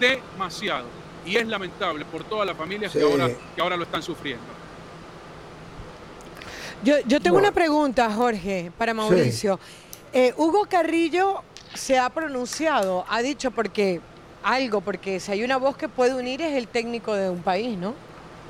demasiado y es lamentable por todas las familias
Sí.
que, ahora, que ahora lo están sufriendo.
Yo, yo tengo
Bueno.
una pregunta, Jorge, para Mauricio. Eh, Hugo Carrillo se ha pronunciado, ha dicho porque algo, porque si hay una voz que puede unir es el técnico de un país, ¿no?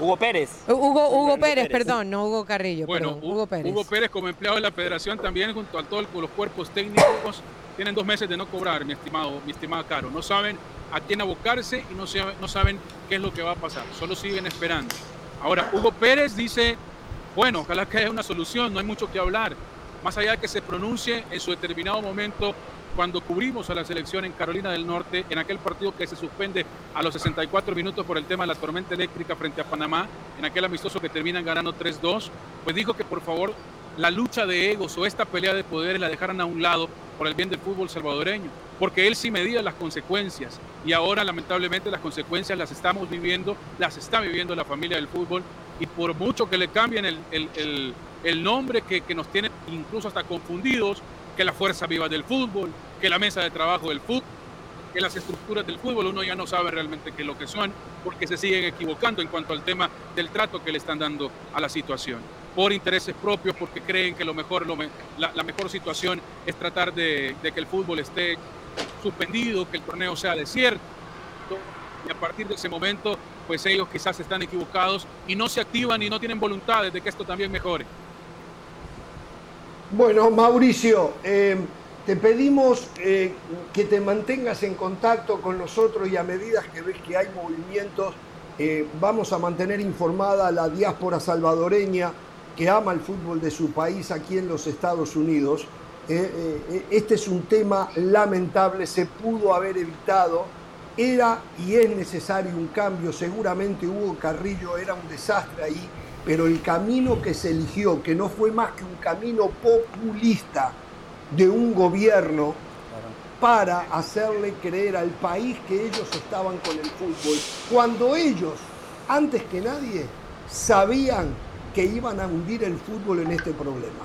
Hugo Pérez.
Hugo, Hugo
Hugo
Pérez,
Pérez.
perdón, no Hugo Carrillo,
Bueno,
perdón, Hugo Pérez.
Hugo Pérez como empleado de la federación también junto a todos los cuerpos técnicos tienen dos meses de no cobrar, mi estimado, mi estimado Caro. No saben a quién abocarse y no, saben- no saben qué es lo que va a pasar. Solo siguen esperando. Ahora, Hugo Pérez dice Bueno, ojalá que haya una solución, no hay mucho que hablar. Más allá de que se pronuncie en su determinado momento cuando cubrimos a la selección en Carolina del Norte, en aquel partido que se suspende a los 64 minutos por el tema de la tormenta eléctrica frente a Panamá, en aquel amistoso que terminan ganando 3-2, pues dijo que por favor la lucha de egos o esta pelea de poderes la dejaran a un lado por el bien del fútbol salvadoreño, porque él sí medía las consecuencias y ahora lamentablemente las consecuencias las estamos viviendo, las está viviendo la familia del fútbol y por mucho que le cambien el, el, el, el nombre que, que nos tiene incluso hasta confundidos, que la fuerza viva del fútbol, que la mesa de trabajo del fútbol, que las estructuras del fútbol, uno ya no sabe realmente qué es lo que son, porque se siguen equivocando en cuanto al tema del trato que le están dando a la situación. Por intereses propios, porque creen que lo mejor, lo me, la, mejor situación es tratar de, de que el fútbol esté suspendido, que el torneo sea desierto. Y a partir de ese momento, pues ellos quizás están equivocados y no se activan y no tienen voluntades de que esto también mejore.
Bueno, Mauricio, eh, te pedimos eh, que te mantengas en contacto con nosotros y a medida que ves que hay movimientos, eh, vamos a mantener informada a la diáspora salvadoreña que ama el fútbol de su país aquí en los Estados Unidos. este es un tema lamentable, se pudo haber evitado, era y es necesario un cambio, seguramente Hugo Carrillo era un desastre ahí pero el camino que se eligió, que no fue más que un camino populista de un gobierno para hacerle creer al país que ellos estaban con el fútbol, cuando ellos, antes que nadie, sabían que iban a hundir el fútbol en este problema.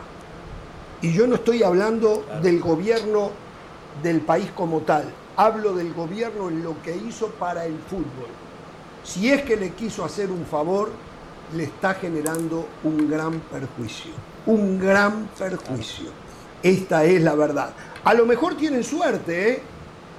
Y yo no estoy hablando del gobierno del país como tal, hablo del gobierno en lo que hizo para el fútbol. Si es que le quiso hacer un favor, le está generando un gran perjuicio, un gran perjuicio. Esta es la verdad. A lo mejor tienen suerte, ¿eh?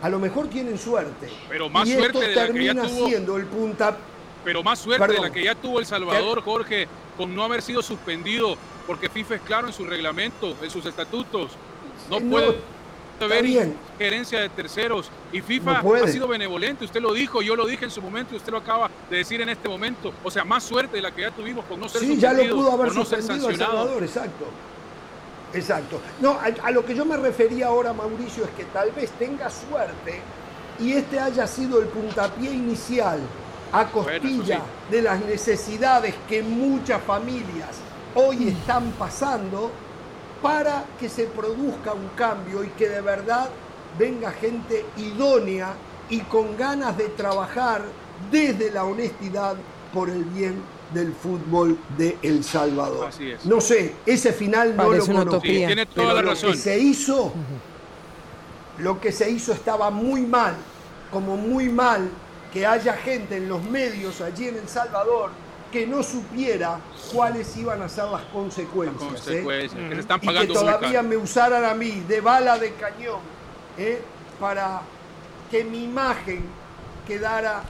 A lo mejor tienen suerte.
Pero más
y
suerte
esto
de la que ya tuvo,
siendo el punta.
Pero más suerte
Perdón.
de la que ya tuvo El Salvador, Jorge, con no haber sido suspendido, porque FIFA es claro en su reglamento, en sus estatutos. No
no,
puede haber gerencia de terceros. Y FIFA
No
ha sido benevolente, usted lo dijo, yo lo dije en su momento y usted lo acaba de decir en este momento. O sea, más suerte de la que ya tuvimos con no ser
Sí, ya lo pudo haber
no
suspendido El. Salvador, exacto. Exacto. No, a, a lo que yo me refería ahora, Mauricio, es que tal vez tenga suerte y este haya sido el puntapié inicial a costilla
sí.
de las necesidades que muchas familias hoy están pasando para que se produzca un cambio y que de verdad venga gente idónea y con ganas de trabajar desde la honestidad por el bien del fútbol de El Salvador.
Así es.
No sé, ese final no
Parece
lo conozco.
Sí, tiene
pero
toda la
lo
razón.
que se hizo, lo que se hizo estaba muy mal, como muy mal que haya gente en los medios allí en El Salvador que no supiera cuáles iban a ser las consecuencias.
Las
¿eh?
que se están
y que todavía me usaran a mí de bala de cañón ¿eh? para que mi imagen quedara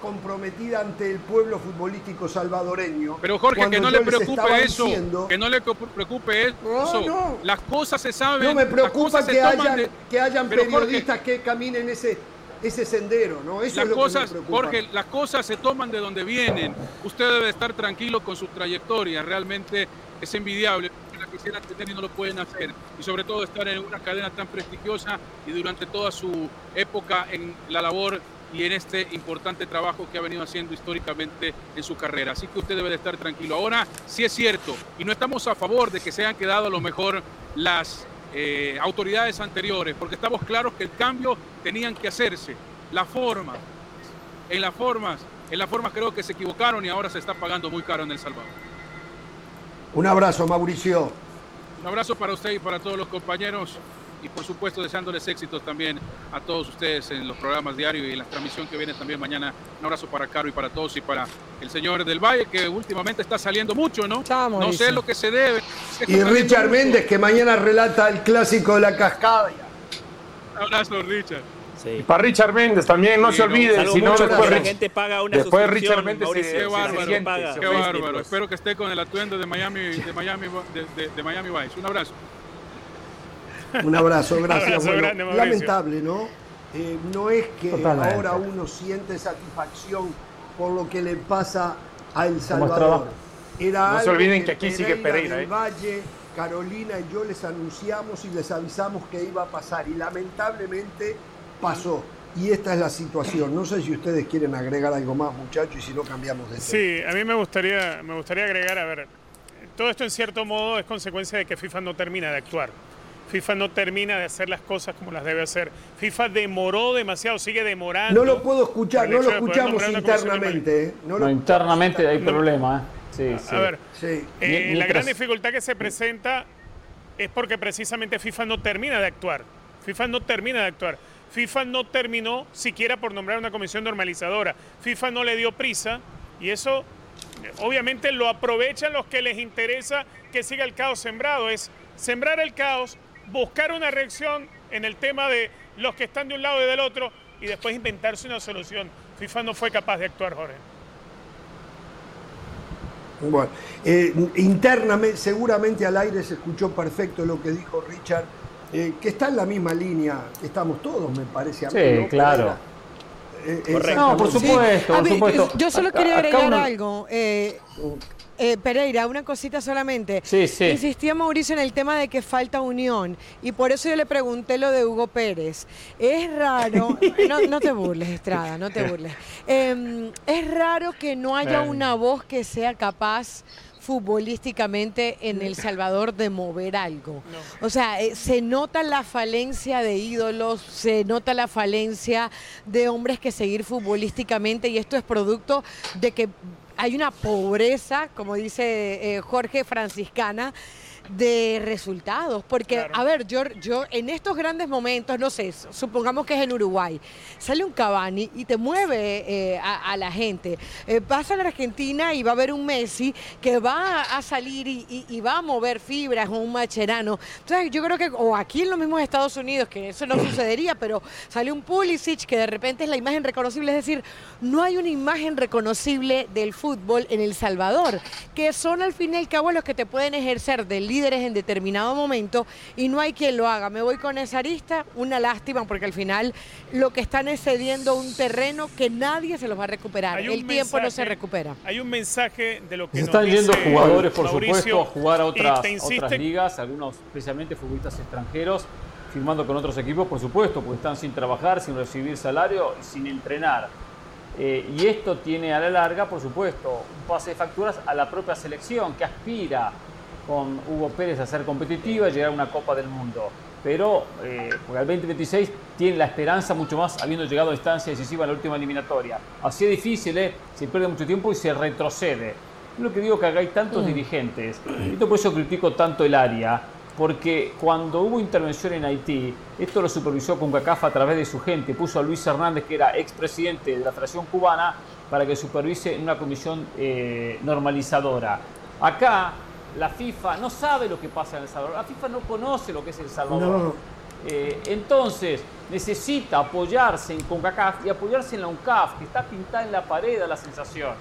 comprometida ante el pueblo futbolístico salvadoreño.
Pero Jorge, que no le preocupe eso,
diciendo-
que no le preocupe eso.
No, no.
Las cosas se saben.
no me preocupa que hayan,
de-
que hayan
Jorge,
periodistas que caminen ese, ese sendero, ¿no? Eso
Las
es lo
cosas,
que me.
Jorge, las cosas se toman de donde vienen. Usted debe estar tranquilo con su trayectoria. Realmente es envidiable. La quisiera tener y no lo pueden hacer. Y sobre todo estar en una cadena tan prestigiosa y durante toda su época en la labor y en este importante trabajo que ha venido haciendo históricamente en su carrera. Así que usted debe de estar tranquilo. Ahora sí es cierto, y no estamos a favor de que se hayan quedado a lo mejor las eh, autoridades anteriores, porque estamos claros que el cambio tenían que hacerse. La forma, en las formas, en las formas creo que se equivocaron y ahora se está pagando muy caro en El Salvador.
Un abrazo, Mauricio.
Un abrazo para usted y para todos los compañeros y por supuesto deseándoles éxitos también a todos ustedes en los programas diarios y en la transmisión que viene también mañana. Un abrazo para Caro y para todos y para el señor del Valle que últimamente está saliendo mucho, ¿no? No sé lo que se debe.
Y Richard. Méndez, que mañana relata el clásico de la cascada.
Un abrazo, Richard.
Sí.
Para Richard Méndez también, no
Sí,
se olvide, si no después
la
Rich-
gente paga una
después Richard Méndez se-
Qué
se
bárbaro,
siente,
paga.
Qué bárbaro. Espero que esté con el atuendo de Miami, de Miami, de, de- de Miami Vice. Un abrazo.
Un abrazo, gracias.
Abrazo
Bueno,
grande, Mauricio.
lamentable, ¿no? Eh, no es que
Totalmente.
ahora uno siente satisfacción por lo que le pasa a El
¿Cómo
Salvador. Era
No se olviden que aquí sigue Pereira, ¿eh?
Valle, Carolina y yo les anunciamos y les avisamos que iba a pasar y lamentablemente pasó. Y esta es la situación. No sé si ustedes quieren agregar algo más, muchachos, y si no cambiamos de tema.
Sí, a mí me gustaría, me gustaría agregar, a ver, todo esto en cierto modo es consecuencia de que FIFA no termina de actuar. FIFA no termina de hacer las cosas como las debe hacer. FIFA demoró demasiado, sigue demorando.
No lo puedo escuchar, no lo escuchamos internamente. ¿eh? No
No,
lo-
internamente hay
No.
problema. ¿eh? Sí, sí.
A ver,
Sí.
eh, la gran dificultad que se presenta es porque precisamente FIFA no termina de actuar. FIFA no termina de actuar. FIFA no terminó siquiera por nombrar una comisión normalizadora. FIFA no le dio prisa y eso eh, obviamente lo aprovechan los que les interesa que siga el caos sembrado. Es sembrar el caos, buscar una reacción en el tema de los que están de un lado y del otro y después inventarse una solución. FIFA no fue capaz de actuar, Jorge.
Bueno, eh, internamente, seguramente al aire se escuchó perfecto lo que dijo Richard, eh, que está en la misma línea que estamos todos, me parece a mí.
Sí,
¿no?
claro.
Eh,
No, por supuesto,
A
por
ver,
supuesto.
Yo solo quería
acá
agregar
uno-
algo. Eh, Pereira, una cosita solamente.
Sí, sí.
Insistía Mauricio en el tema de que falta unión y por eso yo le pregunté lo de Hugo Pérez. Es raro, (laughs) no, no te burles, Estrada, no te burles. Eh, es raro que no haya una voz que sea capaz futbolísticamente en El Salvador de mover algo. O sea, eh, se nota la falencia de ídolos, se nota la falencia de hombres que seguir futbolísticamente y esto es producto de que hay una pobreza, como dice eh, Jorge Franciscana, de resultados. Porque, a ver, yo, yo en estos grandes momentos, no sé, supongamos que es en Uruguay, sale un Cavani y te mueve eh, a, a la gente. Eh, pasa en Argentina y va a haber un Messi que va a salir y, y- y va a mover fibras o un Macherano. Entonces, yo creo que, o aquí en los mismos Estados Unidos, que eso no (coughs) sucedería, pero sale un Pulisic que de repente es la imagen reconocible. Es decir, no hay una imagen reconocible del fútbol en El Salvador, que son al fin y al cabo los que te pueden ejercer de líderes en determinado momento y no hay quien lo haga. Me voy con esa arista, una lástima porque al final lo que están es cediendo un terreno que nadie se los va a recuperar. El tiempo no se recupera.
Hay un mensaje de lo que
Se
nos
están yendo
dice
jugadores, por
Mauricio,
supuesto, a jugar a otras ligas, algunos especialmente futbolistas extranjeros, firmando con otros equipos, por supuesto, porque están sin trabajar, sin recibir salario y sin entrenar. Eh, y esto tiene a la larga, por supuesto, un pase de facturas a la propia selección que aspira con Hugo Pérez a ser competitiva y llegar a una Copa del Mundo. Pero eh, porque al 2026 tiene la esperanza mucho más habiendo llegado a instancia decisiva en la última eliminatoria. Así es difícil, ¿eh? se pierde mucho tiempo y se retrocede. Es lo que digo que acá hay tantos
Mm.
dirigentes. Esto por eso critico tanto el área, porque cuando hubo intervención en Haití, esto lo supervisó con CACAF a través de su gente. Puso a Luis Hernández, que era expresidente de la Federación Cubana, para que supervise en una comisión eh, normalizadora. Acá la FIFA no sabe lo que pasa en El Salvador. La FIFA no conoce lo que es El Salvador.
No.
Eh, entonces, necesita apoyarse en CONCACAF y apoyarse en la UNCAF, que está pintada en la pared a la sensación.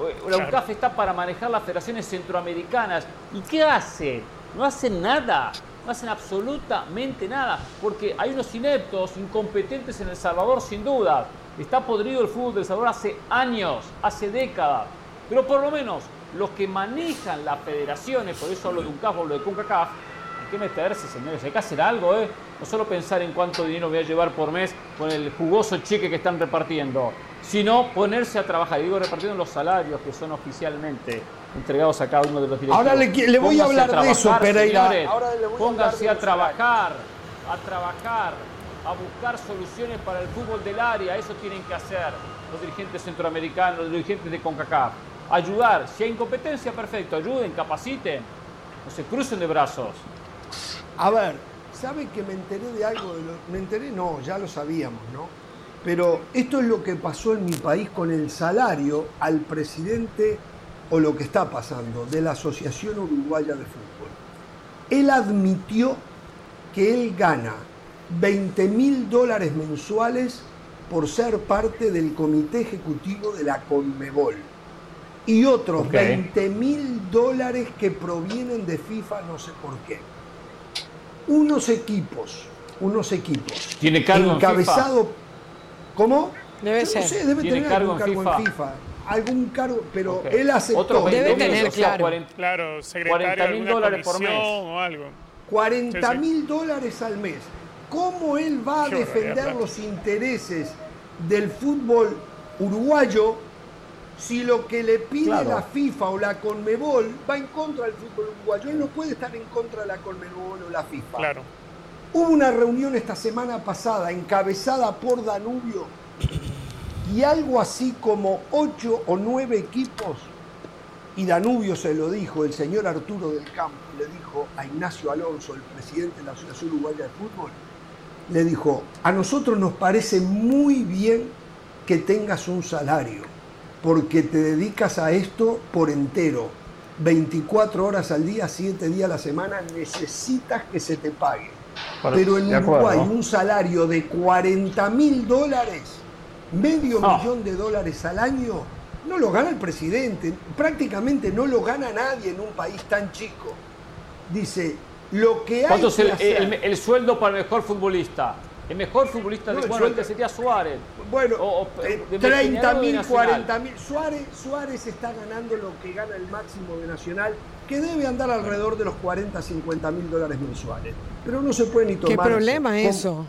Eh, La. UNCAF está para manejar las federaciones centroamericanas. ¿Y qué hace? No hacen nada. No hacen absolutamente nada. Porque hay unos ineptos, incompetentes en El Salvador, sin duda. Está podrido el fútbol del Salvador hace años, hace décadas. Pero por lo menos los que manejan las federaciones, por eso hablo de UNCAF, hablo de CONCACAF, hay que meterse, señores, hay que hacer algo, ¿eh? No solo pensar en cuánto dinero voy a llevar por mes con el jugoso cheque que están repartiendo, sino ponerse a trabajar. Y digo repartiendo los salarios que son oficialmente entregados a cada uno de los directivos.
Ahora le voy a hablar de eso, Pereira.
señores.
Ahora le voy
Pónganse a trabajar, a trabajar, a buscar soluciones para el fútbol del área. Eso tienen que hacer los dirigentes centroamericanos, los dirigentes de CONCACAF. Ayudar. Si hay incompetencia, perfecto. Ayuden, capaciten. No se crucen de brazos.
A ver, ¿sabe que me enteré de algo? De lo- me enteré, no, ya lo sabíamos, ¿no? Pero esto es lo que pasó en mi país con el salario al presidente o lo que está pasando de la Asociación Uruguaya de Fútbol. Él admitió que él gana 20 mil dólares mensuales por ser parte del comité ejecutivo de la Conmebol y otros
Ok.
20 mil dólares que provienen de FIFA, no sé por qué. Unos equipos, unos equipos.
¿Tiene cargo en
encabezado, ¿Cómo?
Debe
Yo
ser.
No sé, debe
¿Tiene
tener
cargo
algún
en
cargo
FIFA?
en FIFA. algún cargo, pero él aceptó.
Otros 20
Debe
mil,
tener,
o sea,
claro.
40
Claro, secretario
40
de
mil dólares por mes.
o algo.
40
Sí, sí.
mil dólares al mes. ¿Cómo él va a defender los intereses del fútbol uruguayo si lo que le pide
Claro.
la FIFA o la Conmebol va en contra del fútbol uruguayo? Él no puede estar en contra de la Conmebol o la FIFA.
Claro.
Hubo una reunión esta semana pasada encabezada por Danubio y algo así como ocho o nueve equipos, y Danubio se lo dijo, el señor Arturo del Campo le dijo a Ignacio Alonso, el presidente de la Asociación Uruguaya de Fútbol, le dijo, a nosotros nos parece muy bien que tengas un salario, porque te dedicas a esto por entero, 24 horas al día, 7 días a la semana, necesitas que se te pague. Pero en
acuerdo.
Uruguay un salario de 40 mil dólares, medio
No.
millón de dólares al año, no lo gana el presidente, prácticamente no lo gana nadie en un país tan chico. Dice, lo que hay
¿Cuánto es el sueldo para el mejor futbolista? El mejor futbolista
No,
de bueno,
sueldo-
sería Suárez.
Bueno,
O- o-
eh,
de
30
Peñarol y
mil,
Nacional.
40 mil. Suárez, Suárez está ganando lo que gana el máximo de Nacional, que debe andar alrededor de los 40, 50 mil dólares mensuales. Pero no se puede ni
¿Qué
tomar.
problema eso?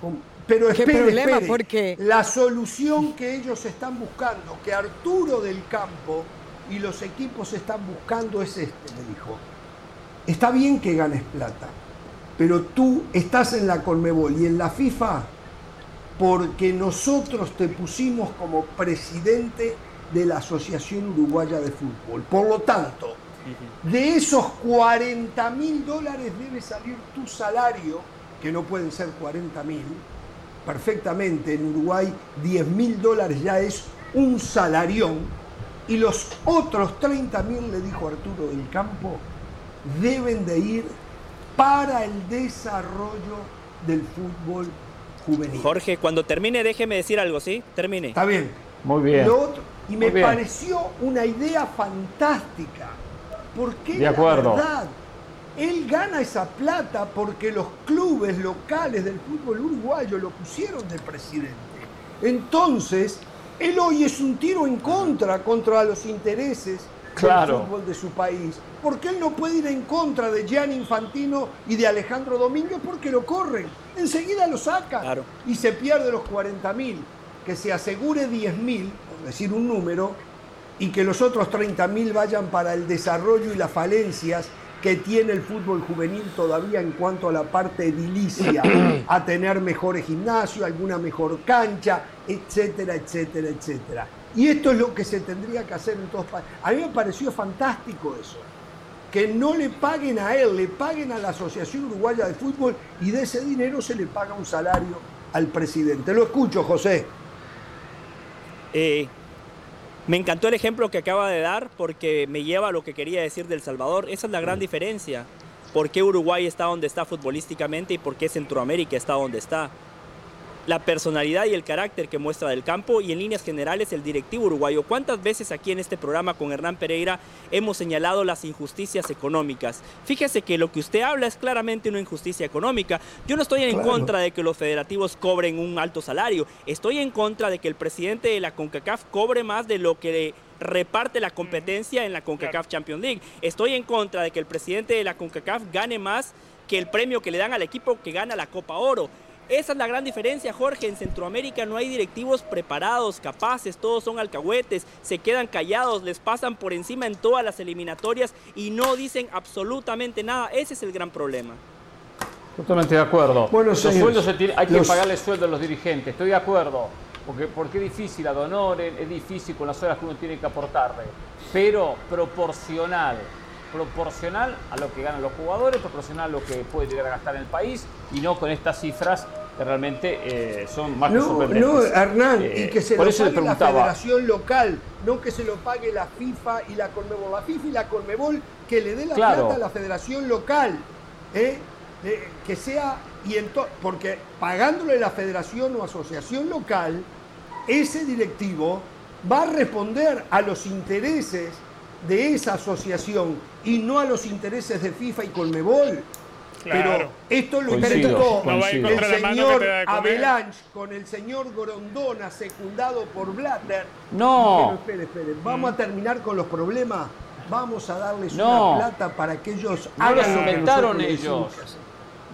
pero
¿Qué
espere,
problema?
espere.
Porque-
La solución que ellos están buscando, que Arturo del Campo y los equipos están buscando es este, me dijo. Está bien que ganes plata, pero tú estás en la Conmebol y en la FIFA porque nosotros te pusimos como presidente de la Asociación Uruguaya de Fútbol. Por lo tanto, de esos 40 mil dólares debe salir tu salario, que no pueden ser 40 mil, perfectamente. En Uruguay 10 mil dólares ya es un salarión, y los otros 30 mil, le dijo Arturo del Campo, deben de ir para el desarrollo del fútbol juvenil.
Jorge, cuando termine, déjeme decir algo, ¿sí? Termine.
Está bien.
Muy bien.
Lo otro- y me
bien.
pareció una idea fantástica. Porque
De acuerdo.
la verdad, él gana esa plata porque los clubes locales del fútbol uruguayo lo pusieron de presidente. Entonces, él hoy es un tiro en contra contra los intereses
Claro.
del fútbol de su país. Porque él no puede ir en contra de Gianni Infantino y de Alejandro Domínguez porque lo corren. Enseguida lo sacan
Claro.
y se pierde los 40 mil. Que se asegure 10 mil, por decir un número, y que los otros 30 mil vayan para el desarrollo y las falencias que tiene el fútbol juvenil todavía en cuanto a la parte edilicia, (coughs) a tener mejores gimnasios, alguna mejor cancha, etcétera, etcétera, etcétera. Y esto es lo que se tendría que hacer en todos países. A mí me pareció fantástico eso. Que no le paguen a él, le paguen a la Asociación Uruguaya de Fútbol y de ese dinero se le paga un salario al presidente. Lo escucho, José.
Eh, me encantó el ejemplo que acaba de dar porque me lleva a lo que quería decir del Salvador. Esa es la gran diferencia. ¿Por qué Uruguay está donde está futbolísticamente y por qué Centroamérica está donde está? La personalidad y el carácter que muestra del campo y en líneas generales el directivo uruguayo. ¿Cuántas veces aquí en este programa con Hernán Pereira hemos señalado las injusticias económicas? Fíjese que lo que usted habla es claramente una injusticia económica. Yo no estoy en
Claro.
contra de que los federativos cobren un alto salario. Estoy en contra de que el presidente de la CONCACAF cobre más de lo que reparte la competencia en la CONCACAF Champions League. Estoy en contra de que el presidente de la CONCACAF gane más que el premio que le dan al equipo que gana la Copa Oro. Esa es la gran diferencia, Jorge. En Centroamérica no hay directivos preparados, capaces, todos son alcahuetes, se quedan callados, les pasan por encima en todas las eliminatorias y no dicen absolutamente nada. Ese es el gran problema.
Totalmente de acuerdo.
Bueno,
los
señores,
sueldos se tiene- hay que pagarle sueldo a los dirigentes, estoy de acuerdo. Porque, porque es difícil a Donoren, es difícil con las horas que uno tiene que aportarle. Pero proporcional, proporcional a lo que ganan los jugadores, proporcional a lo que puede llegar a gastar en el país y no con estas cifras que realmente eh, son más que sorprendentes.
no, Hernán,
Eh,
y que se lo pague la federación local, no que se lo pague la FIFA y la Conmebol. La FIFA y la Conmebol que le dé la
Claro.
plata a la federación local, ¿eh? Eh, que sea, y porque pagándole la federación o asociación local, ese directivo va a responder a los intereses de esa asociación y no a los intereses de FIFA y Conmebol. Pero esto lo
Coincido,
inventó
No
el señor. Avalanche con el señor Grondona, secundado por Blatter.
No.
Pero espere, espere, vamos a terminar con los problemas. Vamos a darles
No.
una plata para que ellos
No
hagan lo que
inventaron ellos.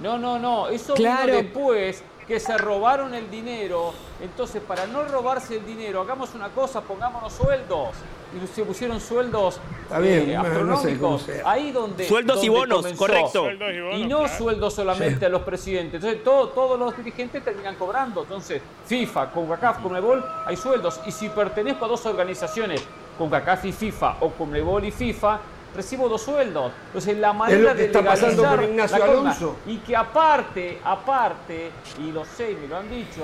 No, no, no. Eso
Claro.
vino después que se robaron el dinero. Entonces, para no robarse el dinero, hagamos una cosa, pongámonos sueldos. Y se pusieron sueldos
Está bien,
eh,
no sé
astronómicos. Ahí donde.
Sueldos y bonos,
comenzó.
correcto.
Sueldos y bonos,
Y no
claro.
sueldos solamente
Sí.
a los presidentes. Entonces, todo- todos los dirigentes terminan cobrando. Entonces, FIFA, CONCACAF, CONMEBOL, hay sueldos. Y si pertenezco a dos organizaciones, CONCACAF y FIFA, o CONMEBOL y FIFA, recibo dos sueldos. Entonces, la manera
que
de
está pasando
legalizar
con Ignacio
la
Alonso.
y que aparte, aparte, y lo sé y me lo han dicho,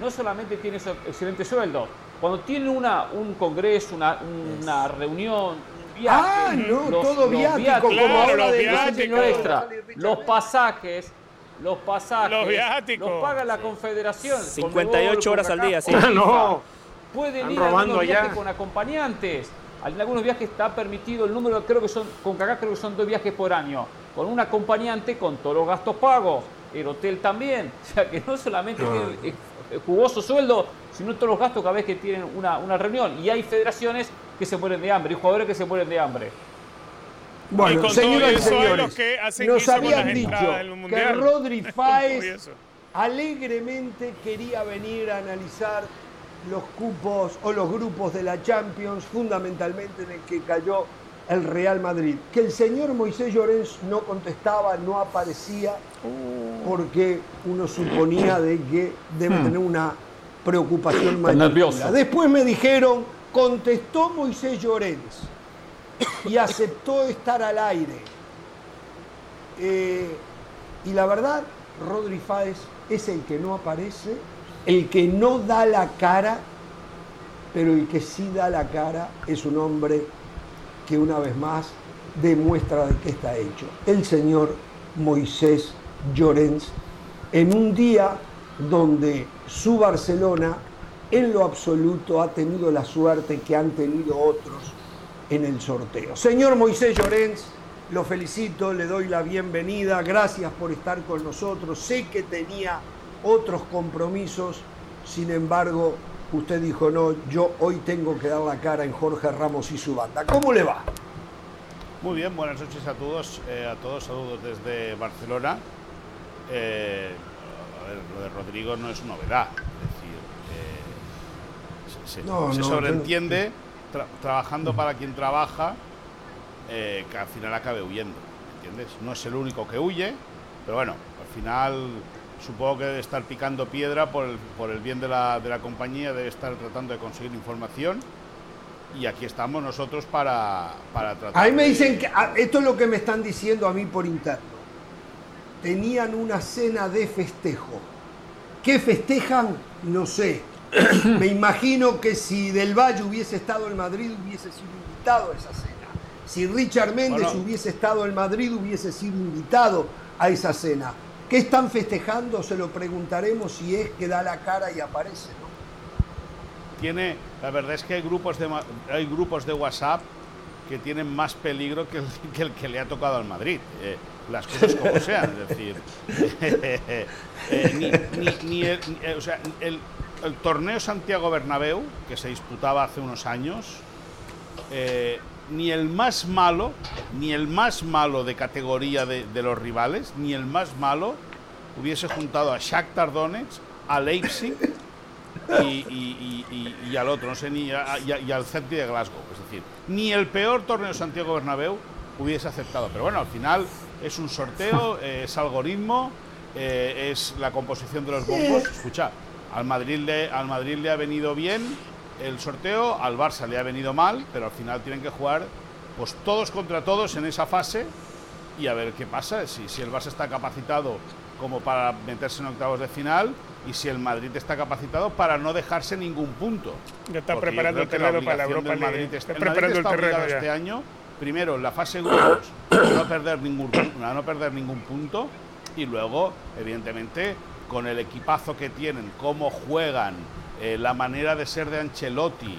no solamente tiene excelentes sueldos, cuando tiene una, un congreso, una, una reunión, un viaje,
Ah, no, todo viático,
viáticos,
como ahora
los
de
viáticos, no extra, los pasajes, los pasajes,
Los viáticos.
los paga la confederación.
58 horas al día, sí. (laughs)
No.
Pueden
Están
ir a
robando
viajes con acompañantes. En algunos viajes está permitido el número, creo que son, con CACAF creo que son dos viajes por año. Con un acompañante con todos los gastos pagos. El hotel también. (laughs) O sea que no solamente tienen eh, eh, jugoso sueldo, sino todos los gastos cada vez que tienen una, una reunión. Y hay federaciones que se mueren de hambre y jugadores que se mueren de hambre.
Y
Bueno,
con
señoras y señores,
lo que hacen
nos habían dicho que. (laughs) Rodri Fáez alegremente quería venir a analizar los cupos o los grupos de la Champions, fundamentalmente en el que cayó el Real Madrid. Que el señor Moisés Llorens no contestaba, no aparecía, porque uno suponía de que debe tener una preocupación mayúscula. Después me dijeron, contestó Moisés Llorens y aceptó estar al aire. Eh, y la verdad, Rodri Fáez es el que no aparece, el que no da la cara, pero el que sí da la cara es un hombre que una vez más demuestra de qué está hecho. El señor Moisés Llorens, en un día donde su Barcelona en lo absoluto ha tenido la suerte que han tenido otros en el sorteo. Señor Moisés Llorens, lo felicito, le doy la bienvenida, gracias por estar con nosotros. Sé que tenía otros compromisos, sin embargo, usted dijo, no, yo hoy tengo que dar la cara en Jorge Ramos y su banda. ¿Cómo le va?
Muy bien, buenas noches a todos, eh, a todos saludos desde Barcelona. Eh, a ver, lo de Rodrigo no es novedad, es decir, eh, se, se-
No,
se
no,
sobreentiende tra- trabajando para quien trabaja que al final acabe huyendo, ¿entiendes? No es el único que huye, pero bueno, al final supongo que debe estar picando piedra por el, por el bien de la, de la compañía, debe estar tratando de conseguir información. Y aquí estamos nosotros para, para tratar.
A mí me dicen que, ah, esto es lo que me están diciendo a mí por interno. Tenían una cena de festejo. ¿Qué festejan? No sé. (coughs) Me imagino que si Del Valle hubiese estado en Madrid, hubiese sido invitado a esa cena. Si Richard Méndez
Bueno.
hubiese estado en Madrid, hubiese sido invitado a esa cena. ¿Qué están festejando? Se lo preguntaremos si es que da la cara y aparece.
tiene, la verdad es que hay grupos de, WhatsApp que tienen más peligro que el que, le ha tocado al Madrid. Eh, las cosas como sean, es decir, el- el torneo Santiago Bernabéu, que se disputaba hace unos años, eh, ni el más malo, ni el más malo de categoría de, de los rivales, ni el más malo hubiese juntado a Shakhtar Donetsk, a Leipzig y, y- y- y- y al otro, no sé, ni a- y, al Celtic de Glasgow. Es decir, ni el peor torneo Santiago Bernabéu hubiese aceptado. Pero bueno, al final es un sorteo, (laughs) eh, es algoritmo, eh, es la composición de los bombos. (laughs) Escucha, al Madrid, le, al Madrid le ha venido bien el sorteo, al Barça le ha venido mal, pero al final tienen que jugar pues todos contra todos en esa fase y a ver qué pasa, si, si el Barça está capacitado como para meterse en octavos de final y si el Madrid está capacitado para no dejarse ningún punto.
Ya está
Porque
preparando el terreno para la Europa.
Madrid es-
Está
el Madrid
preparando el
está
terreno
obligado
ya.
este año, primero en la fase de grupos, a no perder ningún, a no perder ningún punto y luego, evidentemente, con el equipazo que tienen, cómo juegan, eh, la manera de ser de Ancelotti,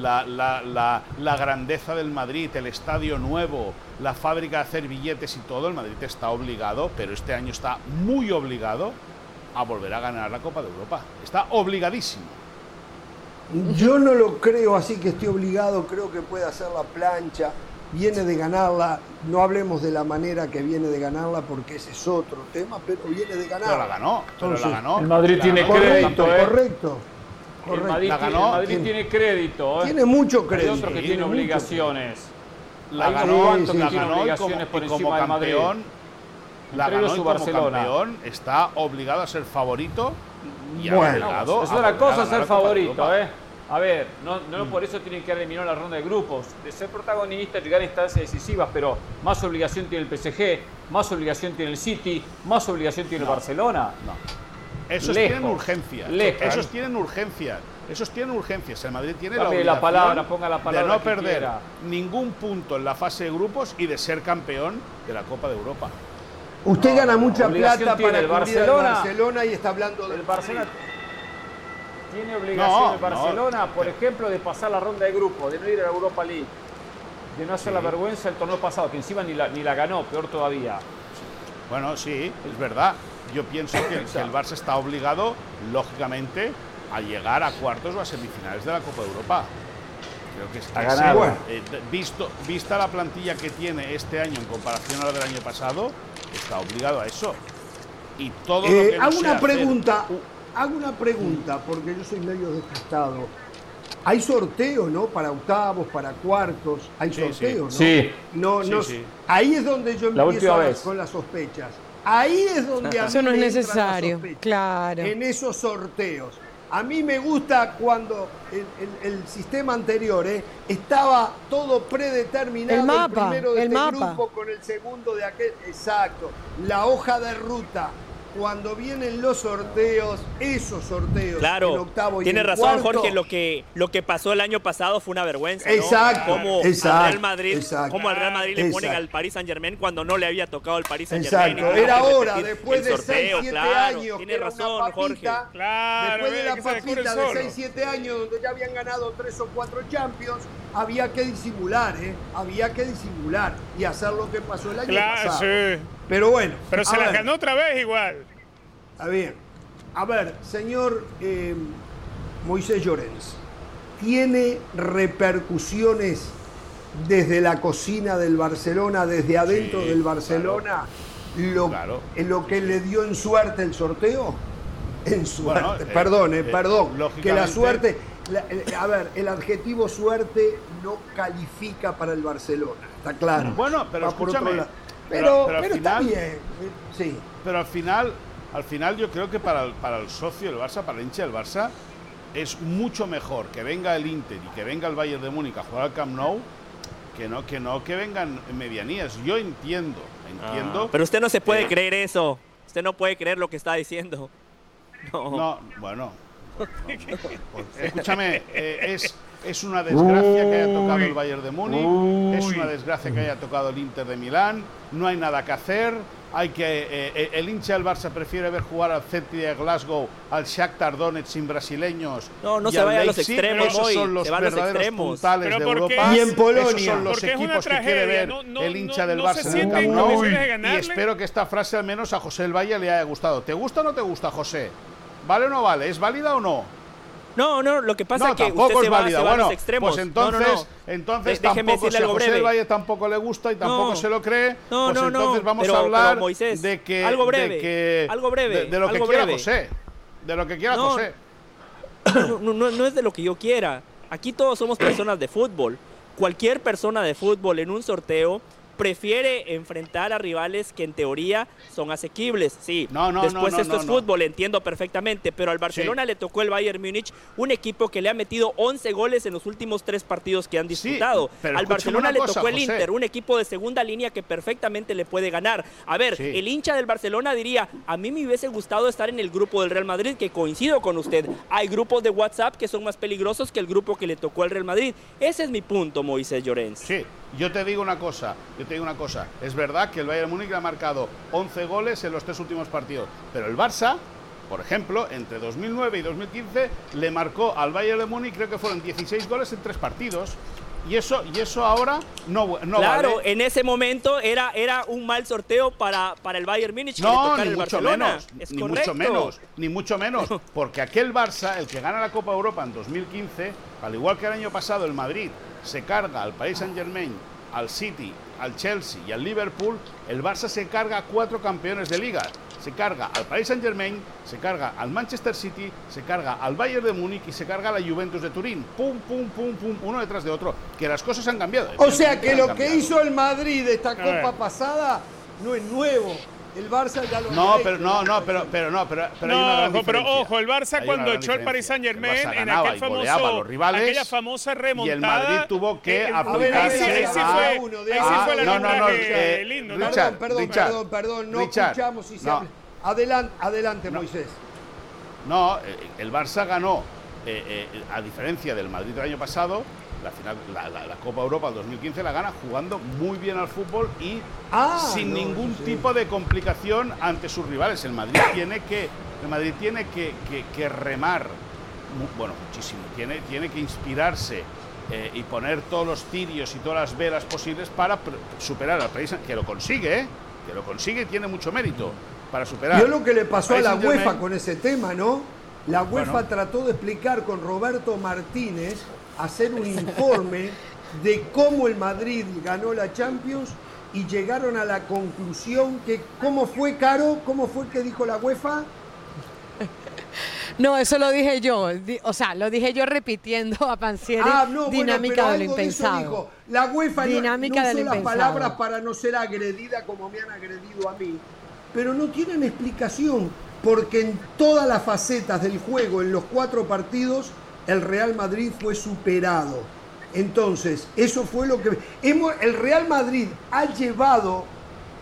la, la- la- la grandeza del Madrid, el estadio nuevo, la fábrica de hacer billetes y todo, el Madrid está obligado, pero este año está muy obligado a volver a ganar la Copa de Europa. Está obligadísimo.
Yo no lo creo así que esté obligado, creo que puede hacer la plancha, viene de ganarla, no hablemos de la manera que viene de ganarla porque ese es otro tema, pero viene de ganarla.
Pero la ganó, pero la ganó.
El Madrid tiene
ganó.
crédito,
Correcto,
¿eh?
correcto.
El. Madrid,
La
tiene-
ganó,
el Madrid
tiene-
tiene crédito. ¿eh?
Tiene mucho
Hay
crédito.
otro que
tiene mucho
obligaciones.
La
Hay
ganó,
cuantos que
la ganó
obligaciones
como,
por encima del Madrid.
la ganó y
su
como
Barcelona.
campeón está obligado a ser favorito y
Bueno,
Es
a
una
volver a
cosa ser favorito. ¿eh? A ver, no, no por eso tienen que haber eliminado la ronda de grupos. De ser protagonista, llegar a instancias decisivas, pero más obligación tiene el PSG, más obligación tiene el City, más obligación tiene el Barcelona.
No. Esos
Lejos,
tienen urgencias.
lejos.
Esos tienen urgencias. Esos tienen urgencias. El Madrid tiene la
la
obligación
palabra, ponga la palabra
de no perder
quiera.
ningún punto en la fase de grupos y de ser campeón de la Copa de Europa.
Usted gana mucha plata para
el Barcelona.
Barcelona y está hablando del
El Barcelona tiene obligación
No,
el Barcelona,
no.
por ejemplo, de pasar la ronda de grupos, de no ir a la Europa League, de no hacer la vergüenza del torneo pasado, que encima ni la, ni la ganó, peor todavía.
Bueno, sí, es verdad. Yo pienso que, que el Barça está obligado, lógicamente, a llegar a cuartos o a semifinales de la Copa de Europa. Creo que es
A
que
ganar.
sí.
Bueno.
Eh, visto, vista la plantilla que tiene este año en comparación a la del año pasado, está obligado a eso. Y todo lo
Eh,
que no
hago una
hacer-
pregunta, hago una pregunta, porque yo soy medio despistado. Hay sorteo, ¿no? Para octavos, para cuartos, hay
Sí,
sorteo,
sí.
¿no?
Sí.
No,
Sí,
no,
sí.
Ahí es donde yo empiezo con las sospechas. Ahí es donde a mí
Eso no es
me
necesario, claro.
En esos sorteos. A mí me gusta cuando el, el- el sistema anterior ¿eh? estaba todo predeterminado.
El mapa,
primero de
el
este
mapa.
grupo con el segundo de aquel. Exacto. La hoja de ruta. Cuando vienen los sorteos, esos sorteos. en
Claro,
octavo y
tiene
en
razón
cuarto,
Jorge, lo que, lo que pasó el año pasado fue una vergüenza. ¿no?
Exacto,
Como
exacto,
al Real Madrid,
exacto.
como al Real Madrid le ponen al Paris Saint Germain cuando no le había tocado el Paris Saint Germain.
Exacto, era hora, después de 6,
sorteo,
7
claro,
años,
tiene razón, Jorge.
Claro,
después de la papita
el
de
solo.
6, 7 años, donde ya habían ganado 3 o 4 Champions, había que disimular, ¿eh? Había que disimular y hacer lo que pasó el año
Claro,
pasado.
sí.
Pero bueno.
Pero se las
ver,
ganó otra vez igual.
Está bien. A ver, señor eh, Moisés Llorens, ¿tiene repercusiones desde la cocina del Barcelona, desde adentro
Sí,
del Barcelona, lo,
Claro.
en lo que le dio en suerte el sorteo? En suerte,
Bueno, eh,
perdón, eh,
eh,
perdón, que la suerte, la- eh, a ver, el adjetivo suerte no califica para el Barcelona, está claro.
Bueno, pero
Va por otro
escúchame, pero-
Pero,
pero
está
final-
bien, sí.
Pero al final, al final yo creo que para el, para el socio del Barça, para el hincha del Barça, es mucho mejor que venga el Inter y que venga el Bayern de Múnich a jugar al Camp Nou que no que no que vengan medianías. Yo entiendo, entiendo.
Ah, Pero usted no se puede creer eso. Usted no puede creer lo que está diciendo. (laughs) No.
No, bueno. (laughs) Escúchame, eh, es, es una desgracia que haya tocado el Bayern de Múnich, es una desgracia que haya tocado el Inter de Milán, no hay nada que hacer, hay que eh, eh, el hincha del Barça prefiere ver jugar al Celtic de Glasgow, al Shakhtar Donetsk sin brasileños.
No, no
y
se
al
vaya a los extremos,
esos
Moy,
son los
se va a los
verdaderos
extremos.
puntales
Pero
de. Europa.
Y en Polonia.
Esos son los equipos que quiere ver
no- no-
el hincha
no-
del
no
Barça
se
en el Camp
de
Y espero que esta frase al menos a José el Valle le haya gustado. ¿Te gusta o no te gusta, José? ¿Vale o no vale? ¿Es válida o no?
No, no, lo que pasa
no,
es que usted se
es
va,
válida.
se va a
bueno,
los extremos.
pues
No, no,
entonces,
no.
entonces
De-
tampoco, si a José
breve.
el Valle tampoco le gusta y tampoco se lo cree,
No,
pues
no,
entonces vamos
Pero-
a hablar
Moisés,
de que
algo
de
breve,
que-
algo breve,
de, de lo que quiera
breve.
José, de lo que quiera. José.
no, (coughs) no, no- no es de lo que yo quiera. Aquí todos somos personas de fútbol. Cualquier persona de fútbol en un sorteo prefiere enfrentar a rivales que en teoría son asequibles. Sí,
No, no,
después
no,
esto es fútbol, entiendo perfectamente, pero al Barcelona le tocó el Bayern Múnich, un equipo que le ha metido 11 goles en los últimos tres partidos que han disputado. al Barcelona le
cosa,
tocó el
José.
Inter, un equipo de segunda línea que perfectamente le puede ganar. A ver,
Sí.
el hincha del Barcelona diría, a mí me hubiese gustado estar en el grupo del Real Madrid, que coincido con usted. Hay grupos de WhatsApp que son más peligrosos que el grupo que le tocó al Real Madrid. Ese es mi punto, Moisés Llorens.
Sí, yo te digo una cosa, yo te digo una cosa. Es verdad que el Bayern Múnich le ha marcado 11 goles en los tres últimos partidos, pero el Barça por ejemplo, entre 2009 y 2015 le marcó al Bayern de Múnich, creo que fueron 16 goles en tres partidos. Y eso, y eso ahora no, no
claro,
vale.
en ese momento era, era un mal sorteo para, para el Bayern Múnich.
No, ni mucho menos, ni mucho menos, ni mucho menos, (laughs) porque aquel Barça, el que gana la Copa Europa en 2015, al igual que el año pasado el Madrid se carga al Paris Saint-Germain, al City, al Chelsea y al Liverpool, el Barça se carga a cuatro campeones de liga. Se carga al Paris Saint-Germain, se carga al Manchester City, se carga al Bayern de Múnich y se carga a la Juventus de Turín. Pum, pum, pum, pum, uno detrás de otro. Que las cosas han cambiado.
O sea que lo que hizo el Madrid esta
ver.
Copa pasada no es nuevo. El Barça ya lo
No,
había
pero
hecho.
no, no, pero, pero no, pero, pero hay una
No,
gran
ojo, pero ojo, el Barça
Hay
cuando echó al Paris Saint.
El
Germain en aquel famoso,
a los rivales
aquella famosa remontada.
y el Madrid tuvo que
eh,
aplicarse
ahí sí- ahí sí
a-
fue,
uno, de
sí
a-
fue el
no, no, no,
arbitraje
eh,
lindo, ¿no?
Richard,
Perdón, perdón,
Richard,
perdón, perdón, no
Richard,
escuchamos y se
no.
Adelante, adelante, Moisés.
No, eh, el Barça ganó, eh, eh, a diferencia del Madrid del año pasado, la, final, la, la- la Copa Europa del 2015 la gana jugando muy bien al fútbol y
Ah,
sin
no,
ningún
sí.
tipo de complicación ante sus rivales. El Madrid (coughs) tiene que, el Madrid tiene que, que- que remar, bueno, muchísimo, tiene, tiene que inspirarse eh, y poner todos los tirios y todas las velas posibles para superar al país, que lo consigue, ¿eh? que lo consigue y tiene mucho mérito para superar.
Vio lo que le pasó a la. UEFA con ese tema, ¿no? La UEFA
Bueno.
trató de explicar con Roberto Martínez, hacer un informe de cómo el Madrid ganó la Champions y llegaron a la conclusión que, ¿cómo fue, Caro? ¿Cómo fue que dijo la UEFA?
No, eso lo dije yo. O sea, lo dije yo repitiendo a Pancieri.
Ah, no, bueno,
dinámica
pero
de lo
de
impensado.
dijo. La UEFA no-
Dinámica
no, usó las
impensado.
palabras para no ser agredida como me han agredido a mí, pero no tienen explicación, porque en todas las facetas del juego, en los cuatro partidos, el Real Madrid fue superado. Entonces, eso fue lo que... Hemos, el Real Madrid ha llevado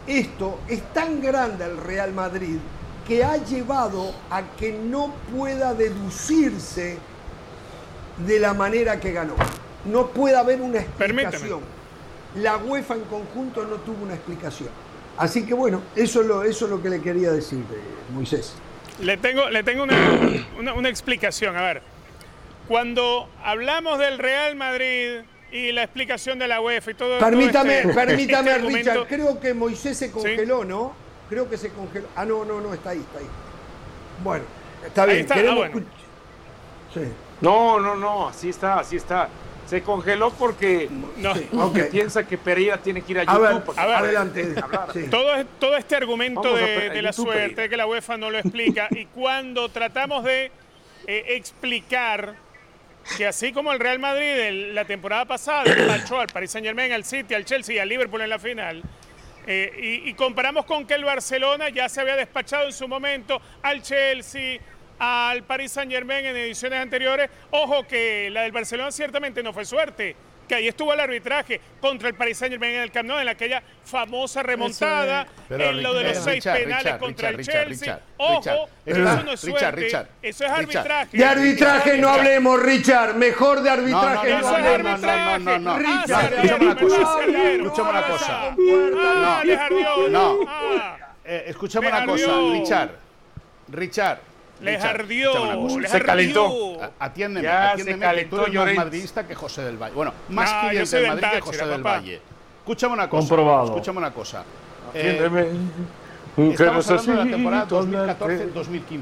esto, es tan grande el Real Madrid, que ha llevado a que no pueda deducirse de la manera que ganó. No puede haber una explicación. La UEFA en conjunto no tuvo una explicación. Así que bueno, eso es lo, eso es lo que le quería decir, eh, Moisés.
Le tengo, le tengo una, una- una explicación. A ver, cuando hablamos del Real Madrid y la explicación de la UEFA y todo
Permítame,
todo este-
permítame,
este
Richard, creo que Moisés se congeló, ¿no? Creo que se congeló. Ah, no, no, no, está ahí, está ahí. Bueno, está
Ahí
bien.
está, ah, bueno.
Sí.
No, no, no, así está, así está. Se congeló porque porque
ok.
piensa que Pereira tiene que ir a
A
YouTube.
ver,
a ver,
adelante. Sí.
Todo, es- todo este argumento
Vamos
de, la
YouTube,
suerte,
Pereira.
que la UEFA no lo explica, y cuando tratamos de eh, explicar que así como el Real Madrid el- la temporada pasada despachó al Paris Saint Germain, al City, al Chelsea y al Liverpool en la final, eh, y, y comparamos con que el Barcelona ya se había despachado en su momento al Chelsea, al Paris Saint Germain en ediciones anteriores, ojo que la del Barcelona ciertamente no fue suerte, que ahí estuvo el arbitraje contra el Paris Saint Germain en el Camp Nou, en aquella famosa remontada,
Pero,
en lo de los seis
Richard,
penales
Richard,
contra
Richard,
el
Richard,
Chelsea.
Richard,
Ojo,
Richard,
eso no es suerte,
Richard,
eso es arbitraje.
De arbitraje no hablemos, Richard. Mejor de arbitraje
no,
no,
no,
hablemos.
no, no, no, no, no.
Richard,
No, escúchame una cosa.
Ah,
No.
Les
una cosa. Richard. Richard.
Les
Richard,
ardió. les
Se
ardió.
calentó.
Atiéndeme,
Ya se
atiéndeme que
calentó
tú eres más madridista que José del Valle. Bueno, más
yo
cliente del
del
Madrid que José del
papá.
Valle. Escúchame una cosa.
Comprobado.
Escúchame una cosa. Eh,
Atiéndeme.
Estamos hablando de la temporada
hablarte.
2014-2015.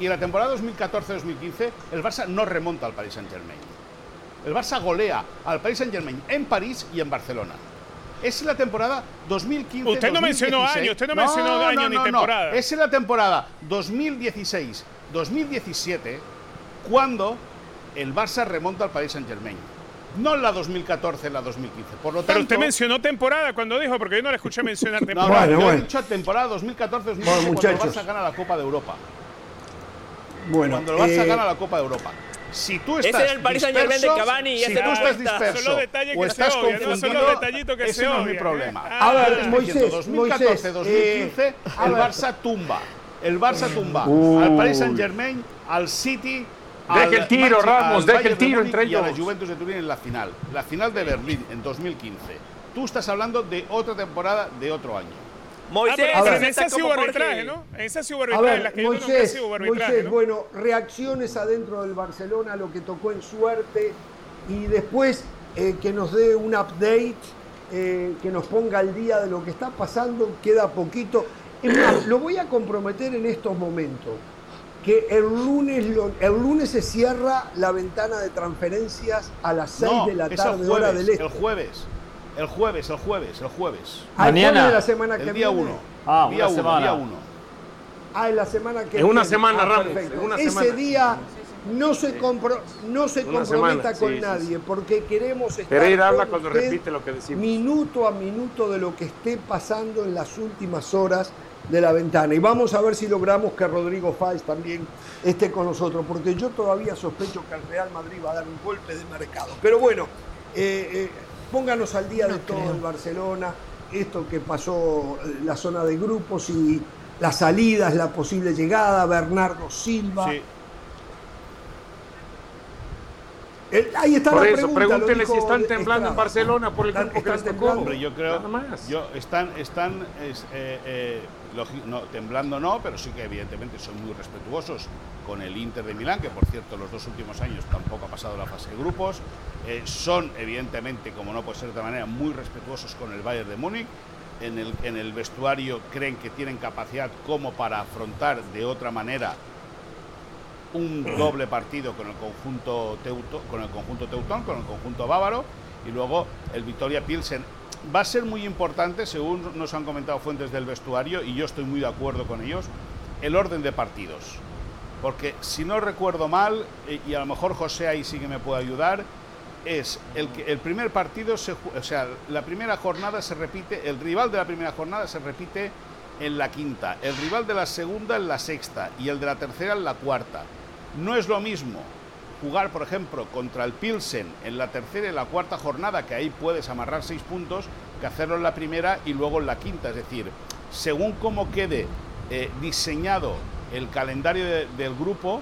Y en la temporada 2014-2015 el Barça no remonta al Paris Saint-Germain. El Barça golea al Paris Saint-Germain en París y en Barcelona. Es la temporada 2015
Usted no mencionó
2016.
año, usted no mencionó año ni temporada.
Es en la temporada 2016-2017 cuando el Barça remonta al Paris Saint-Germain. No en la 2014, en la 2015. Por lo tanto,
Pero usted mencionó temporada cuando dijo, porque yo no le escuché (laughs) mencionar
no,
temporada.
no,
Bueno,
yo he
bueno.
dicho temporada 2014-2015
Bueno,
cuando el. Barça gana la Copa de Europa.
Bueno,
Cuando el Barça
eh,
gana la Copa de Europa. Si tú
Ese
estás
era el Paris Saint-Germain de
disperso,
Cavani y
si
ese
tú
no
estás disperso
Son los detalles
o
que
estás
no
confundido,
detallitos que
ese
se
no es mi problema.
¿eh?
A ver, Moisés,
diciendo 2014,
Moisés,
2015,
eh,
el. Barça tumba. El Barça tumba
Uy.
al Paris Saint-Germain, al City,
Deje el tiro,
Manchester-
Ramos, deje el
de
tiro entre
y a la
ellos.
Juventus de Turín en la final. La final de Berlín en 2015. Tú estás hablando de otra temporada, de otro año.
Moisés,
Ah, pero en esa sí hubo arbitraje, ¿no? En esa sí hubo arbitraje.
ver,
las que yo
Moisés,
arbitraje,
Moisés,
¿no?
bueno, reacciones adentro del Barcelona, lo que tocó en suerte y después eh, que nos dé un update, eh, que nos ponga al día de lo que está pasando, queda poquito. Es más, lo voy a comprometer en estos momentos, que el lunes, lo- el lunes se cierra la ventana de transferencias a las 6
No,
de la tarde, hora
jueves,
del este.
El jueves. El jueves, el jueves, el jueves.
Ah, el
Mañana.
jueves de la semana que
El día
viene.
1.
Ah,
día
una
1,
semana.
día 1.
Ah, en la semana que
En una
viene.
semana,
Ah,
Ramos,
perfecto.
en una
Ese
semana.
día no se, compro- no se
Una
comprometa
semana,
con
sí, sí,
nadie porque queremos estar
Pereira habla cuando
usted
repite lo que decimos.
minuto a minuto de lo que esté pasando en las últimas horas de la ventana. Y vamos a ver si logramos que Rodrigo Fáez también esté con nosotros, porque yo todavía sospecho que el Real Madrid va a dar un golpe de mercado. Pero bueno, eh, eh, pónganos al día de todo el Barcelona, esto que pasó, eh, la zona de grupos y las salidas, la posible llegada, Bernardo Silva.
Sí.
Eh, ahí está
Por
la
eso,
pregunta,
pregúntenle si están temblando en. Barcelona por el grupo que les tocó.
yo creo,
Nada más.
yo están, están es, eh, eh, temblando no, pero sí que evidentemente son muy respetuosos con el Inter de Milán, que por cierto los dos últimos años tampoco ha pasado la fase de grupos. Eh, son evidentemente, como no puede ser de otra manera, muy respetuosos con el Bayern de Múnich. En el, en el vestuario creen que tienen capacidad como para afrontar de otra manera un doble partido con el conjunto teuto, con el conjunto teutón, con el conjunto bávaro y luego el Victoria Pilsen. Va a ser muy importante, según nos han comentado fuentes del vestuario, y yo estoy muy de acuerdo con ellos, el orden de partidos. Porque si no recuerdo mal, eh, y a lo mejor José ahí sí que me puede ayudar, es el, que, el primer partido, se, o sea, la primera jornada se repite, el rival de la primera jornada se repite en la quinta, el rival de la segunda en la sexta y el de la tercera en la cuarta. No es lo mismo jugar, por ejemplo, contra el Pilsen en la tercera y la cuarta jornada, que ahí puedes amarrar seis puntos, que hacerlo en la primera y luego en la quinta. Es decir, según cómo quede eh, diseñado el calendario de- del grupo,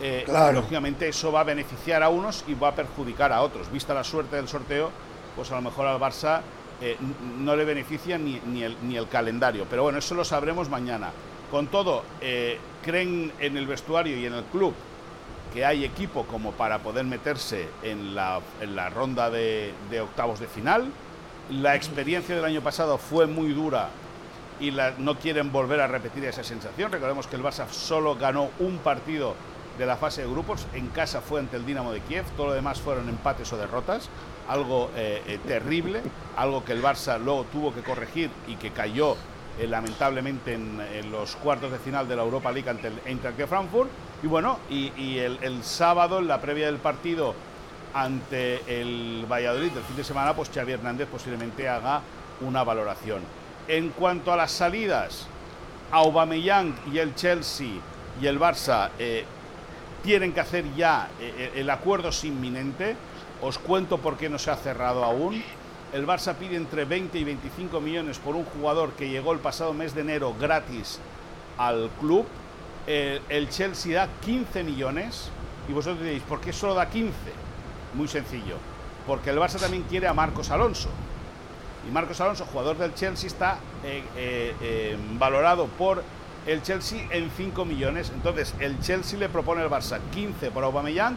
eh,
Claro.
lógicamente eso va a beneficiar a unos y va a perjudicar a otros. Vista la suerte del sorteo, pues a lo mejor al Barça eh, no le beneficia ni, ni el, ni el calendario. Pero bueno, eso lo sabremos mañana. Con todo, creen en el vestuario y en el club que hay equipo como para poder meterse en la, en la ronda de, octavos de final. La experiencia del año pasado fue muy dura y no quieren volver a repetir esa sensación. Recordemos que el Barça solo ganó un partido de la fase de grupos, en casa fue ante el Dinamo de Kiev, todo lo demás fueron empates o derrotas, algo eh, eh, terrible, algo que el Barça luego tuvo que corregir y que cayó eh, lamentablemente en, los cuartos de final de la Europa League ante el Eintracht Frankfurt. Y bueno, y, el sábado, en la previa del partido ante el Valladolid del fin de semana, pues Xavi Hernández posiblemente haga una valoración. En cuanto a las salidas, Aubameyang y el Chelsea y el Barça eh, tienen que hacer ya eh, el acuerdo es inminente. Os cuento por qué no se ha cerrado aún. El Barça pide entre 20 y 25 millones por un jugador que llegó el pasado mes de enero gratis al club. El Chelsea da 15 millones y vosotros diréis, ¿por qué solo da 15? Muy sencillo, porque el Barça también quiere a Marcos Alonso. Y Marcos Alonso, jugador del Chelsea, está eh, eh, eh, valorado por el Chelsea en 5 millones. Entonces, el Chelsea le propone al Barça 15 por Aubameyang,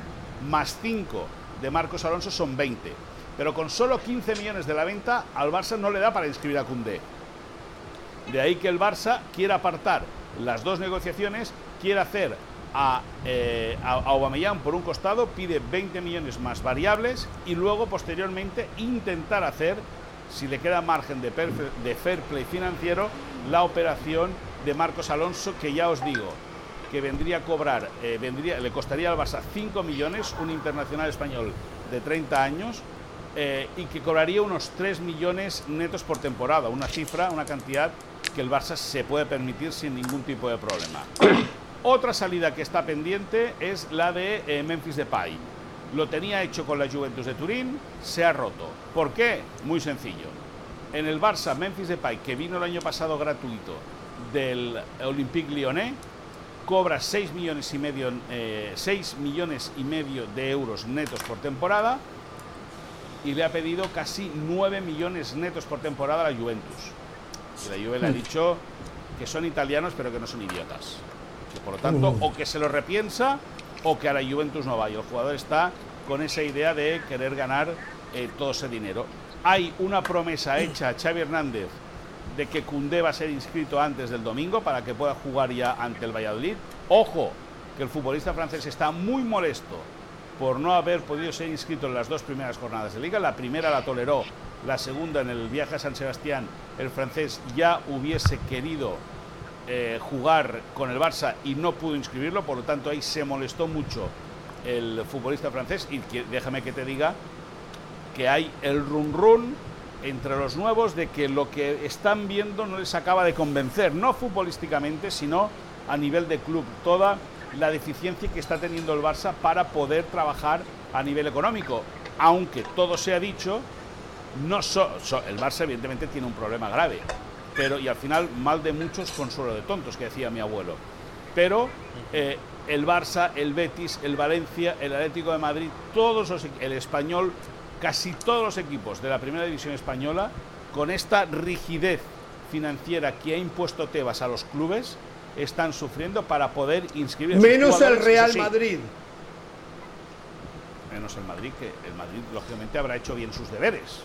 más 5 de Marcos Alonso son 20. Pero con solo 15 millones de la venta, al Barça no le da para inscribir a Koundé. De ahí que el Barça quiera apartar las dos negociaciones, quiere hacer a, eh, Aubameyang por un costado, pide 20 millones más variables y luego posteriormente intentar hacer, si le queda margen de fair play financiero, la operación de Marcos Alonso, que ya os digo, que vendría a cobrar, eh, vendría, le costaría al Barça 5 millones, un internacional español de 30 años, eh, y que cobraría unos 3 millones netos por temporada, una cifra, una cantidad que el Barça se puede permitir sin ningún tipo de problema. Otra salida que está pendiente es la de eh, Memphis Depay. Lo tenía hecho con la Juventus de Turín, se ha roto. ¿Por qué? Muy sencillo. En el Barça, Memphis Depay, que vino el año pasado gratuito del Olympique Lyonnais, cobra 6 millones y medio, eh, 6 millones y medio de euros netos por temporada y le ha pedido casi 9 millones netos por temporada a la Juventus. Y la Juve le ha dicho que son italianos pero que no son idiotas. Que por lo tanto,
Mm.
o que se lo repiensa o que a la Juventus no va. Y el jugador está con esa idea de querer ganar eh, todo ese dinero. Hay una promesa hecha a Xavi Hernández de que Cundé va a ser inscrito antes del domingo para que pueda jugar ya ante el Valladolid. Ojo, que el futbolista francés está muy molesto por no haber podido ser inscrito en las dos primeras jornadas de liga. La primera la toleró, la segunda en el viaje a San Sebastián, el francés ya hubiese querido eh, jugar con el Barça y no pudo inscribirlo, por lo tanto ahí se molestó mucho el futbolista francés y déjame que te diga que hay el run run entre los nuevos de que lo que están viendo no les acaba de convencer, no futbolísticamente, sino a nivel de club, toda la deficiencia que está teniendo el Barça para poder trabajar a nivel económico. Aunque todo se ha dicho, no so- el Barça evidentemente tiene un problema grave, pero y al final mal de muchos consuelo de tontos, que decía mi abuelo. Pero eh, el Barça, el Betis, el Valencia, el Atlético de Madrid, todos los, el español, casi todos los equipos de la primera división española, con esta rigidez financiera que ha impuesto Tebas a los clubes, están sufriendo para poder inscribir.
Menos el Real
sí,
Madrid.
Menos el Madrid, que el Madrid lógicamente habrá hecho bien sus deberes.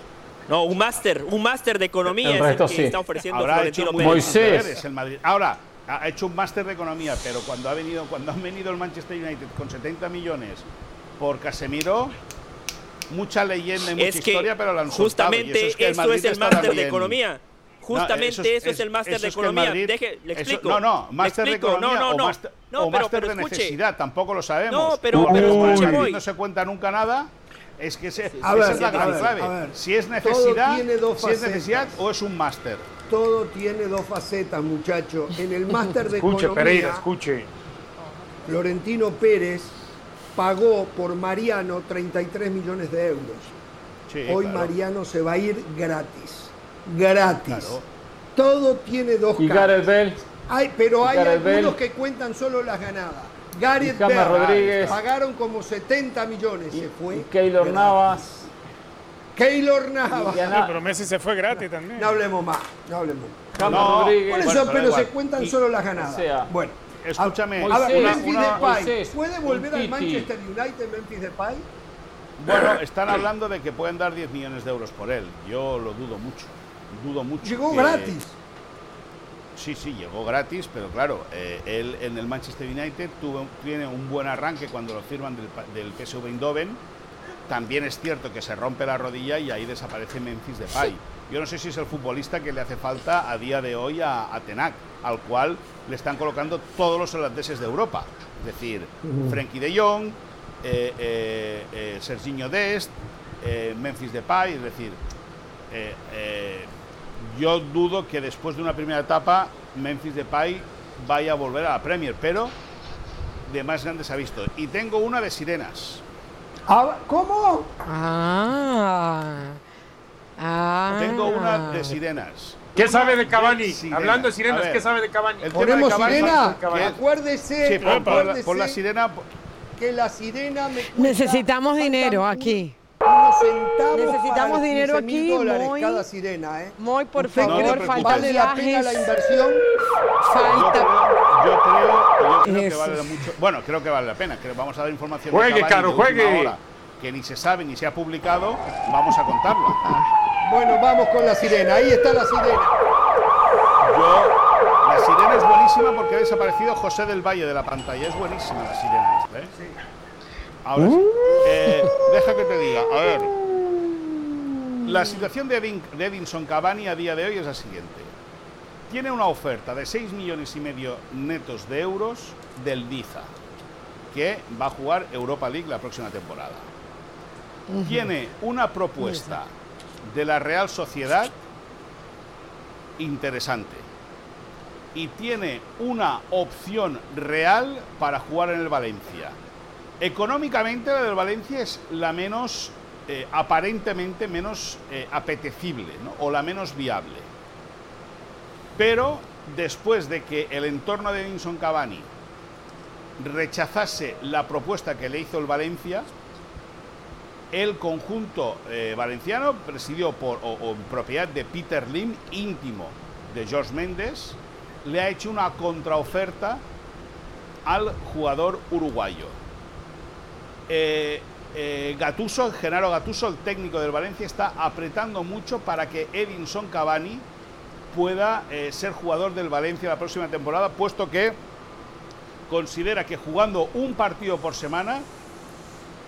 No, un máster, un máster de economía
El
es el
resto
que
sí.
está ofreciendo
Habrá
Florentino
hecho
Moisés.
el Madrid. Ahora, ha hecho un máster de economía, pero cuando ha venido, cuando han venido el Manchester United con 70 millones por Casemiro, mucha leyenda y mucha
Es que
historia, pero la han soltado, y
justamente
eso es, que el
eso es el máster de economía. Justamente
eso
eso
es-
el máster de
es que el
economía.
Madrid-
Deje, le
eso-
explico.
no, no, máster de economía
no, no,
o
no.
máster,
No,
o
pero,
máster
pero
de
escuche.
necesidad, tampoco lo sabemos.
No, pero- pero escuche,
Madrid
voy.
no se cuenta nunca nada. Es que ese-
A
esa
ver,
es la gran clave. Si es necesidad,
tiene dos
si es necesidad o es un máster.
Todo tiene dos facetas, muchachos. En el máster de
Escuche,
economía,
Pereira, escuche.
Florentino Pérez pagó por Mariano 33 millones de euros.
Sí,
Hoy
claro.
Mariano se va a ir gratis. Gratis.
Claro.
Todo tiene dos
Y
caras.
Gareth Bale.
Hay, pero
y
hay
Gareth
algunos que cuentan solo las ganadas. Gareth
Y
Bale
Rodríguez.
pagaron como 70 millones. se fue.
Y Keylor
gratis.
Navas.
Keylor Navas.
Y
Sí, pero Messi se fue gratis también.
No hablemos más. No hablemos más.
No.
Por eso,
Bueno, pero
se cuentan
Y-
solo las ganadas.
o sea,
bueno,
Escúchame,
a ver,
Moisés,
Memphis
una-
Depay,
Moisés,
¿puede volver al. Manchester United Memphis Depay?
Bueno, están hablando de que pueden dar 10 millones de euros por él. Yo lo dudo mucho. Dudo mucho.
Llegó
que-
gratis.
Sí, sí, llegó gratis, pero claro, eh, él en el Manchester United tuvo, tiene un buen arranque cuando lo firman del, del PSV Eindhoven. También es cierto que se rompe la rodilla y ahí desaparece Memphis Depay. Yo no sé si es el futbolista que le hace falta a día de hoy a, a Tenac, al cual le están colocando todos los holandeses de Europa. Es decir, Frenkie de Jong, eh, eh, eh, Serginho Dest, Memphis Depay, es decir, yo dudo que después de una primera etapa Memphis Depay vaya a volver a la Premier, pero de más grande se ha visto. Y tengo una de sirenas.
Ah, ¿Cómo?
Ah. Ah.
Tengo una de sirenas.
¿Qué sabe de Cavani?
Sirena.
Hablando de sirenas,
ver.
¿qué sabe de Cavani?
El tema de
¿Ponemos
Cavani-
sirena?
que-
Acuérdese,
Sí, pon la- sirena.
que la sirena me
Necesitamos dinero aquí.
Unos centavos
Necesitamos
para
dinero
15.000
aquí,
dólares
muy-
cada sirena, ¿eh?
Muy, por
Usted
favor,
no
vale la pena la inversión.
Falta.
Yo creo, yo creo que vale mucho. Bueno, creo que vale la pena. Que vamos a dar información
Juegue, Caro, juegue.
hora, que ni se sabe ni se ha publicado. Vamos a contarlo.
Bueno, vamos con la sirena. Ahí está la sirena.
Yo, la sirena es buenísima porque ha desaparecido José del Valle de la pantalla. Es buenísima la sirena esta, ¿eh? Ahora sí. Eh, deja que te diga. A ver. La situación de, Edin- de Edinson Cavani a día de hoy es la siguiente. Tiene una oferta de 6 millones y medio netos de euros del Niza, que va a jugar Europa League la próxima temporada. Tiene una propuesta de la Real Sociedad interesante. Y tiene una opción real para jugar en el Valencia. Económicamente la del Valencia es la menos, eh, aparentemente menos eh, apetecible, o la menos viable. Pero después de que el entorno de Edinson Cavani rechazase la propuesta que le hizo el Valencia, el conjunto eh, valenciano, presidido por o, o propiedad de Peter Lim, íntimo de George Méndez, le ha hecho una contraoferta al jugador uruguayo. Eh, eh, Gatuso, Genaro Gatuso, el técnico del Valencia, está apretando mucho para que Edinson Cavani pueda eh, ser jugador del Valencia la próxima temporada, puesto que considera que jugando un partido por semana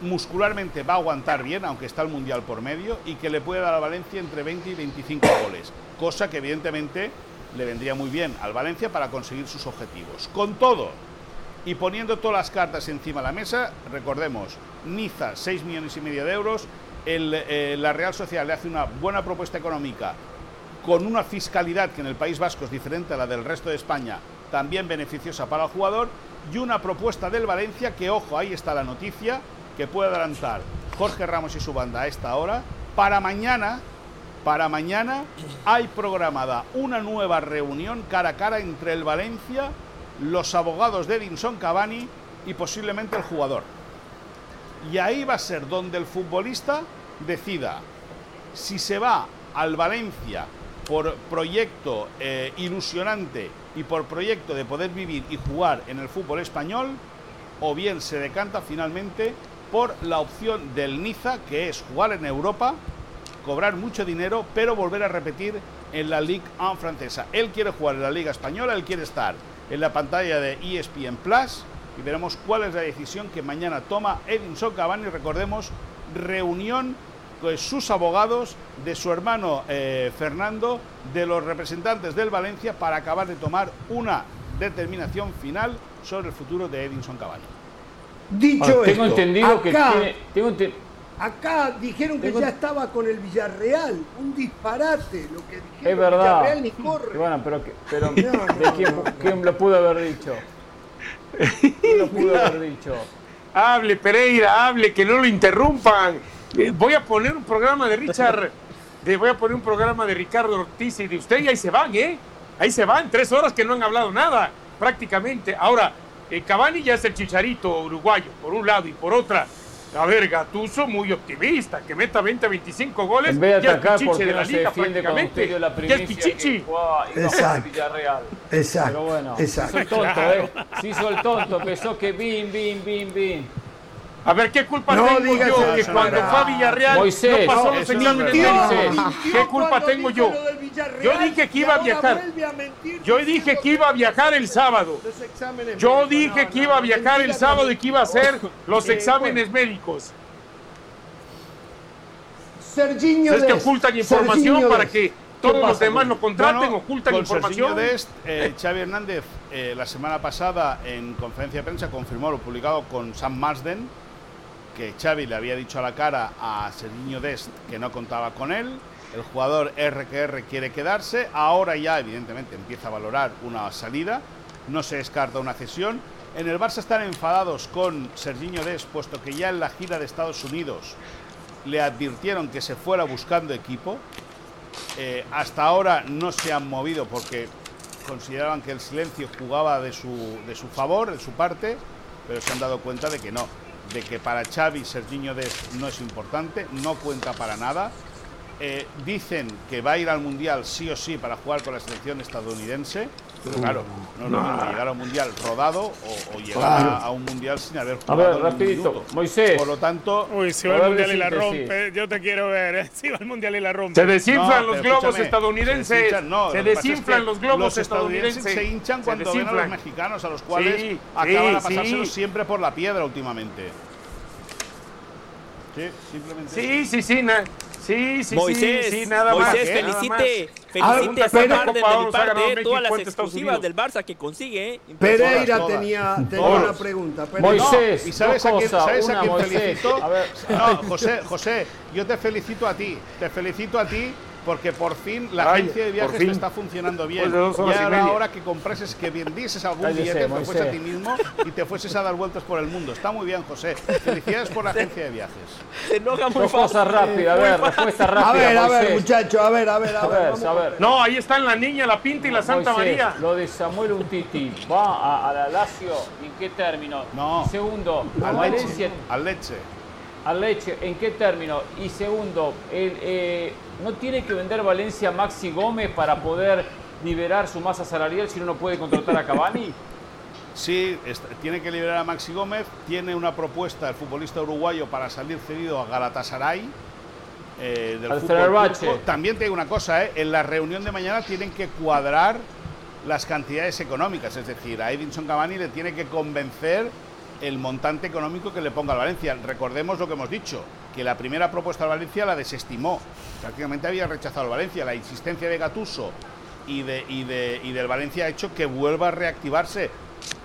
muscularmente va a aguantar bien, aunque está el Mundial por medio, y que le puede dar a Valencia entre 20 y 25 goles, cosa que evidentemente le vendría muy bien al Valencia para conseguir sus objetivos. Con todo, y poniendo todas las cartas encima de la mesa, recordemos, Niza, 6 millones y medio de euros, eh, la Real Sociedad le hace una buena propuesta económica con una fiscalidad que en el País Vasco es diferente a la del resto de España, también beneficiosa para el jugador, y una propuesta del Valencia que, ojo, ahí está la noticia, que puede adelantar Jorge Ramos y su banda a esta hora. Para mañana, para mañana hay programada una nueva reunión cara a cara entre el Valencia, los abogados de Edinson Cavani y posiblemente el jugador. Y ahí va a ser donde el futbolista decida si se va al Valencia por proyecto eh, ilusionante y por proyecto de poder vivir y jugar en el fútbol español, o bien se decanta finalmente por la opción del Niza, que es jugar en Europa, cobrar mucho dinero, pero volver a repetir en la Ligue 1 francesa. Él quiere jugar en la Liga Española, él quiere estar en la pantalla de ESPN Plus y veremos cuál es la decisión que mañana toma Edinson Cavani. Recordemos, reunión con sus abogados, de su hermano eh, Fernando, de los representantes del Valencia para acabar de tomar una determinación final sobre el futuro de Edinson Cavani.
Dicho
Ahora, tengo
esto,
entendido que tiene- tengo
acá dijeron que
Tengo-
ya estaba con el Villarreal. Un disparate lo que dijeron.
Es verdad.
Villarreal ni corre.
Y Bueno, pero, que- pero (laughs)
No,
¿de
no,
quién,
no, no.
quién lo pudo haber dicho? ¿Quién lo pudo haber (laughs) dicho?
Hable, Pereira, hable, que no lo interrumpan. Eh, Voy a poner un programa de Richard, de, voy a poner un programa de Ricardo Ortiz y de usted y ahí se van, ¿eh? Ahí se van, tres horas que no han hablado nada, prácticamente. Ahora, eh, Cavani ya es el chicharito uruguayo, por un lado, y por otra, a ver, Gatuso muy optimista, que meta 20, 25 goles,
En vez de atacar, porque
de la
no se defiende la
prácticamente. Ya es
primicia
pichichi.
que por
Exacto.
Villarreal.
Exacto.
Pero bueno,
exacto.
se hizo el tonto,
Claro.
¿eh? Se hizo el tonto, pensó que bin, bin, bin, bin.
A ver, ¿qué culpa
No
tengo
digas
yo que cuando fue a Villarreal
Moisés,
no pasó los exámenes médicos? ¿Qué culpa tengo yo? Yo dije que iba a viajar.
a mentir
Yo dije que iba a viajar el sábado. Yo dije
No,
que iba a viajar el sábado y que iba a hacer (laughs) los
Eh,
exámenes médicos.
Serginho
Es que ocultan información
Serginho
para que
¿Qué
todos los demás no contraten,
Bueno,
ocultan
con
información.
Serginho Dest, eh, (laughs) Xavi Hernández eh, la semana pasada en conferencia de prensa confirmó lo publicado con Sam Marsden que Xavi le había dicho a la cara a Serginho Dest que no contaba con él. El jugador RQR quiere quedarse. Ahora ya, evidentemente, empieza a valorar una salida. No se descarta una cesión. En el Barça están enfadados con Serginho Dest, puesto que ya en la gira de Estados Unidos le advirtieron que se fuera buscando equipo. Eh, hasta ahora no se han movido porque consideraban que el silencio jugaba de su, de su favor, de su parte, pero se han dado cuenta de que no, de que para Xavi Serginho Dest no es importante, no cuenta para nada. Eh, dicen que va a ir al Mundial sí o sí para jugar con la selección estadounidense, pero claro, no es lo mismo llegar a un Mundial rodado o, o llegar
Claro.
a, a un Mundial sin haber
A
jugado
ver,
ni un
rapidito,
minuto.
Moisés.
Por lo tanto,
Uy, si
A
va al
ver,
mundial y la rompe, yo te quiero ver. ¿eh? (laughs) Si va al mundial y la rompe.
Se desinflan
No,
los globos estadounidenses.
Se, dehinchan, no,
se
lo es
desinflan
que
los globos
los estadounidenses
estadounidenses.
se hinchan
Se
cuando ven a los
desinflan.
mexicanos, a los cuales
Sí,
acaban a
sí,
pasárselos
sí.
siempre por la piedra últimamente. Sí, simplemente.
Sí, sí, sí, na- sí, sí,
Moisés,
sí, sí, nada más.
Moisés,
¿eh?
Felicite, felicite
Ah,
a
pero-
Sam Marden de mi parte,
México
todas las exclusivas del Barça que consigue. ¿eh?
Pereira tenía, una pregunta. Pereira.
Moisés,
¿Y sabes a quién, sabes a quién felicito?
A ver.
No, José, José, yo te felicito a ti. Te felicito a ti porque por fin la
Ay,
agencia de viajes te está funcionando bien.
Después de dos horas
y
y
ahora,
media.
ahora que comprases, que vendieses algún
Cállese,
billete, te fuese a ti mismo y te fueses a dar vueltas por el mundo. Está muy bien, José. Felicidades por la agencia de viajes.
Se enoja muy
Dos cosas
fácil.
rápidas, a ver, respuesta
A
rápida.
ver, a ver, a ver, a ver, a, ver.
a ver.
No, ahí están la niña, la pinta y la Santa
Moisés,
María.
Lo de Samuel Untiti, ¿va a, a la Lazio? ¿En qué término?
No.
Y segundo,
Al
Valencia,
leche. Al leche.
Al Leche, ¿en qué término? Y segundo, el, eh, ¿no tiene que vender Valencia Maxi Gómez para poder liberar su masa salarial si no, no puede contratar a Cavani?
Sí, tiene que liberar a Maxi Gómez, tiene una propuesta el futbolista uruguayo para salir cedido a Galatasaray.
Eh, del Al
También te digo una cosa, eh, en la reunión de mañana tienen que cuadrar las cantidades económicas, es decir, a Edinson Cavani le tiene que convencer el montante económico que le ponga al Valencia. Recordemos lo que hemos dicho, que la primera propuesta al Valencia la desestimó, prácticamente había rechazado al Valencia. La insistencia de Gatuso y, de, y, de, y del Valencia ha hecho que vuelva a reactivarse.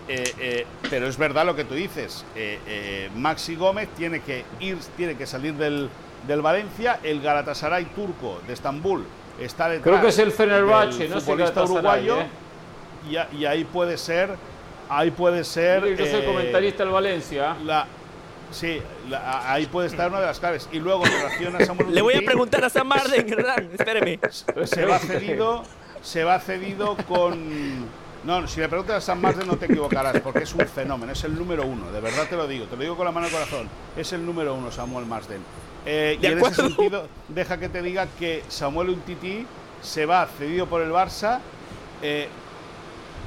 Eh, eh, pero es verdad lo que tú dices, eh, Maxi Gómez tiene que ir, tiene que salir del, del Valencia, el Galatasaray turco de Estambul está detrás.
Creo que es el Fenerbahce, no sé
uruguayo. Y, y, ahí puede ser, ahí puede ser.
Yo soy comentarista del Valencia.
La, Sí, ahí puede estar una de las claves. Y luego, en relación a Samuel (laughs)
Le voy a preguntar a Sam Marden, espéreme.
Se va cedido, se va cedido con. No, si le preguntas a Sam Marden no te equivocarás, porque es un fenómeno, es el número uno, de verdad te lo digo, te lo digo con la mano al corazón, es el número uno Samuel Marsden. Eh, y en ese sentido, deja que te diga que Samuel Untiti se va cedido por el Barça. Eh,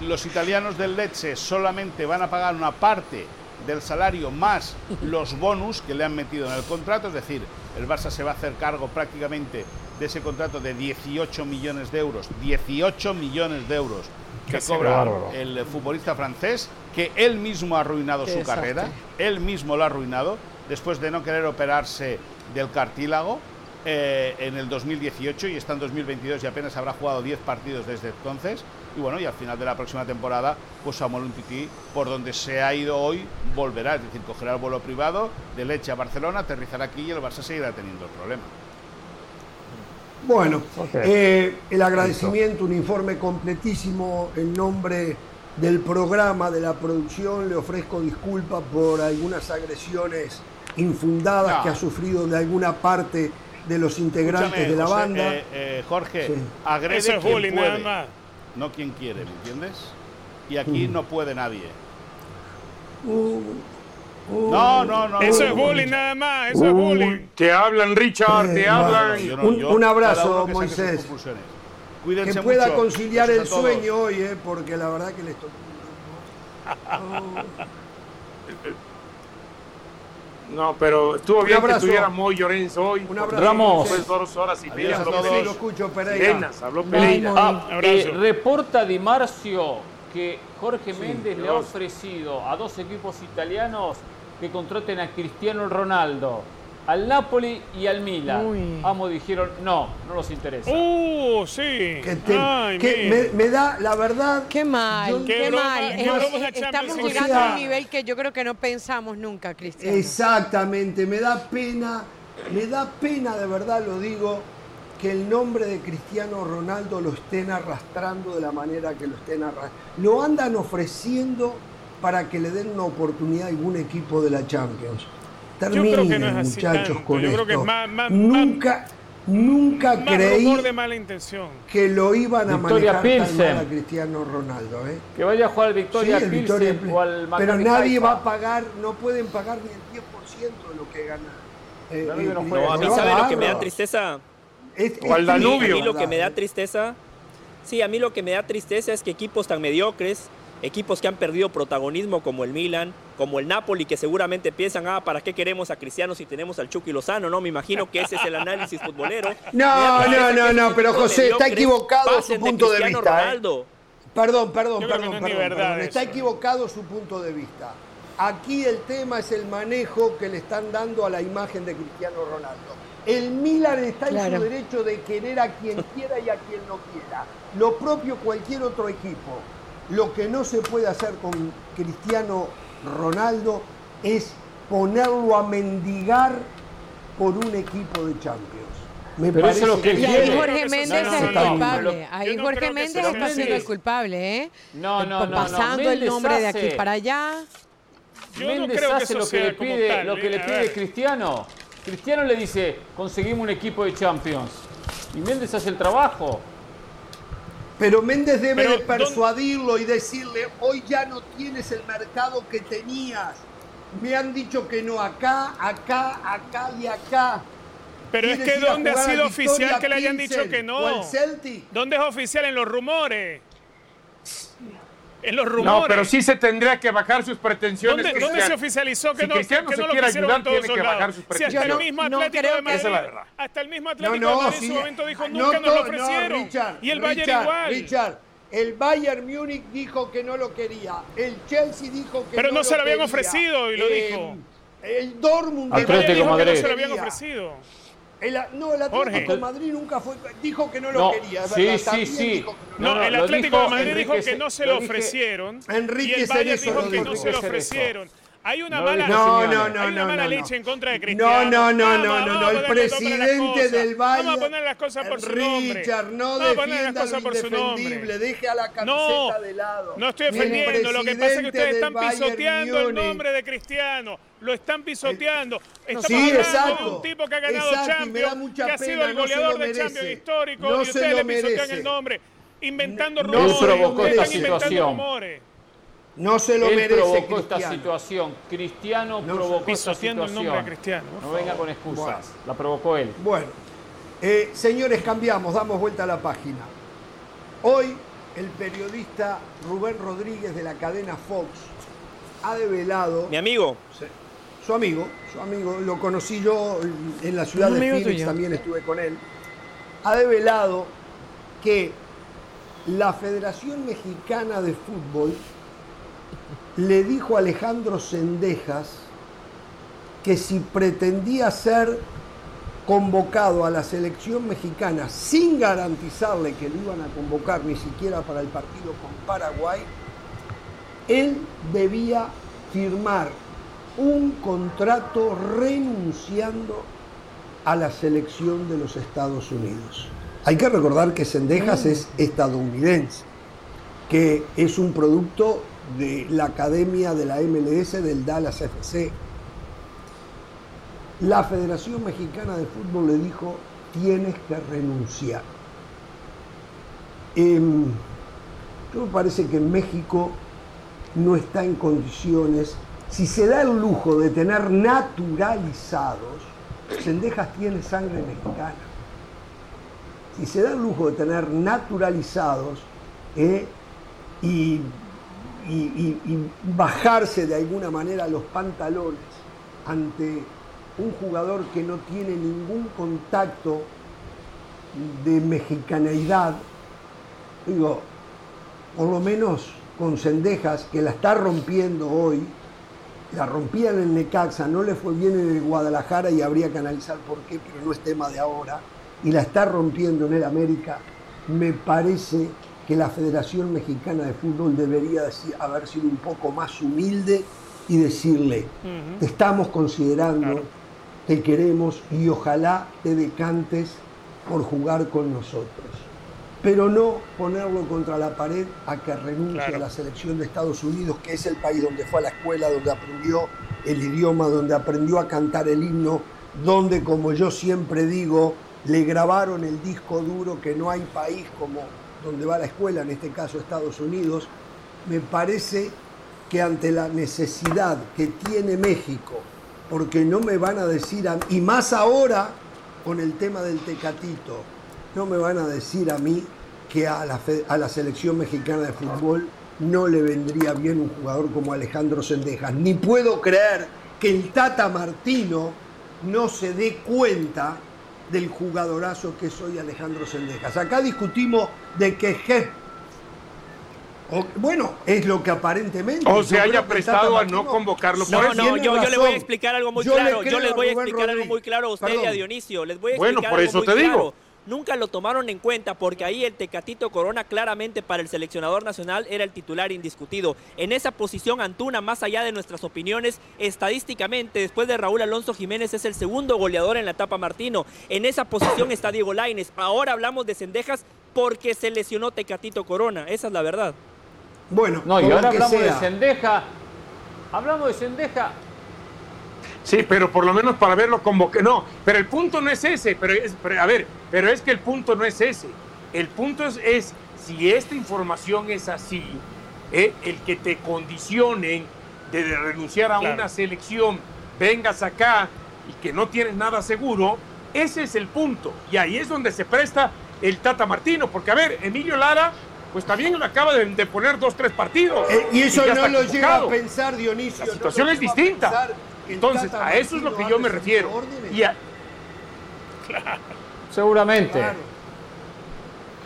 los italianos del Lecce solamente van a pagar una parte del salario más los bonus que le han metido en el contrato, es decir, el Barça se va a hacer cargo prácticamente de ese contrato de 18 millones de euros, 18 millones de euros que cobra el futbolista francés, que él mismo ha arruinado su carrera, él mismo lo ha arruinado, después de no querer operarse del cartílago eh, en el 2018 y está en 2022 y apenas habrá jugado 10 partidos desde entonces y bueno, y al final de la próxima temporada, pues Samuel Untiti, por donde se ha ido hoy, volverá, es decir, cogerá el vuelo privado de Leche a Barcelona, aterrizará aquí y el Barça seguirá teniendo el problema.
Bueno, eh, el agradecimiento, un informe completísimo en nombre del programa, de la producción. Le ofrezco disculpas por algunas agresiones infundadas que ha sufrido de alguna parte de los integrantes de la banda.
Eh, eh, Jorge, agrede Eso quien puede no quien quiere, ¿me entiendes? Y aquí no puede nadie.
Uh,
uh. no, no, no.
Eso es bullying nada más, eso es bullying. Te hablan, Richard, te hablan.
un, abrazo, Moisés. Cuídense que pueda conciliar el sueño hoy, eh, porque la verdad que le estoy... (laughs)
No, pero estuvo bien que estuviera Moy Llorens hoy.
Un abrazo. Ramos.
dos horas y media.
Habló Pereira. Lo escucho, Pereira.
habló Pereira.
Ah, eh, reporta Di Marcio que Jorge Méndez le ha ofrecido a dos equipos italianos que contraten a Cristiano Ronaldo al Napoli y al Milan. Amo dijeron, no, no los interesa.
¡Uh, sí!
Que me, da, la verdad...
Qué mal, qué, mal. estamos llegando a un nivel que yo creo que no pensamos nunca, Cristiano.
Exactamente, me da pena, me da pena, de verdad lo digo, que el nombre de Cristiano Ronaldo lo estén arrastrando de la manera que lo estén arrastrando. Lo andan ofreciendo para que le den una oportunidad a algún equipo de la Champions. Terminen, muchachos, con Yo esto. Creo que es más, nunca, nunca creí
de mala intención.
que lo iban a manejar tan mal a Cristiano Ronaldo. ¿eh?
Que vaya a jugar Victoria sí, Pilsen o al
Pero nadie va a pagar, no pueden pagar ni el 10% de lo que gana.
Eh, eh, no, a mí sabe lo que me da tristeza.
o al Danubio.
A mí lo que me da tristeza, sí, a mí lo que me da tristeza es que equipos tan mediocres equipos que han perdido protagonismo como el Milan, como el Napoli, que seguramente piensan, ah, ¿para qué queremos a Cristiano si tenemos al Chucky Lozano? No, me imagino que ese es el análisis futbolero. (laughs)
No, no, no, no, pero José, está equivocado su punto de, vista. ¿eh? Perdón, perdón, perdón, perdón, Está equivocado su punto de vista. Aquí el tema es el manejo que le están dando a la imagen de Cristiano Ronaldo. El Milan está en su derecho de querer a quien quiera y a quien no quiera. Lo propio cualquier otro equipo. Lo que no se puede hacer con Cristiano Ronaldo es ponerlo a mendigar por un equipo de Champions.
Me parece lo que y ahí Jorge Méndez es el culpable. Ahí Jorge Méndez está siendo el culpable, ¿eh?
No, no, no.
Pasando el nombre de aquí para allá.
Yo Méndez hace lo que le pide, lo que le pide Cristiano. Cristiano le dice, conseguimos un equipo de Champions. Y Méndez hace el trabajo.
Pero Méndez debe de persuadirlo y decirle, hoy ya no tienes el mercado que tenías. Me han dicho que no acá, acá, acá y acá.
Pero es
¿Quieres
que ¿dónde ha sido oficial que le hayan dicho que no? ¿Dónde es oficial en los rumores? En los rumores.
No, pero sí se tendría que bajar sus pretensiones.
¿Dónde, se oficializó que
Si
no,
Cristiano
que
se
no lo
quiere ayudar,
todos
tiene que bajar sus
Si hasta
pretensiones.
el mismo
No
Atlético de Madrid, hasta el mismo
No,
Atlético de
no,
Madrid en su momento dijo,
no
nunca nos lo
to-
ofrecieron.
Richard,
y el Bayern igual.
Richard, el Bayern Múnich dijo que no lo quería. El Chelsea dijo que
Pero
no
no se lo habían
quería.
ofrecido y lo
Eh,
dijo.
El Dortmund dijo
que no se lo habían ofrecido.
El- no, el Atlético
Jorge.
de Madrid nunca fue, dijo que no lo
No,
quería. es
sí,
verdad,
sí,
también
sí.
dijo que
No,
No, no,
el
lo
Atlético
dijo
de Madrid dijo
Enrique
que no se
lo
ofrecieron.
Enrique
y el Bayern dijo que no se lo ofrecieron. Hay una
No
mala,
No, no, no,
hay una
no,
mala
no,
leche
no.
en contra de
No,
Cristiano.
no, no, no,
vamos
no,
a
no, el
las
presidente del
Vamos a poner las cosas por su nombre.
Richard, no
Vamos a poner las
defienda lo
cosas por su nombre.
deje a la camiseta
No,
de lado.
no estoy defendiendo. Lo que pasa es que ustedes están
del
pisoteando el nombre de Cristiano. Lo están pisoteando. Estamos
Sí,
hablando de un tipo que ha ganado
Exacto,
Champions, que ha sido
pena,
el
no
goleador
lo
de
merece.
Champions histórico
No
y
se
ustedes le pisotean
merece.
el nombre. Inventando
No
rumores.
provocó esta situación.
rumores.
No se lo
Él
merece
provocó esta
Cristiano.
situación. Cristiano
No,
provocó esta
pisoteando el
situación.
nombre de Cristiano,
No venga con excusas.
Bueno.
La provocó él.
Bueno, eh, señores, cambiamos, damos vuelta a la página. Hoy el periodista Rubén Rodríguez de la cadena Fox ha develado,
Mi amigo,
su amigo, su amigo, lo conocí yo en la ciudad de Phoenix,
tuyo.
también estuve con él, ha develado que la Federación Mexicana de Fútbol le dijo a Alejandro Sendejas que si pretendía ser convocado a la selección mexicana sin garantizarle que lo iban a convocar ni siquiera para el partido con Paraguay, él debía firmar un contrato renunciando a la selección de los Estados Unidos. Hay que recordar que Sendejas es estadounidense, que es un producto de la academia de la MLS del Dallas FC. La Federación Mexicana de Fútbol le dijo, tienes que renunciar. Em, yo me parece que México no está en condiciones, si se da el lujo de tener naturalizados, Sendejas tiene sangre mexicana. Si se da el lujo de tener naturalizados eh, y, y- bajarse de alguna manera los pantalones ante un jugador que no tiene ningún contacto de mexicaneidad, digo, por lo menos con Cendejas, que la está rompiendo hoy, la rompía en el Necaxa, no le fue bien en el Guadalajara y habría que analizar por qué, pero no es tema de ahora, y la está rompiendo en el América, me parece que la Federación Mexicana de Fútbol debería haber sido un poco más humilde y decirle, te estamos considerando, te queremos y ojalá te decantes por jugar con nosotros. Pero no ponerlo contra la pared a que renuncie
Claro.
a la selección de Estados Unidos, que es el país donde fue a la escuela, donde aprendió el idioma, donde aprendió a cantar el himno, donde, como yo siempre digo, le grabaron el disco duro que no hay país como donde va la escuela, en este caso Estados Unidos. Me parece que ante la necesidad que tiene México, porque no me van a decir, a, y más ahora con el tema del Tecatito, no me van a decir a mí que a la, a la selección mexicana de fútbol no le vendría bien un jugador como Alejandro Sendejas. Ni puedo creer que el Tata Martino no se dé cuenta del jugadorazo que soy Alejandro Sendejas. Acá discutimos de que Je- o- bueno, es lo que aparentemente.
O se haya prestado a no convocarlo
No,
por eso.
no, yo, yo le voy a explicar algo muy
Yo le
claro. Yo les voy a explicar algo muy claro a usted y a. Dionisio. Les voy a
Bueno,
explicar
por
algo
eso
muy
te digo.
Nunca lo tomaron en cuenta porque ahí el Tecatito Corona claramente para el seleccionador nacional era el titular indiscutido. En esa posición Antuna, más allá de nuestras opiniones, estadísticamente después de Raúl Alonso Jiménez es el segundo goleador en la etapa Martino. En esa posición está Diego Laines. Ahora hablamos de Cendejas porque se lesionó Tecatito Corona. Esa es la verdad.
Bueno,
No, y ahora hablamos
sea.
de Sendeja. Hablamos de Sendeja.
Sí, pero por lo menos para verlo convoque. No, pero el punto no es ese. Pero, es, pero, a ver, pero es que el punto no es ese. El punto es, es si esta información es así, eh, el que te condicionen de, renunciar a
Claro.
una selección, vengas acá y que no tienes nada seguro, Ese es el punto. Y ahí es donde se presta el Tata Martino. Porque, a ver, Emilio Lara, pues también lo acaba de, de poner dos, tres partidos.
Eh, y eso no lo llega a pensar Dionisio.
La situación es
lleva
distinta. Entonces, a eso es lo que yo me refiero. Y a-
Seguramente.
Claro,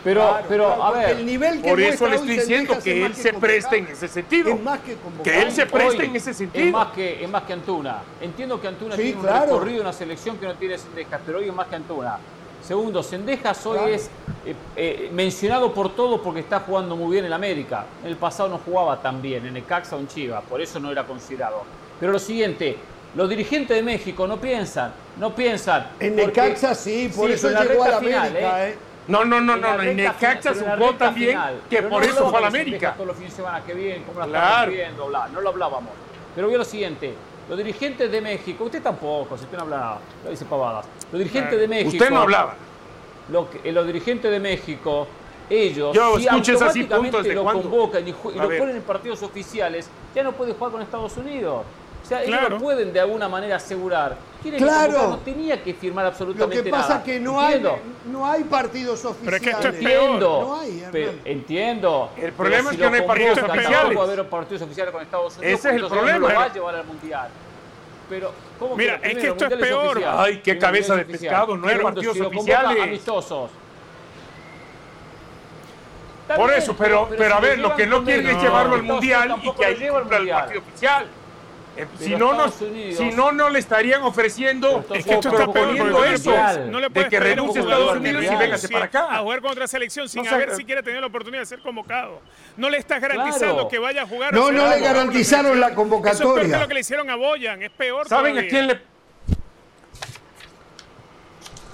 Pero,
claro,
pero
claro,
a ver.
el nivel que
por eso le estoy diciendo que él se presta en ese sentido.
Es más que
él se presta
hoy
en ese
Es
sentido.
más que, es más que Antuna. Entiendo que Antuna
Sí,
tiene un recorrido en una selección que no tiene Sendejas, pero hoy es más que Antuna. Segundo, Sendejas hoy
Claro.
es eh, eh, mencionado por todos porque está jugando muy bien en América. En el pasado no jugaba tan bien, en el Caxa o en Chivas, por eso no era considerado. Pero lo siguiente, los dirigentes de México no piensan, no piensan.
En
porque-
Necaxa sí, por eso llegó a la
recta
América.
final,
¿eh?
No, no, no,
En la
no. En
final,
Necaxa
recta
también
final.
que por
no
eso fue a la América.
Todos los fines de semana que vienen, cómo la
Claro.
viendo, bla, no lo hablábamos. Pero vio lo siguiente, los dirigentes de México, usted tampoco, si usted no habla nada, lo dice pavadas. Los dirigentes de México.
Usted no hablaba.
lo que- eh, los dirigentes de México, ellos,
Yo
si automáticamente
puntos de
lo
cuándo.
convocan y, y lo ponen en partidos oficiales, ya no puede jugar con Estados Unidos. O sea, ellos
Claro.
lo pueden de alguna manera asegurar. Tiene
Claro.
que no tenía que firmar
Lo
absolutamente
que pasa
nada.
es que no hay, no hay partidos
Pero
oficiales.
es que esto es
Entiendo,
No hay,
pero- entiendo.
El
pero
problema
si
es que no hay
lo
partidos
oficiales.
tampoco va a haber partidos oficiales con Estados Unidos.
Ese es el problema.
No lo va a llevar al mundial. Pero, ¿cómo
Mira,
que
es que esto es peor.
oficial?
Ay, qué
Primero,
cabeza de pescado, no hay partidos
si lo
oficiales.
amistosos.
Por eso, pero, pero, a
si
ver, lo que no quieren es
ellos,
llevarlo al mundial y que
lo
ahí cumpla el partido oficial. Eh, si, no, no,
Estados Unidos-
si no, no le estarían ofreciendo
Es que esto
o proponiendo eso,
no le
de
puedes
que
a
renuncie a Estados Unidos y véngase para
a
acá.
jugar contra selección sin
No
haber
eh,
siquiera tenido la oportunidad de ser convocado. No le estás garantizando
Claro.
que vaya a jugar.
No,
sea,
no le garantizaron la
Eso es peor
convocatoria.
que lo que le hicieron a Boyan, es peor
¿Saben a
todavía.
quién le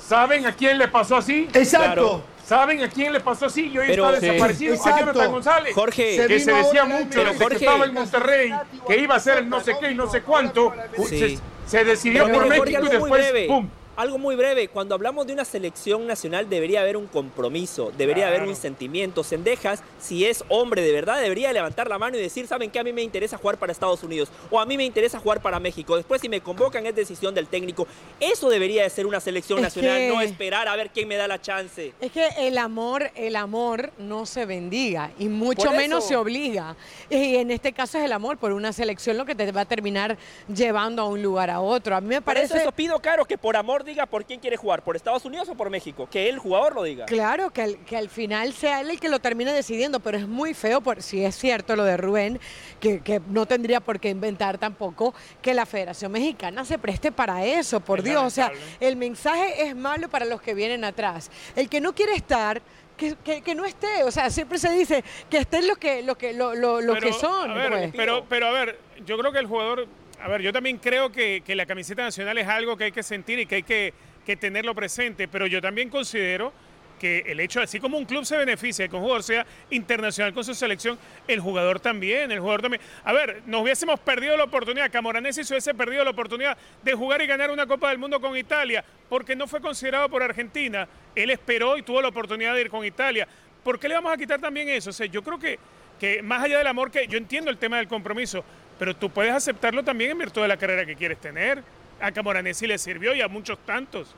¿Saben a quién le pasó así?
Exacto.
¿Saben a quién le pasó así? Y hoy
Pero-
está
Sí.
desaparecido.
Exacto.
A Jonathan González.
Jorge,
Se
que se decía mucho desde que
Jorge.
estaba en Monterrey que iba a ser el no sé qué y no sé cuánto.
Sí.
Se, se decidió
Pero,
por
Jorge,
México y después,
breve.
¡pum!
Algo muy breve. Cuando hablamos de una selección nacional debería haber un compromiso, debería haber un sentimiento. Sendejas, si es hombre de verdad, debería levantar la mano y decir, ¿saben qué? A mí me interesa jugar para Estados Unidos o a mí me interesa jugar para México. Después si me convocan es decisión del técnico. Eso debería de ser una selección
Es
nacional,
que-
no esperar a ver quién me da la chance.
Es que el amor, el amor no se bendiga y mucho menos se obliga. Y en este caso es el amor por una selección lo que te va a terminar llevando a un lugar a otro. A mí me
Por eso
parece
eso pido, Caro, que por amor diga por quién quiere jugar, por Estados Unidos o por México. Que el jugador lo diga.
Claro, que al, que al final sea él el que lo termine decidiendo, pero es muy feo, por, si es cierto lo de Rubén, que, que no tendría por qué inventar tampoco que la Federación Mexicana se preste para eso, por
Es
Dios. O sea, el mensaje es malo para los que vienen atrás. El que no quiere estar... Que, que- que no esté, o sea, siempre se dice que estén los que, los que, lo, lo- lo que son.
A ver,
pues.
pero, pero a ver, yo creo que el jugador, a ver, yo también creo que, que la camiseta nacional es algo que hay que sentir y que hay que, que tenerlo presente, pero yo también considero que el hecho, así como un club se beneficia que un jugador sea internacional con su selección, el jugador también, el jugador también. A ver, nos hubiésemos perdido la oportunidad, Camoranesi se hubiese perdido la oportunidad de jugar y ganar una Copa del Mundo con Italia, porque no fue considerado por Argentina. Él esperó y tuvo la oportunidad de ir con Italia. ¿Por qué le vamos a quitar también eso? O sea, yo creo que, que más allá del amor, que yo entiendo el tema del compromiso, pero tú puedes aceptarlo también en virtud de la carrera que quieres tener. A Camoranesi le sirvió y a muchos tantos.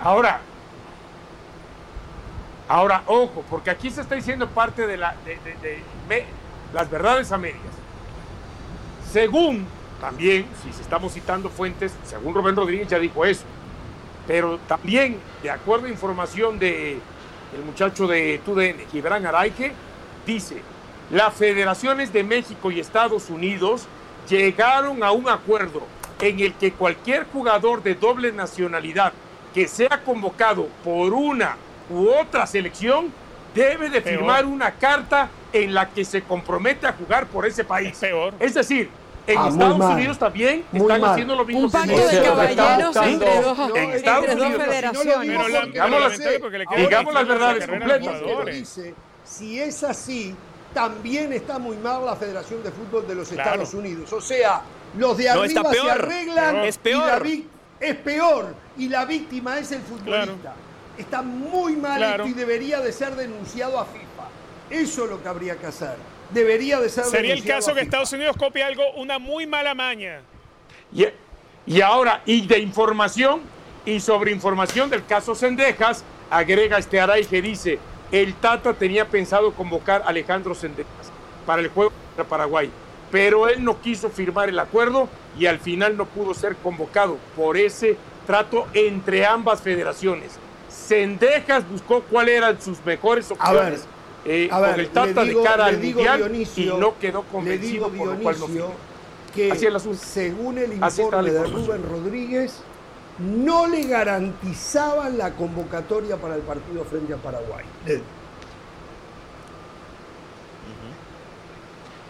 Ahora, ahora, ojo, porque aquí se está diciendo parte de, las verdades a medias. Según, también, si estamos citando fuentes, según Rubén Rodríguez ya dijo eso, pero también, de acuerdo a información de el muchacho de TUDN, Gibran Araige, dice, las federaciones de México y Estados Unidos llegaron a un acuerdo en el que cualquier jugador de doble nacionalidad que sea convocado por una u otra selección debe de
Peor.
firmar una carta en la que se compromete a jugar por ese país.
Es peor.
Es decir, en
Ah,
Estados
mal.
Unidos también
Muy
están
mal.
haciendo lo mismo.
Un pacto de caballeros entre dos,
en Estados
dos
Unidos,
federaciones.
digamos las
la
verdades completas.
si es así, también está muy mal la Federación de Fútbol de los
Claro.
Estados Unidos. O sea, los de
No,
arriba se arreglan
Es
y
peor.
la vic- es peor y la víctima es el futbolista. Está muy mal
Claro.
esto y debería de ser denunciado a FIFA. Eso es lo que habría que hacer. Debería de ser
Sería el caso
a
que
FIFA.
Estados Unidos copie algo, una muy mala maña.
Y, Y ahora, y de información y sobre información del caso Sendejas, agrega este Aray que dice, el Tata tenía pensado convocar a Alejandro Sendejas para el juego contra Paraguay, pero él no quiso firmar el acuerdo y al final no pudo ser convocado por ese trato entre ambas federaciones. Sendejas buscó cuáles eran sus mejores
A ver,
opciones eh,
ver,
con el Tata
digo-
de cara al Mundial
Dionisio,
y no quedó convencido por lo cual no firmó.
que
Así el
según el informe de. Rubén Rodríguez, no le garantizaban la convocatoria para el partido frente a Paraguay.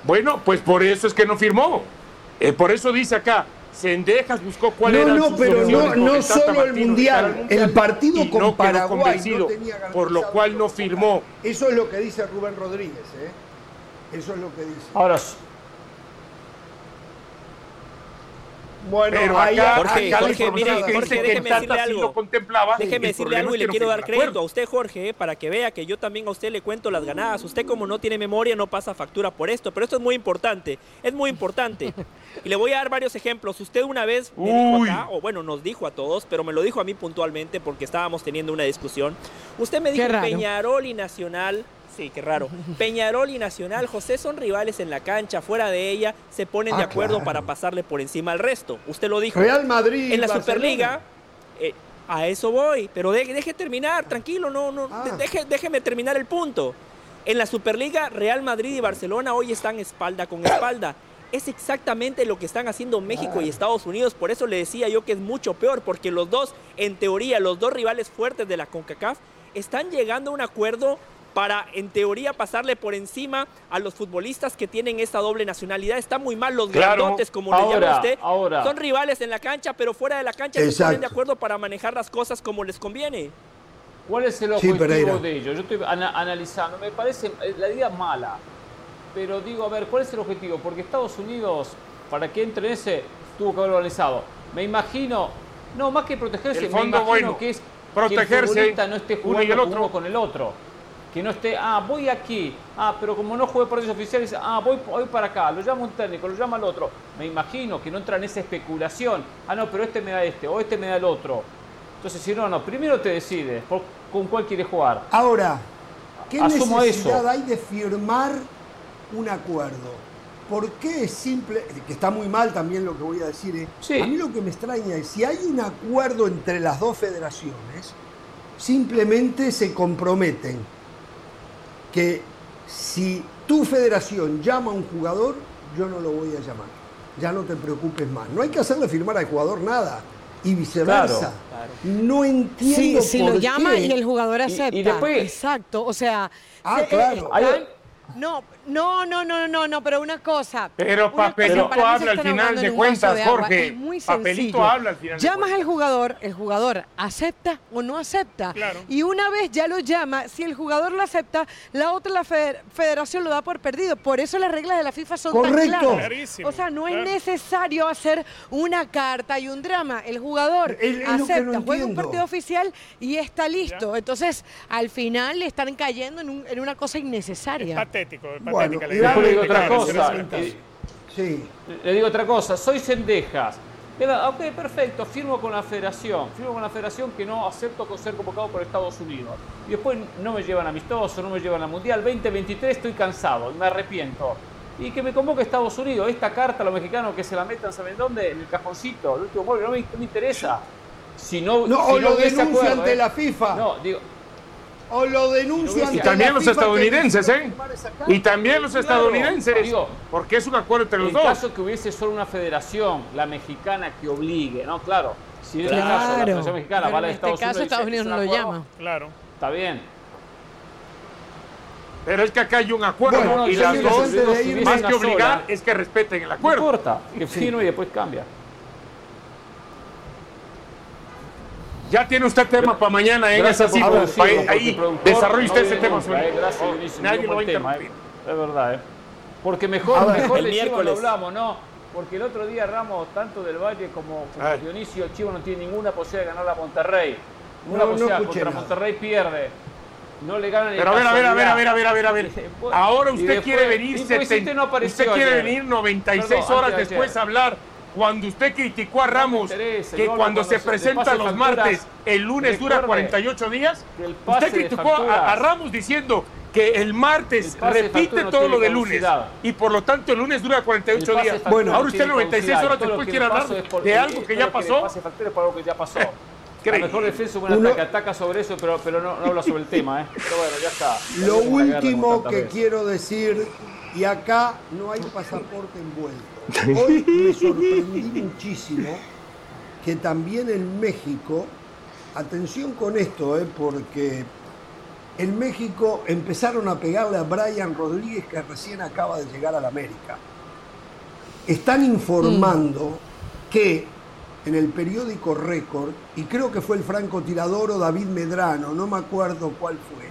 Bueno, pues por eso es que no firmó. Eh, por eso dice acá, Sendejas buscó cuál
No,
era
no, pero no, no solo el mundial, el partido
y
con
no
Paraguay no tenía
por lo cual no firmó.
Eso es lo que dice Rubén Rodríguez, ¿eh? Eso es lo que dice.
Ahora,
Bueno,
Pero acá,
Jorge,
acá
Jorge, mire,
que
Jorge,
que
déjeme decirle algo.
contemplaba.
Déjeme
el
decirle algo y le quiero dar crédito a usted, Jorge, eh, para que vea que yo también a usted le cuento las ganadas. Usted como no tiene memoria no pasa factura por esto, pero esto es muy importante, es muy importante. (laughs) Y le voy a dar varios ejemplos. Usted una vez me dijo acá, o bueno, nos dijo a todos, pero me lo dijo a mí puntualmente porque estábamos teniendo una discusión. Usted me dijo. Peñarol y Nacional Sí, qué raro. Peñarol y Nacional, José son rivales en la cancha, fuera de ella se ponen de
Ah,
acuerdo
claro.
para pasarle por encima al resto. Usted lo dijo.
Real Madrid.
En la
Barcelona.
Superliga, eh, a eso voy, pero de- deje terminar, tranquilo, no, no,
Ah.
de- deje, déjeme terminar el punto. En la Superliga, Real Madrid y Barcelona hoy están espalda con espalda. Es exactamente lo que están haciendo México y Estados Unidos, por eso le decía yo que es mucho peor, porque los dos, en teoría, los dos rivales fuertes de la CONCACAF, están llegando a un acuerdo para, en teoría, pasarle por encima a los futbolistas que tienen esta doble nacionalidad. Está muy mal los
Claro.
grandotes, como le llama usted.
ahora.
Son rivales en la cancha, pero fuera de la cancha se
Exacto.
ponen de acuerdo para manejar las cosas como les conviene.
¿Cuál es el objetivo de ellos? Yo estoy ana- analizando, me parece eh, la idea mala, pero digo, a ver, ¿cuál es el objetivo? Porque Estados Unidos, para que entre en ese, tuvo que haberlo organizado. Me imagino, no, más que protegerse,
El
me
fondo
imagino
bueno,
que es
protegerse,
que el no esté
uno y
jugando
el otro.
uno con el otro. Que no esté, ah, voy aquí, ah, pero como no juegue partidos oficiales, ah, voy, voy para acá, lo llama un técnico, lo llama al otro. Me imagino que no entra en esa especulación. Ah, no, pero este me da este, o este me da el otro. Entonces, si no, no, primero te decides por- con cuál quieres jugar.
Ahora, ¿qué
Asumo
necesidad
eso.
hay de firmar un acuerdo? ¿Por qué es simple? Que está muy mal también lo que voy a decir. ¿eh?
Sí.
A mí lo que me extraña es si hay un acuerdo entre las dos federaciones, simplemente se comprometen que si tu federación llama a un jugador, yo no lo voy a llamar. Ya no te preocupes más. No hay que hacerle firmar al jugador nada. Y viceversa. No
Si,
entiendo
si
por
lo llama
qué.
y el jugador
y
acepta.
después-
Exacto, o sea...
Ah,
se-
claro.
están-
Hay-
No, no, no, no, no, no, pero una cosa.
Pero
una cosa,
papelito
para mí se
habla al final de cuentas,
de.
Jorge.
Es muy
Papelito
sencillo.
habla al final
Llamas al jugador, el jugador acepta o no acepta.
Claro.
Y una vez ya lo llama, si el jugador lo acepta, la otra la feder- federación lo da por perdido. Por eso las reglas de la FIFA son
Correcto.
tan claras.
Clarísimo,
O sea, no
claro.
es necesario hacer una carta y un drama. El jugador
Es- es no
acepta, juega un partido oficial y está listo. Entonces, al final le están cayendo en, un- en una cosa innecesaria.
Patético,
Bueno, y.
Después le digo otra cosa.
Sí.
Le digo otra cosa, soy Cendejas. Mira, Ok, perfecto, firmo con la federación. Firmo con la federación que no acepto ser convocado por Estados Unidos. Y después no me llevan amistoso, no me llevan a Mundial. 2023 estoy cansado, me arrepiento. Y que me convoque Estados Unidos. Esta carta a los mexicanos que se la metan, ¿saben dónde? En el cajoncito, el último móvil, no me, interesa. Si no,
No,
si
o
no
lo denuncia
acuerdo,
ante
¿eh?
la FIFA.
No, digo,
O lo denuncia
Y
también los estadounidenses, ¿eh? Y también los estadounidenses.
digo,
porque es un acuerdo entre los
En
dos.
caso que hubiese solo una federación, la mexicana, que obligue, ¿no? Claro. Si en este
Claro.
caso la federación mexicana
Pero
va a la
en este
Estados
caso,
Unidos.
Estados Unidos
"Es
no lo
acuerdo",
llama.
Claro.
Está bien.
Pero es que acá hay un acuerdo
Bueno,
y las dos, más que obligar,
sola,
es que respeten el
No
acuerdo.
importa, que firme y después cambia.
Ya tiene usted tema para mañana, ¿eh?
Gracias
Es así,
por
pues,
producirlo,
ahí, desarrolle usted
no
ese tema.
eh, Gracias,
Oh,
Dionisio,
Nadie lo va a interrumpir.
eh. Es verdad, ¿eh? Porque mejor,
A ver,
mejor
el
de Chivo no
miércoles.
hablamos, ¿no? Porque el otro día Ramos, tanto del Valle como. Dionisio, Chivo no tiene ninguna posibilidad de ganar a Monterrey. Una
no
posibilidad, contra
nada.
Monterrey pierde. No le ganan
Pero a ver, a ver, a ver, a ver, a ver, a ver, a ver. (laughs)
Pues,
Ahora usted
después-
quiere venir, seten-
usted no apareció
usted quiere
ayer.
venir 96
Perdón,
horas
antes
después
ayer.
a hablar cuando usted criticó a
No
Ramos
interesa,
que cuando
cuando
se presenta los
facturas,
martes, el lunes dura
recuerde
48 días? Usted criticó a, a Ramos diciendo que el martes
El
repite
no
todo lo de lunes y por lo tanto el lunes dura 48
El pase
días.
Bueno,
no
ahora usted
tiene
96
caducidad,
horas
lo
después quiere hablar de algo que ya
lo
pasó. (laughs)
La
Increíble.
mejor defensa es una
Uno-
que ataca sobre eso, pero, pero no, no habla sobre el tema. ¿eh? Pero bueno, ya está.
Lo último que quiero decir, y acá no hay pasaporte envuelto. Hoy me sorprendí muchísimo que también en México, atención con esto, eh, porque en México empezaron a pegarle a Brian Rodríguez que recién acaba de llegar a la América. Están informando que en el periódico Récord, y creo que fue el francotirador o David Medrano, no me acuerdo cuál fue,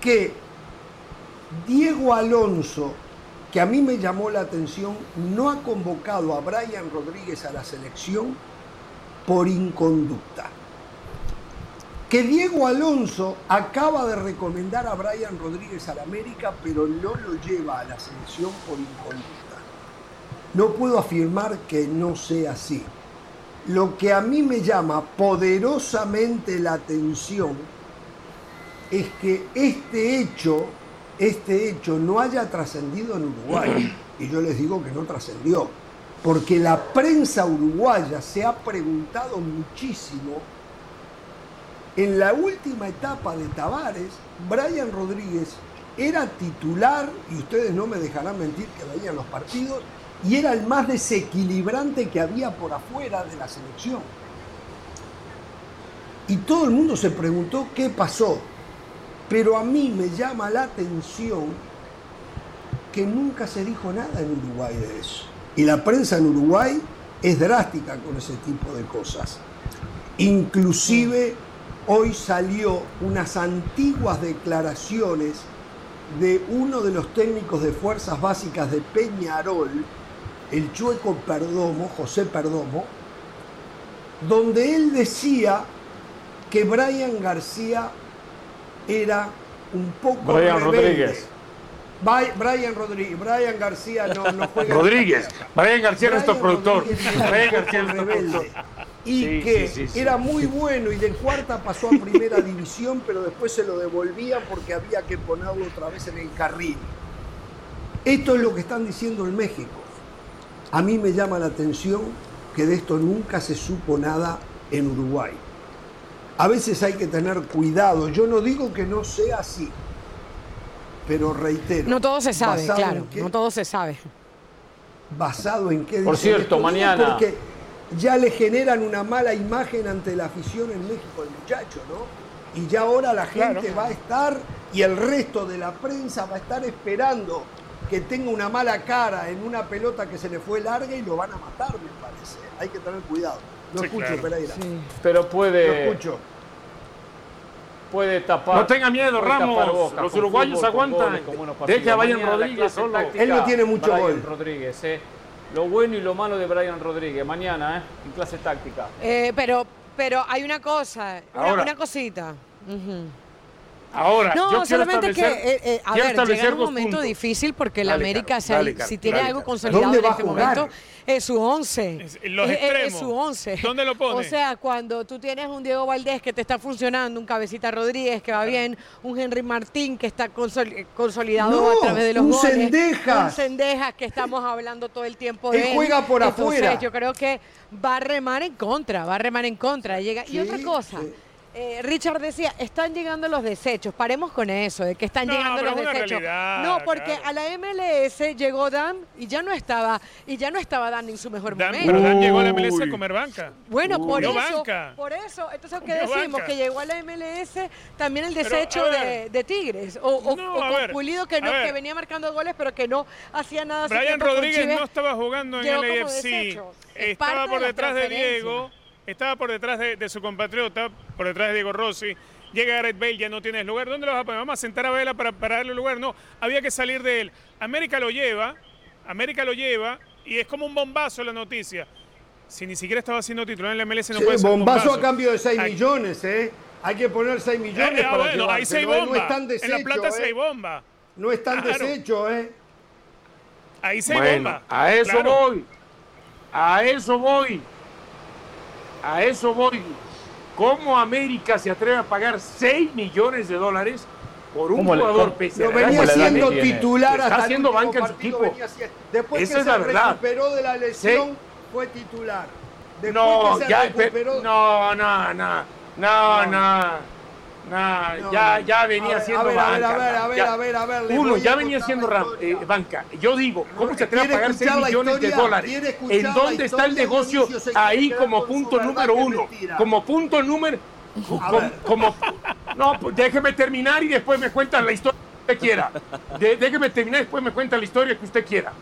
que Diego Alonso, que a mí me llamó la atención, no ha convocado a Brian Rodríguez a la selección por inconducta. Que Diego Alonso acaba de recomendar a Brian Rodríguez al América, pero no lo lleva a la selección por inconducta. No puedo afirmar que no sea así. Lo que a mí me llama poderosamente la atención es que este hecho, este hecho no haya trascendido en Uruguay. (clears throat) Y yo les digo que no trascendió. Porque la prensa uruguaya se ha preguntado muchísimo. En la última etapa de Tavares, Brian Rodríguez era titular, y ustedes no me dejarán mentir que veían los partidos, y era el más desequilibrante que había por afuera de la selección. Y todo el mundo se preguntó qué pasó. Pero a mí me llama la atención que nunca se dijo nada en Uruguay de eso. Y la prensa en Uruguay es drástica con ese tipo de cosas. Inclusive hoy salió unas antiguas declaraciones de uno de los técnicos de fuerzas básicas de Peñarol, el chueco Perdomo, José Perdomo, donde él decía que Brian García era un poco
Brian
rebelde.
Rodríguez.
Brian Rodríguez, Brian García no, no juega.
Rodríguez. Brian García es nuestro
Brian
productor. Brian García es nuestro productor.
Y
Sí,
que
sí, sí, sí.
era muy bueno y de cuarta pasó a primera división, pero después se lo devolvían porque había que ponerlo otra vez en el carril. Esto es lo que están diciendo en México. A mí me llama la atención que de esto nunca se supo nada en Uruguay. A veces hay que tener cuidado. Yo no digo que no sea así, pero reitero.
No todo se sabe,
¿basado
claro.
qué?
No todo se sabe.
basado en qué
Por cierto,
esto.
Mañana-
Porque ya le generan una mala imagen ante la afición en México al muchacho, ¿no? Y ya ahora la gente va a estar y el resto de la prensa va a estar esperando que tenga una mala cara en una pelota que se le fue larga y lo van a matar, me parece. Hay que tener cuidado.
Sí,
escucho,
claro.
Pereira.
Pero puede,
escucho.
puede tapar.
No tenga miedo, Ramos.
bocas
Los uruguayos
fútbol,
aguantan.
goles,
Deje a. Brian Rodríguez solo.
táctica,
Él no tiene mucho
Brian
gol.
Rodríguez, eh. Lo bueno y lo malo de Brian Rodríguez. Mañana, ¿eh? En clase táctica.
Eh, pero, pero hay una cosa, una,
Ahora.
una cosita. Ujú.
Ahora,
No, solamente que, eh, eh, a ver, llega en un momento
puntos.
difícil porque la
Dale,
América, si,
dale,
tiene
dale,
algo consolidado
¿Dónde
en este momento, es su once.
Es- los
Es- es- su once.
¿Dónde lo pone?
O sea, cuando tú tienes un Diego Valdés que te está funcionando, un Cabecita Rodríguez que va bien, un Henry Martín que está consol- consolidado
No,
a través de los
un
goles,
Cendejas.
un Cendejas que estamos hablando todo el tiempo de
Él juega por
Entonces,
afuera.
yo creo que va a remar en contra, va a remar en contra. Llega. y otra cosa,
sí.
Eh, Richard decía, están llegando los desechos. Paremos con eso, de que están
No,
llegando
pero
los
es una
desechos.
realidad,
no, porque
claro.
a la MLS llegó Dan y ya no estaba y ya no estaba Dan en su mejor
Dan,
momento.
pero Dan llegó a la MLS a comer banca.
Bueno, por eso,
banca.
por eso, entonces ¿qué decimos?
banca.
Que llegó a la MLS también el desecho de,
ver.
de Tigres o, o-
No,
o
a
con
ver,
Pulido que no que venía marcando goles pero que no hacía nada.
Brian Rodríguez no estaba jugando en el AFC. Estaba por detrás de. Diego. Estaba por detrás de, de su compatriota, por detrás de Diego Rossi. Llega Gareth Bale, ya no tienes lugar. ¿Dónde lo vas a poner? Vamos a sentar a Vela para, para darle lugar. No, había que salir de él. América lo lleva, América lo lleva y es como un bombazo la noticia. Si ni siquiera estaba siendo titular en la MLS, no
Sí,
puede ser un
bombazo
bombazo.
a cambio de 6
Ay,
millones, ¿eh? Hay que poner 6 millones
eh, ah,
para
bueno, hay
llevárselo, ¿eh?
bomba.
No están
en
desechos,
La Plata sí
¿eh?
hay bomba.
No están
Claro.
desechos, ¿eh?
Ahí sí hay
Bueno,
bomba.
a eso
Claro.
voy. A eso voy. A eso voy. ¿Cómo América se atreve a pagar 6 millones de dólares por un
¿Cómo le-
jugador
cómo-
pese a
Lo venía siendo titular
Está
hasta el
haciendo banca en su equipo.
Después
Esa
que
es
se
la verdad.
recuperó de la lesión, fue titular. Después
No,
que se
ya,
recuperó,
pe- no, no, no, no, no, no,
No,
ya, ya venía siendo
a ver,
banca.
a ver, a ver,
ya.
a ver, a ver,
Uno, ya venía siendo eh, banca. Yo digo, ¿cómo se atreve a
¿Quiere
pagar 6
escuchar la
millones de dólares?
¿Quiere escuchar
¿En dónde está el negocio? Ahí como punto número uno. Como punto número... Como, como- no, pues déjeme terminar y después me cuentan la historia que usted quiera. De- déjeme terminar y después me cuentan la historia que usted quiera.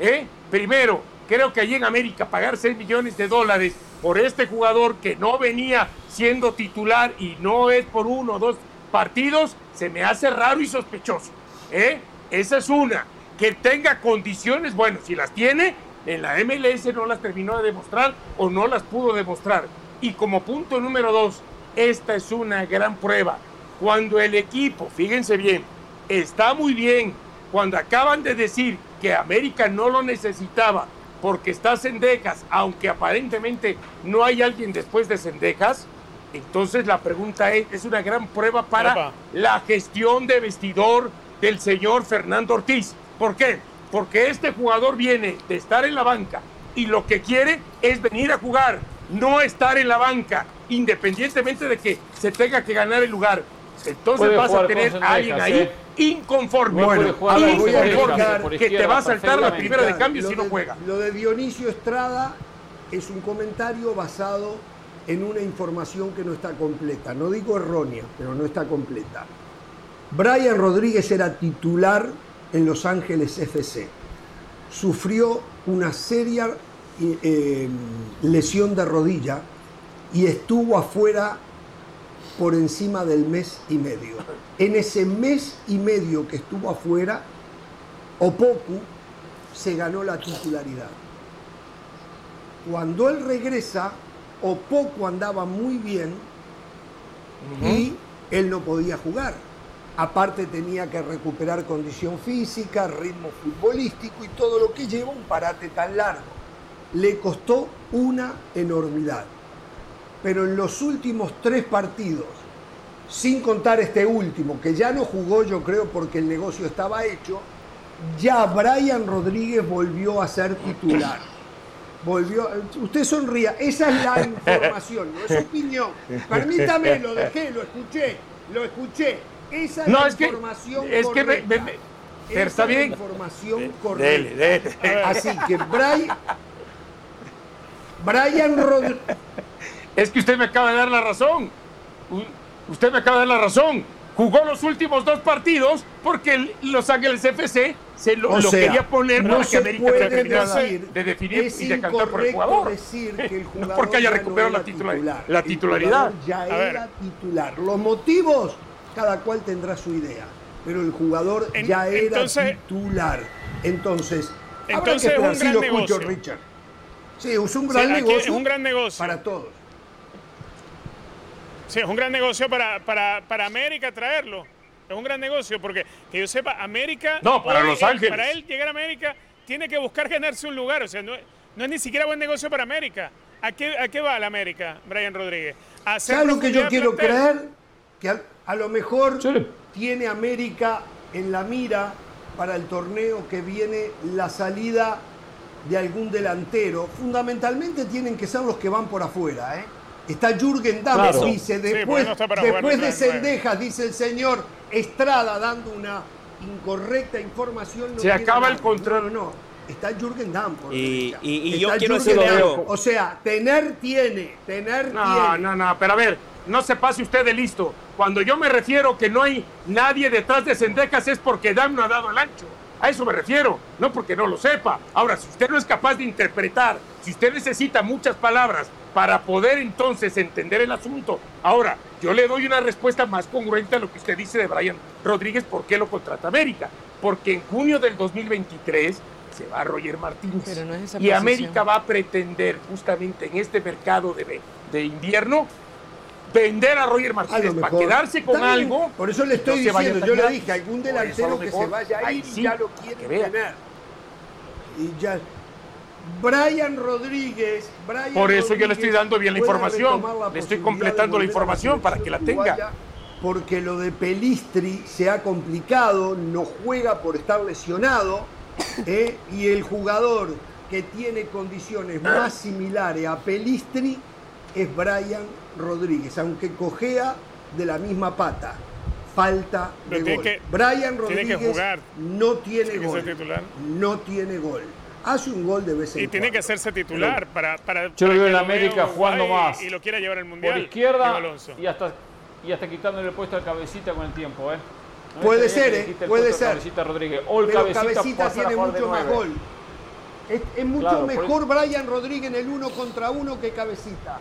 ¿Eh? Primero, creo que allí en América pagar 6 millones de dólares por este jugador que no venía siendo titular y no es por uno o dos partidos, se me hace raro y sospechoso. ¿eh? Esa es una. Que tenga condiciones, bueno, si las tiene, en la MLS no las terminó de demostrar o no las pudo demostrar. Y como punto número dos, esta es una gran prueba. Cuando el equipo, fíjense bien, está muy bien, cuando acaban de decir que América no lo necesitaba porque está Sendejas, aunque aparentemente no hay alguien después de Sendejas, entonces la pregunta es, es una gran prueba para la gestión de vestidor del señor Fernando Ortiz. ¿Por qué? Porque este jugador viene de estar en la banca y lo que quiere es venir a jugar, no estar en la banca, independientemente de que se tenga que ganar el lugar. Entonces
Puede
vas a tener a alguien ahí
¿eh?
Inconforme.
Bueno, jugar Sendejas por
que te va a saltar la primera de cambio
Lo
si no juega.
Lo de Dionisio Estrada es un comentario basado en una información que no está completa. No digo errónea, pero no está completa. Brian Rodríguez era titular en Los Ángeles FC. Sufrió una seria eh, eh, lesión de rodilla y estuvo afuera por encima del mes y medio. En ese mes y medio que estuvo afuera, Opoku se ganó la titularidad. Cuando él regresa, Opoku andaba muy bien y él no podía jugar. Aparte tenía que recuperar condición física, ritmo futbolístico y todo lo que lleva un parate tan largo. Le costó una enormidad. Pero en los últimos tres partidos, sin contar este último, que ya no jugó yo creo porque el negocio estaba hecho, ya Brian Rodríguez volvió a ser titular. Volvió, usted sonría, esa es la información, no es opinión. Permítame, lo dejé, lo escuché, lo escuché. Esa es
No,
la
es que,
información
es que me-
correcta.
me- me- pero
Esa
está
es la
bien.
información correcta.
Dele, dele.
Así que Brian, Brian Rodríguez.
Es que usted me acaba de dar la razón. U- Usted me acaba de dar la razón. Jugó los últimos dos partidos porque el Los Ángeles FC se lo,
O
lo
sea,
quería poner
no
para
se
que América
decir,
de definir
es
y decantar por el jugador.
decir que el (laughs)
No
jugador
porque haya
no
recuperado
era
la, titular-
titular.
la
El
titularidad.
jugador ya
A ver.
era titular. Los motivos, cada cual tendrá su idea. Pero el jugador
En-
ya era
entonces-
titular. Entonces, habrá
Entonces
que
es un gran
lo escucho,
negocio.
Richard. Sí, es un
Sí,
gran
aquí
negocio
es un gran negocio.
para todos.
Sí, es un gran negocio para, para, para América traerlo. Es un gran negocio porque, que yo sepa, América.
No, para Los Ángeles.
Para él llegar a América, tiene que buscar ganarse un lugar. O sea, no, no es ni siquiera buen negocio para América. ¿A qué, a qué va la América, Brian Rodríguez? A hacer
¿Sabes lo que yo quiero
plantel.
creer? Que a, a lo mejor tiene América en la mira para el torneo que viene la salida de algún delantero. Fundamentalmente tienen que ser los que van por afuera. ¿eh? Está Jürgen Damm,
Claro.
dice,
Sí,
después,
no
de. Cendejas, dice el señor Estrada, dando una incorrecta información. no
Se acaba el control.
No, no, no. Está Jürgen Damm. por
Y- y- y yo quiero
Jürgen
decirlo,
Damm. O sea, tener tiene, tener
No,
tiene.
no, no, pero a ver, no se pase usted de listo. Cuando yo me refiero que no hay nadie detrás de Sendejas es porque Dam no ha dado el ancho. A eso me refiero, no porque no lo sepa. Ahora, si usted no es capaz de interpretar, si usted necesita muchas palabras para poder entonces entender el asunto, ahora, yo le doy una respuesta más congruente a lo que usted dice de Brian Rodríguez, ¿por qué lo contrata América? Porque en junio del 2023 se va Roger Martínez.
Pero no es esa
y
posición.
América va a pretender justamente en este mercado de, de invierno vender a Roger Martínez para quedarse con algo.
Por eso le estoy
no
diciendo, yo le dije, algún delantero que se vaya a
ahí
ir y
sí,
ya lo
vea.
tener. Y ya. Brian Rodríguez. Brian
Por eso yo le
Rodríguez
estoy dando bien la información.
la
Le estoy completando la información para que la tenga.
Porque lo de Pelistri se ha complicado, no juega por estar lesionado. (coughs) ¿eh? Y el jugador que tiene condiciones más similares a Pelistri es Brian Rodríguez, aunque cojea de la misma pata. Falta de
Pero tiene
gol.
que-
Brian
tiene que
Rodríguez
jugar.
no tiene
Tiene que
gol.
ser titular.
No tiene gol. Hace un gol de vez en
Y tiene que hacerse titular para, para,
Yo
para
lo veo en América jugando
y-
más.
Y lo quiera llevar al Mundial.
Por izquierda y hasta, y hasta quitándole el puesto al cabecita con el tiempo, ¿eh? No
Puede ser, ¿eh? Puede ser.
Cabecita Rodríguez. O el
Pero
cabecita,
tiene mucho más gol. Es, es mucho
Claro,
mejor Brian Rodríguez en el uno contra uno que Cabecita.